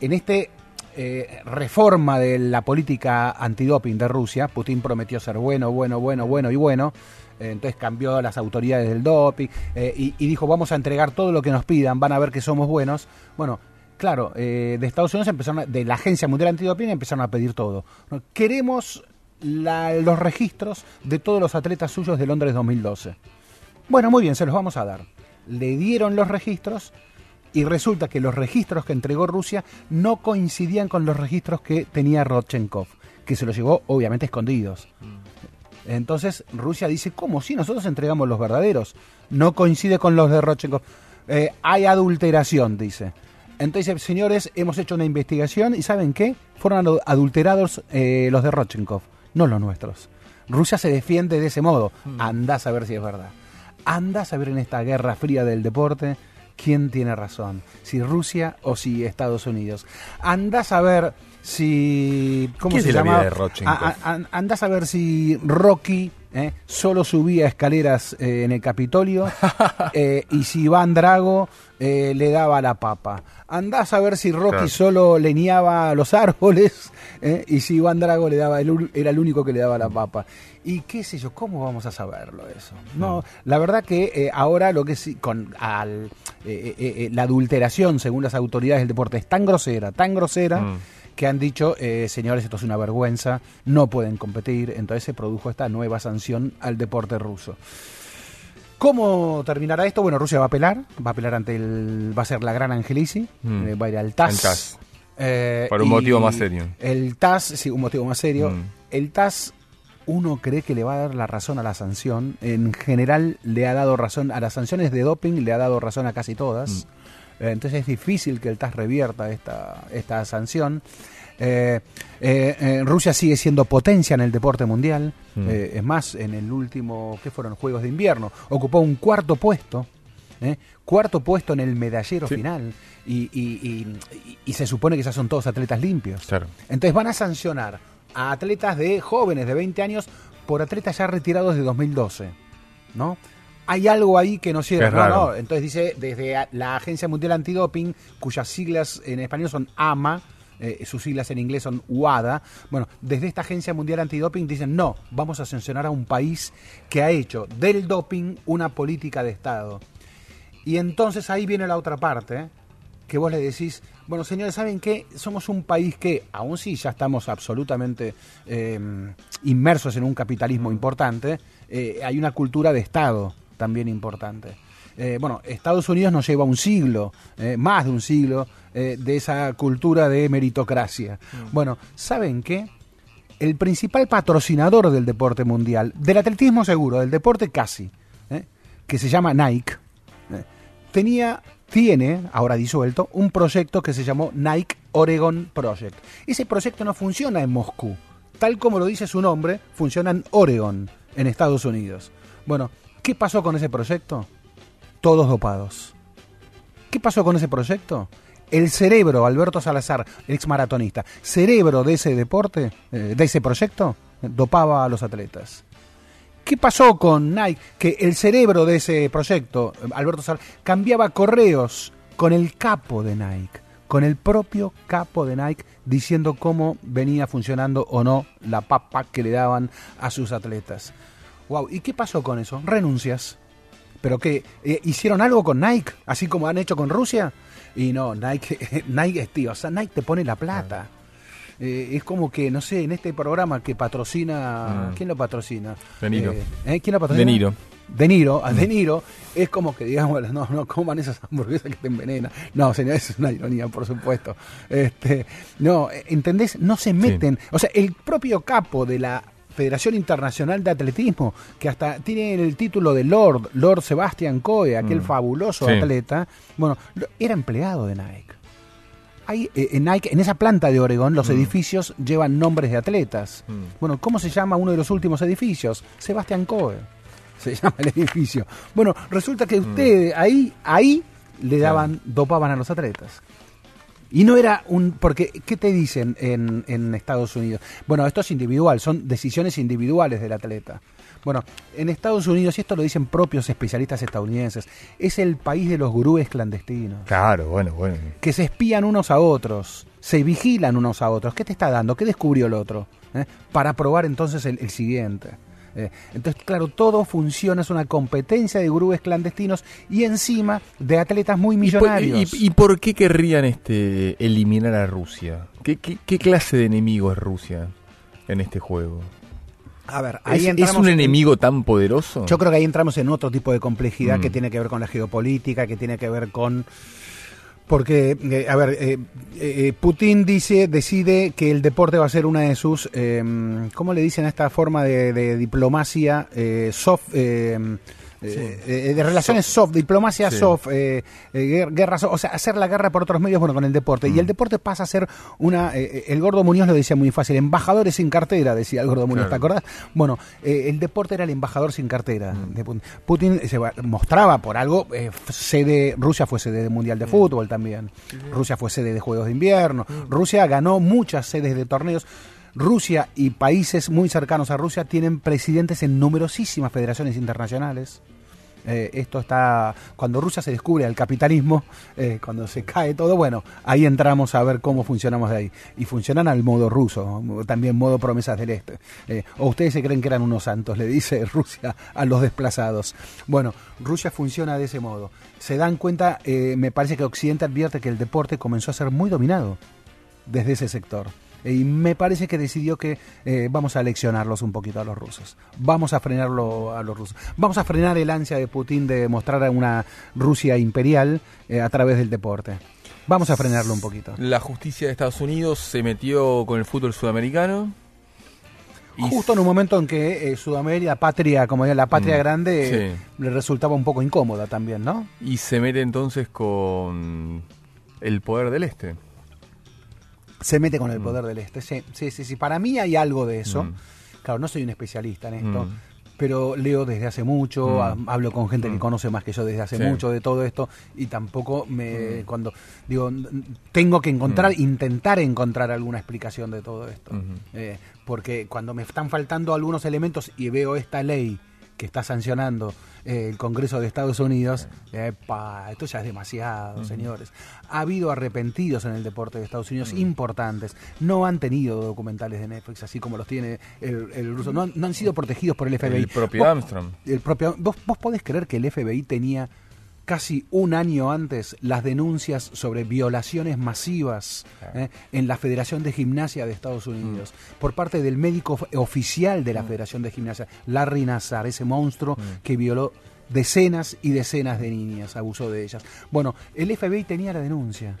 en este eh, reforma de la política antidoping de Rusia, Putin prometió ser bueno, bueno, bueno, bueno y bueno. eh, entonces cambió a las autoridades del doping eh, y, dijo vamos a entregar todo lo que nos pidan, van a ver que somos buenos. Bueno, claro, de Estados Unidos empezaron, de la Agencia Mundial Antidoping empezaron a pedir todo. Queremos los registros de todos los atletas suyos de Londres 2012. Bueno, muy bien, se los vamos a dar. Le dieron los registros y resulta que los registros que entregó Rusia no coincidían con los registros que tenía Rodchenkov, que se los llevó obviamente escondidos. Entonces Rusia dice, ¿cómo? Si nosotros entregamos los verdaderos. No coincide con los de Rodchenkov. Eh, hay adulteración, dice. Entonces, señores, hemos hecho una investigación y ¿saben qué? Fueron adu- adulterados eh, los de Rodchenkov, no los nuestros. Rusia se defiende de ese modo. Andás a ver si es verdad. Andás a ver en esta guerra fría del deporte quién tiene razón, si Rusia o si Estados Unidos. Andás a ver si... ¿Cómo ¿Qué se llama? andás a ver si Rocky eh, solo subía escaleras eh, en el Capitolio [laughs] eh, y si Iván Drago le daba la papa. Andás a ver si Rocky Claro. solo leñaba los árboles [laughs] y si Iván Drago le daba el era el único que le daba la papa. Y qué sé yo, ¿cómo vamos a saberlo eso? No, la verdad que ahora lo que sí, con al, eh, eh, eh, la adulteración según las autoridades del deporte es tan grosera, tan grosera Mm. que han dicho, eh, señores, esto es una vergüenza, no pueden competir, entonces se produjo esta nueva sanción al deporte ruso. ¿Cómo terminará esto? Bueno, Rusia va a apelar, va a apelar ante el, va a ser la gran Angelici, Mm. va a ir al TAS, TAS. Por un motivo más serio. El TAS, sí, un motivo más serio. Mm. El TAS, uno cree que le va a dar la razón a la sanción. En general, le ha dado razón a las sanciones de doping, le ha dado razón a casi todas. Eh, entonces es difícil que el TAS revierta esta, esta sanción. Eh, eh, eh, Rusia sigue siendo potencia en el deporte mundial. Mm. Es más, en el último, ¿qué fueron? Juegos de invierno. Ocupó un cuarto puesto. Cuarto puesto en el medallero Sí. final. Y, y- y- y- y se supone que ya son todos atletas limpios. Claro. Entonces van a sancionar a atletas de jóvenes de 20 años por atletas ya retirados de 2012. ¿No? Hay algo ahí que no cierra. No, no. Entonces dice desde la Agencia Mundial Antidoping, cuyas siglas en español son AMA, eh, sus siglas en inglés son UADA. Bueno, desde esta Agencia Mundial Antidoping dicen no, vamos a sancionar a un país que ha hecho del doping una política de Estado. Y entonces ahí viene la otra parte, ¿eh? Que vos le decís, bueno, señores, ¿saben qué? Somos un país que, aún sí ya estamos absolutamente eh, inmersos en un capitalismo importante, eh, hay una cultura de Estado también importante. Eh, bueno, Estados Unidos nos lleva un siglo, eh, más de un siglo, eh, de esa cultura de meritocracia. Bueno, ¿saben qué? El principal patrocinador del deporte mundial, del atletismo seguro, del deporte casi, que se llama Nike, tenía, tiene, ahora disuelto, un proyecto que se llamó Nike Oregon Project. Ese proyecto no funciona en Moscú, tal como lo dice su nombre, funciona en Oregon, en Estados Unidos. Bueno, ¿qué pasó con ese proyecto? Todos dopados. ¿Qué pasó con ese proyecto? El cerebro, Alberto Salazar, ex maratonista, cerebro de ese deporte, eh, de ese proyecto, dopaba a los atletas. ¿Qué pasó con Nike? Que el cerebro de ese proyecto, Alberto Salazar, cambiaba correos con el capo de Nike, con el propio capo de Nike, diciendo cómo venía funcionando o no la papa que le daban a sus atletas. Wow, ¿y qué pasó con eso? Renuncias. ¿Pero qué? eh, ¿Hicieron algo con Nike? Así como han hecho con Rusia. Y no, Nike, [laughs] Nike es tío, o sea, Nike te pone la plata. Eh, es como que, no sé, en este programa que patrocina. Mm. ¿Quién lo patrocina? De Niro. Eh, ¿eh? ¿Quién lo patrocina? De Niro. De Niro, a De Niro, es como que digamos, [laughs] no, no coman esas hamburguesas que te envenenan. No, señor, es una ironía, por supuesto. Este, no, ¿entendés? No se meten. O sea, el propio capo de la Federación Internacional de Atletismo, que hasta tiene el título de Lord, Lord Sebastian Coe, aquel Mm. fabuloso Sí. atleta, bueno, era empleado de Nike. Hay, eh, en Nike, en esa planta de Oregón, los Mm. edificios llevan nombres de atletas. Mm. Bueno, ¿cómo se llama uno de los últimos edificios? Sebastián Coe. Se [laughs] llama el edificio. Bueno, resulta que ustedes ahí, ahí le daban, dopaban a los atletas. Y no era un. Porque, ¿qué te dicen en, en Estados Unidos? Bueno, esto es individual, son decisiones individuales del atleta. Bueno, en Estados Unidos, y esto lo dicen propios especialistas estadounidenses, es el país de los gurúes clandestinos Claro, bueno, bueno. que se espían unos a otros, se vigilan unos a otros. ¿Qué te está dando? ¿Qué descubrió el otro? ¿Eh? Para probar entonces el, el siguiente. Eh, entonces, claro, todo funciona, es una competencia de gurúes clandestinos y encima de atletas muy ¿Y por, millonarios. y- y por qué querrían este eliminar a Rusia? ¿Qué, qué, qué clase de enemigo es Rusia en este juego? A ver, ¿Es, ahí es entramos un en- enemigo tan poderoso? Yo creo que ahí entramos en otro tipo de complejidad Mm. que tiene que ver con la geopolítica, que tiene que ver con... Porque, eh, a ver, eh, eh, Putin dice, decide que el deporte va a ser una de sus, eh, ¿cómo le dicen a esta forma de, de diplomacia eh, soft? Eh, eh, eh, de relaciones soft, diplomacia Sí. soft, eh, eh, guer- guerra soft, o sea, hacer la guerra por otros medios, bueno, con el deporte. Mm. Y el deporte pasa a ser una, eh, el Gordo Muñoz lo decía muy fácil, embajadores sin cartera, decía el Gordo Muñoz, ¿te Claro. acordás? Bueno, el deporte era el embajador sin cartera. Mm. de Putin. Putin se mostraba por algo, sede, Rusia fue sede del Mundial Mm. de Fútbol también, Rusia fue sede de Juegos de Invierno, Rusia ganó muchas sedes de torneos. Rusia y países muy cercanos a Rusia tienen presidentes en numerosísimas federaciones internacionales. Eh, esto está cuando Rusia se descubre al capitalismo, eh, cuando se cae todo, bueno, ahí entramos a ver cómo funcionamos de ahí. Y funcionan al modo ruso, también modo promesas del este. Eh, o ustedes se creen que eran unos santos, le dice [laughs] Rusia a los desplazados. Bueno, Rusia funciona de ese modo. Se dan cuenta, me parece que Occidente advierte que el deporte comenzó a ser muy dominado desde ese sector. Y me parece que decidió que eh, vamos a leccionarlos un poquito a los rusos. Vamos a frenarlo a los rusos. Vamos a frenar el ansia de Putin de mostrar a una Rusia imperial eh, a través del deporte. Vamos a frenarlo un poquito. La justicia de Estados Unidos se metió con el fútbol sudamericano. y Justo en un momento en que eh, Sudamérica, patria, como diga, la patria Mm, grande, sí. eh, le resultaba un poco incómoda también, ¿no? Y se mete entonces con el poder del este. Se mete con el poder del este. Sí, sí, sí, sí. Para mí hay algo de eso. Mm. Claro, no soy un especialista en esto. Mm. Pero leo desde hace mucho, Mm. ha- hablo con gente que Mm. conoce más que yo desde hace Sí. mucho de todo esto y tampoco me Mm. cuando digo tengo que encontrar, Mm. intentar encontrar alguna explicación de todo esto, Ujú. Eh, porque cuando me están faltando algunos elementos y veo esta ley que está sancionando eh, el Congreso de Estados Unidos, epa, esto ya es demasiado, señores. Ha habido arrepentidos en el deporte de Estados Unidos importantes. No han tenido documentales de Netflix, así como los tiene el, el ruso. No, han- no han sido protegidos por el FBI. El propio Vos- Armstrong. el propio, ¿vos, ¿Vos podés creer que el FBI tenía casi un año antes las denuncias sobre violaciones masivas eh, en la Federación de Gimnasia de Estados Unidos por parte del médico oficial de la Federación de Gimnasia, Larry Nassar, ese monstruo que violó decenas y decenas de niñas, abusó de ellas. Bueno, el FBI tenía la denuncia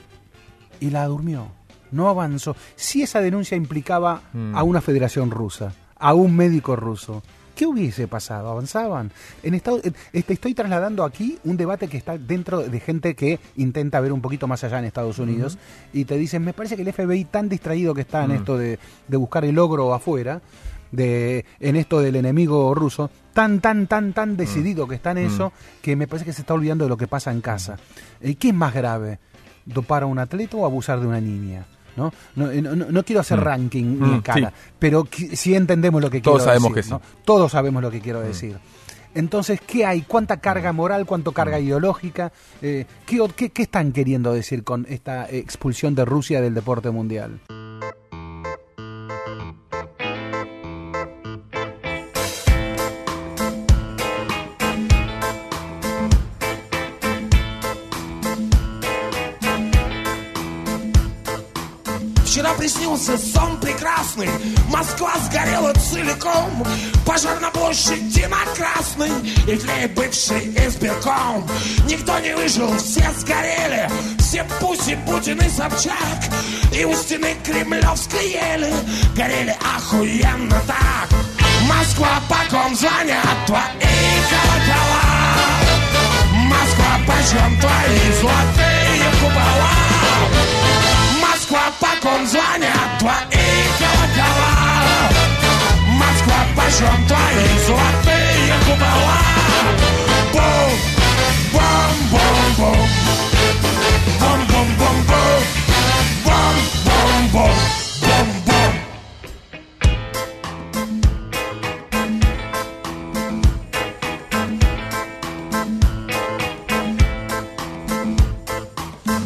y la durmió, no avanzó. Si esa denuncia implicaba Mm. a una federación rusa, a un médico ruso, ¿qué hubiese pasado? ¿Avanzaban? En estado, este, estoy trasladando aquí un debate que está dentro de gente que intenta ver un poquito más allá en Estados Unidos y te dicen, me parece que el FBI tan distraído que está en Mm. esto de, de buscar el logro afuera, de, en esto del enemigo ruso, tan, tan, tan, tan decidido que está en eso, que me parece que se está olvidando de lo que pasa en casa. Eh, ¿Qué es más grave? ¿Dopar a un atleta o abusar de una niña? ¿No? No, eh, no- no quiero hacer Mm. ranking ni Mm, escala, sí. pero sí entendemos lo que Todos quiero sabemos decir. que ¿no? sí. Mm. Todos sabemos lo que quiero decir. Entonces, ¿qué hay? ¿Cuánta carga moral? ¿Cuánto carga Mm. ideológica? Eh, ¿qué, qué, qué están queriendo decir con esta expulsión de Rusia del deporte mundial? Вчера приснился сон прекрасный Москва сгорела целиком Пожар на площади на Красной И тлеет бывший избирком. Никто не выжил, все сгорели Все Пуси, Путин и Собчак И у стены Кремлевской ели Горели охуенно так. Москва, по ком звонят твои колокола? Москва, почем твои золотые купола По ком звонят твои колокола Москва, почем твои золотые купола. Бум, бум, бум, бум. Бум, бум, бум, бум. Бум, бум, бум, бум, бум.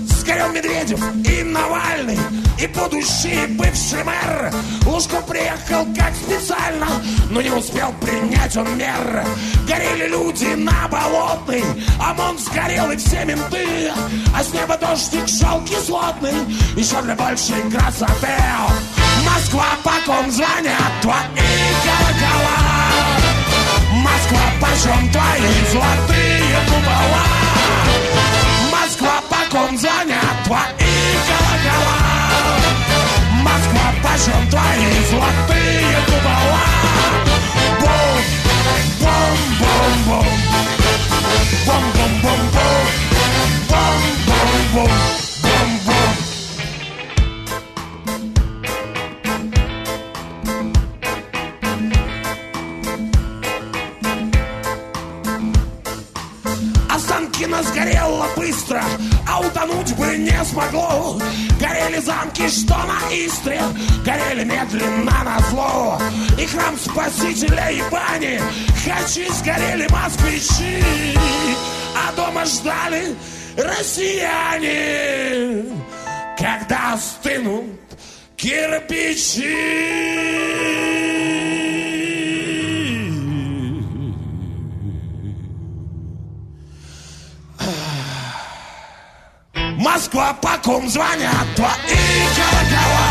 Сгорел Медведев и Навальный И будущий бывший мэр. Лужко приехал как специально Но не успел принять он мер. Горели люди на Болотной ОМОН сгорел и все менты. А с неба дождик шел кислотный Еще для большей красоты Москва, по ком звонят твои колокола. Москва, почем твои золотые купола? Москва, по ком звонят твои колокола pra jantar tá e floteia do balá. Bom, bom, bom, bom. Bom, bom, bom, bom. Bom, bom, bom. bom. Останкино сгорело быстро, а утонуть бы не смогло. Горели замки, что на Истре, горели медленно на зло. И храм Спасителя и бани, хачи сгорели москвичи, а дома ждали россияне, когда остынут кирпичи. Москва, по ком звонят твои колокола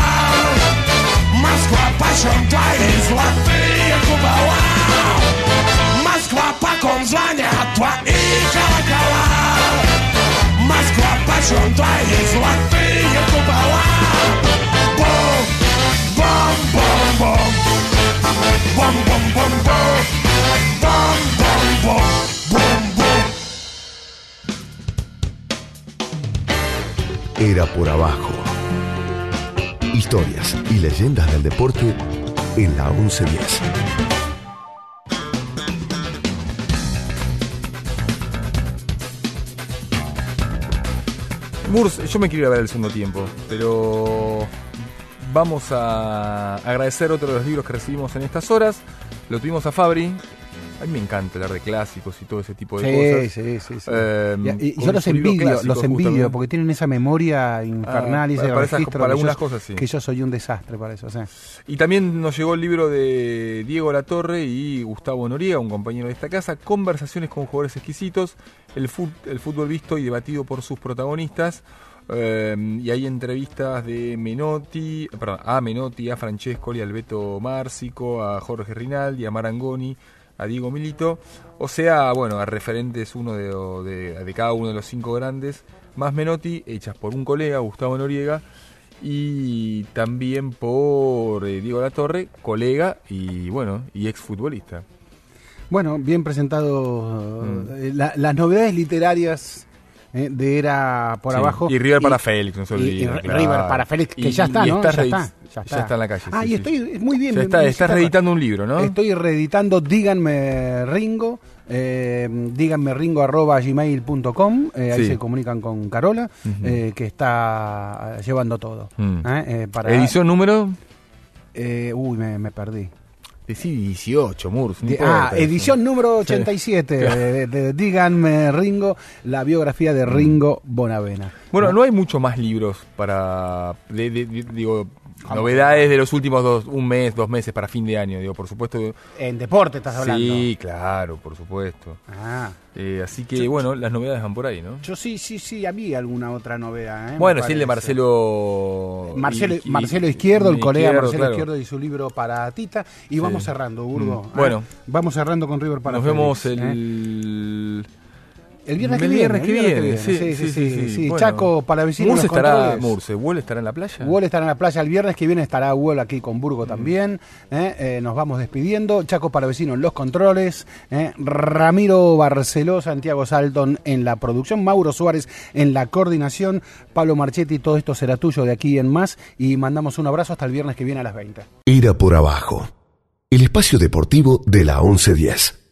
Москва, почем твои золотые купола Москва, по ком звонят твои колокола Москва, почем твои золотые купола? Бум, бум, бум, бум. Бум, бум, бум, бум. Бум, бум, бум. Era por abajo. Historias y leyendas del deporte en la 1110. Murs, yo me quiero ir a ver el segundo tiempo, pero vamos a agradecer otro de los libros que recibimos en estas horas. Lo tuvimos a Fabri. A mí me encanta hablar de clásicos y todo ese tipo de Sí, cosas. sí, sí. sí. Eh, Y- y, yo los envidio, clásico, los envidio, justamente. porque tienen esa memoria infernal y Ah, ese para esas- registro para yo- algunas cosas, sí. que yo soy un desastre para eso. sea. Y también nos llegó el libro de Diego Latorre y Gustavo Noriega, un compañero de esta casa, Conversaciones con jugadores exquisitos, el, fut- el fútbol visto y debatido por sus protagonistas. Eh, y hay entrevistas de Menotti, perdón, a Menotti, a Francescoli, al Beto Márcico, a Jorge Rinaldi, a Marangoni, a Diego Milito. O sea, bueno, a referentes uno de, de- de cada uno de los cinco grandes, más Menotti, hechas por un colega, Gustavo Noriega, y también por eh, Diego Latorre, colega y bueno, y exfutbolista. Bueno, bien presentado Mm. eh, la- las novedades literarias eh, de Era por Sí, abajo. Y River para Félix, no se y- olvida. y claro. River para Félix, que Y- ya está, y ¿no? está ya, está, ya está en la calle. Ah, sí, y sí. estoy muy bien. Ya me- está, me estás reeditando un libro, ¿no? Estoy reeditando Díganme Ringo, eh, díganme ringo arroba gmail.com, eh, ahí Sí. se comunican con Carola, eh, que está llevando todo. Mm. Eh, eh, para, Edición número. eh, uy, me, me perdí. Decí 18, Murs. no ah, edición número 87 de, de Díganme Ringo, la biografía de Ringo Bonavena. Bueno, no hay mucho más libros para. de- de- de- digo, novedades de los últimos dos, un mes, dos meses para fin de año. Digo, por supuesto. En deporte estás hablando. Sí, claro, por supuesto. Ah, Eh, así que, bueno, las novedades van por ahí, ¿no? yo sí, sí, sí, había alguna otra novedad. ¿eh? Bueno, sí, el de. Marcelo. Marcelo, y- Marcelo Izquierdo, el colega Marcelo claro. Izquierdo y su libro para Tita. Y vamos cerrando, Burgo. Mm. Bueno. Vamos cerrando con River para Nos vemos Félix, ¿eh? El. Viernes que el viene. viernes que viene. Sí, Sí, sí, sí. sí, Bueno. Chaco, en los estará. controles. Murs, ¿Wall estará en la playa? Wall estará en la playa el viernes que viene, estará Wall aquí con Mm. Burgo también. ¿eh? Eh, nos vamos despidiendo. Chaco Palavecino en los controles. ¿eh? Ramiro Barceló, Santiago Salton en la producción. Mauro Suárez en la coordinación. Pablo Marchetti, todo esto será tuyo de aquí en más. Y mandamos un abrazo hasta el viernes que viene a las 20. Era por abajo. El espacio deportivo de la 1110.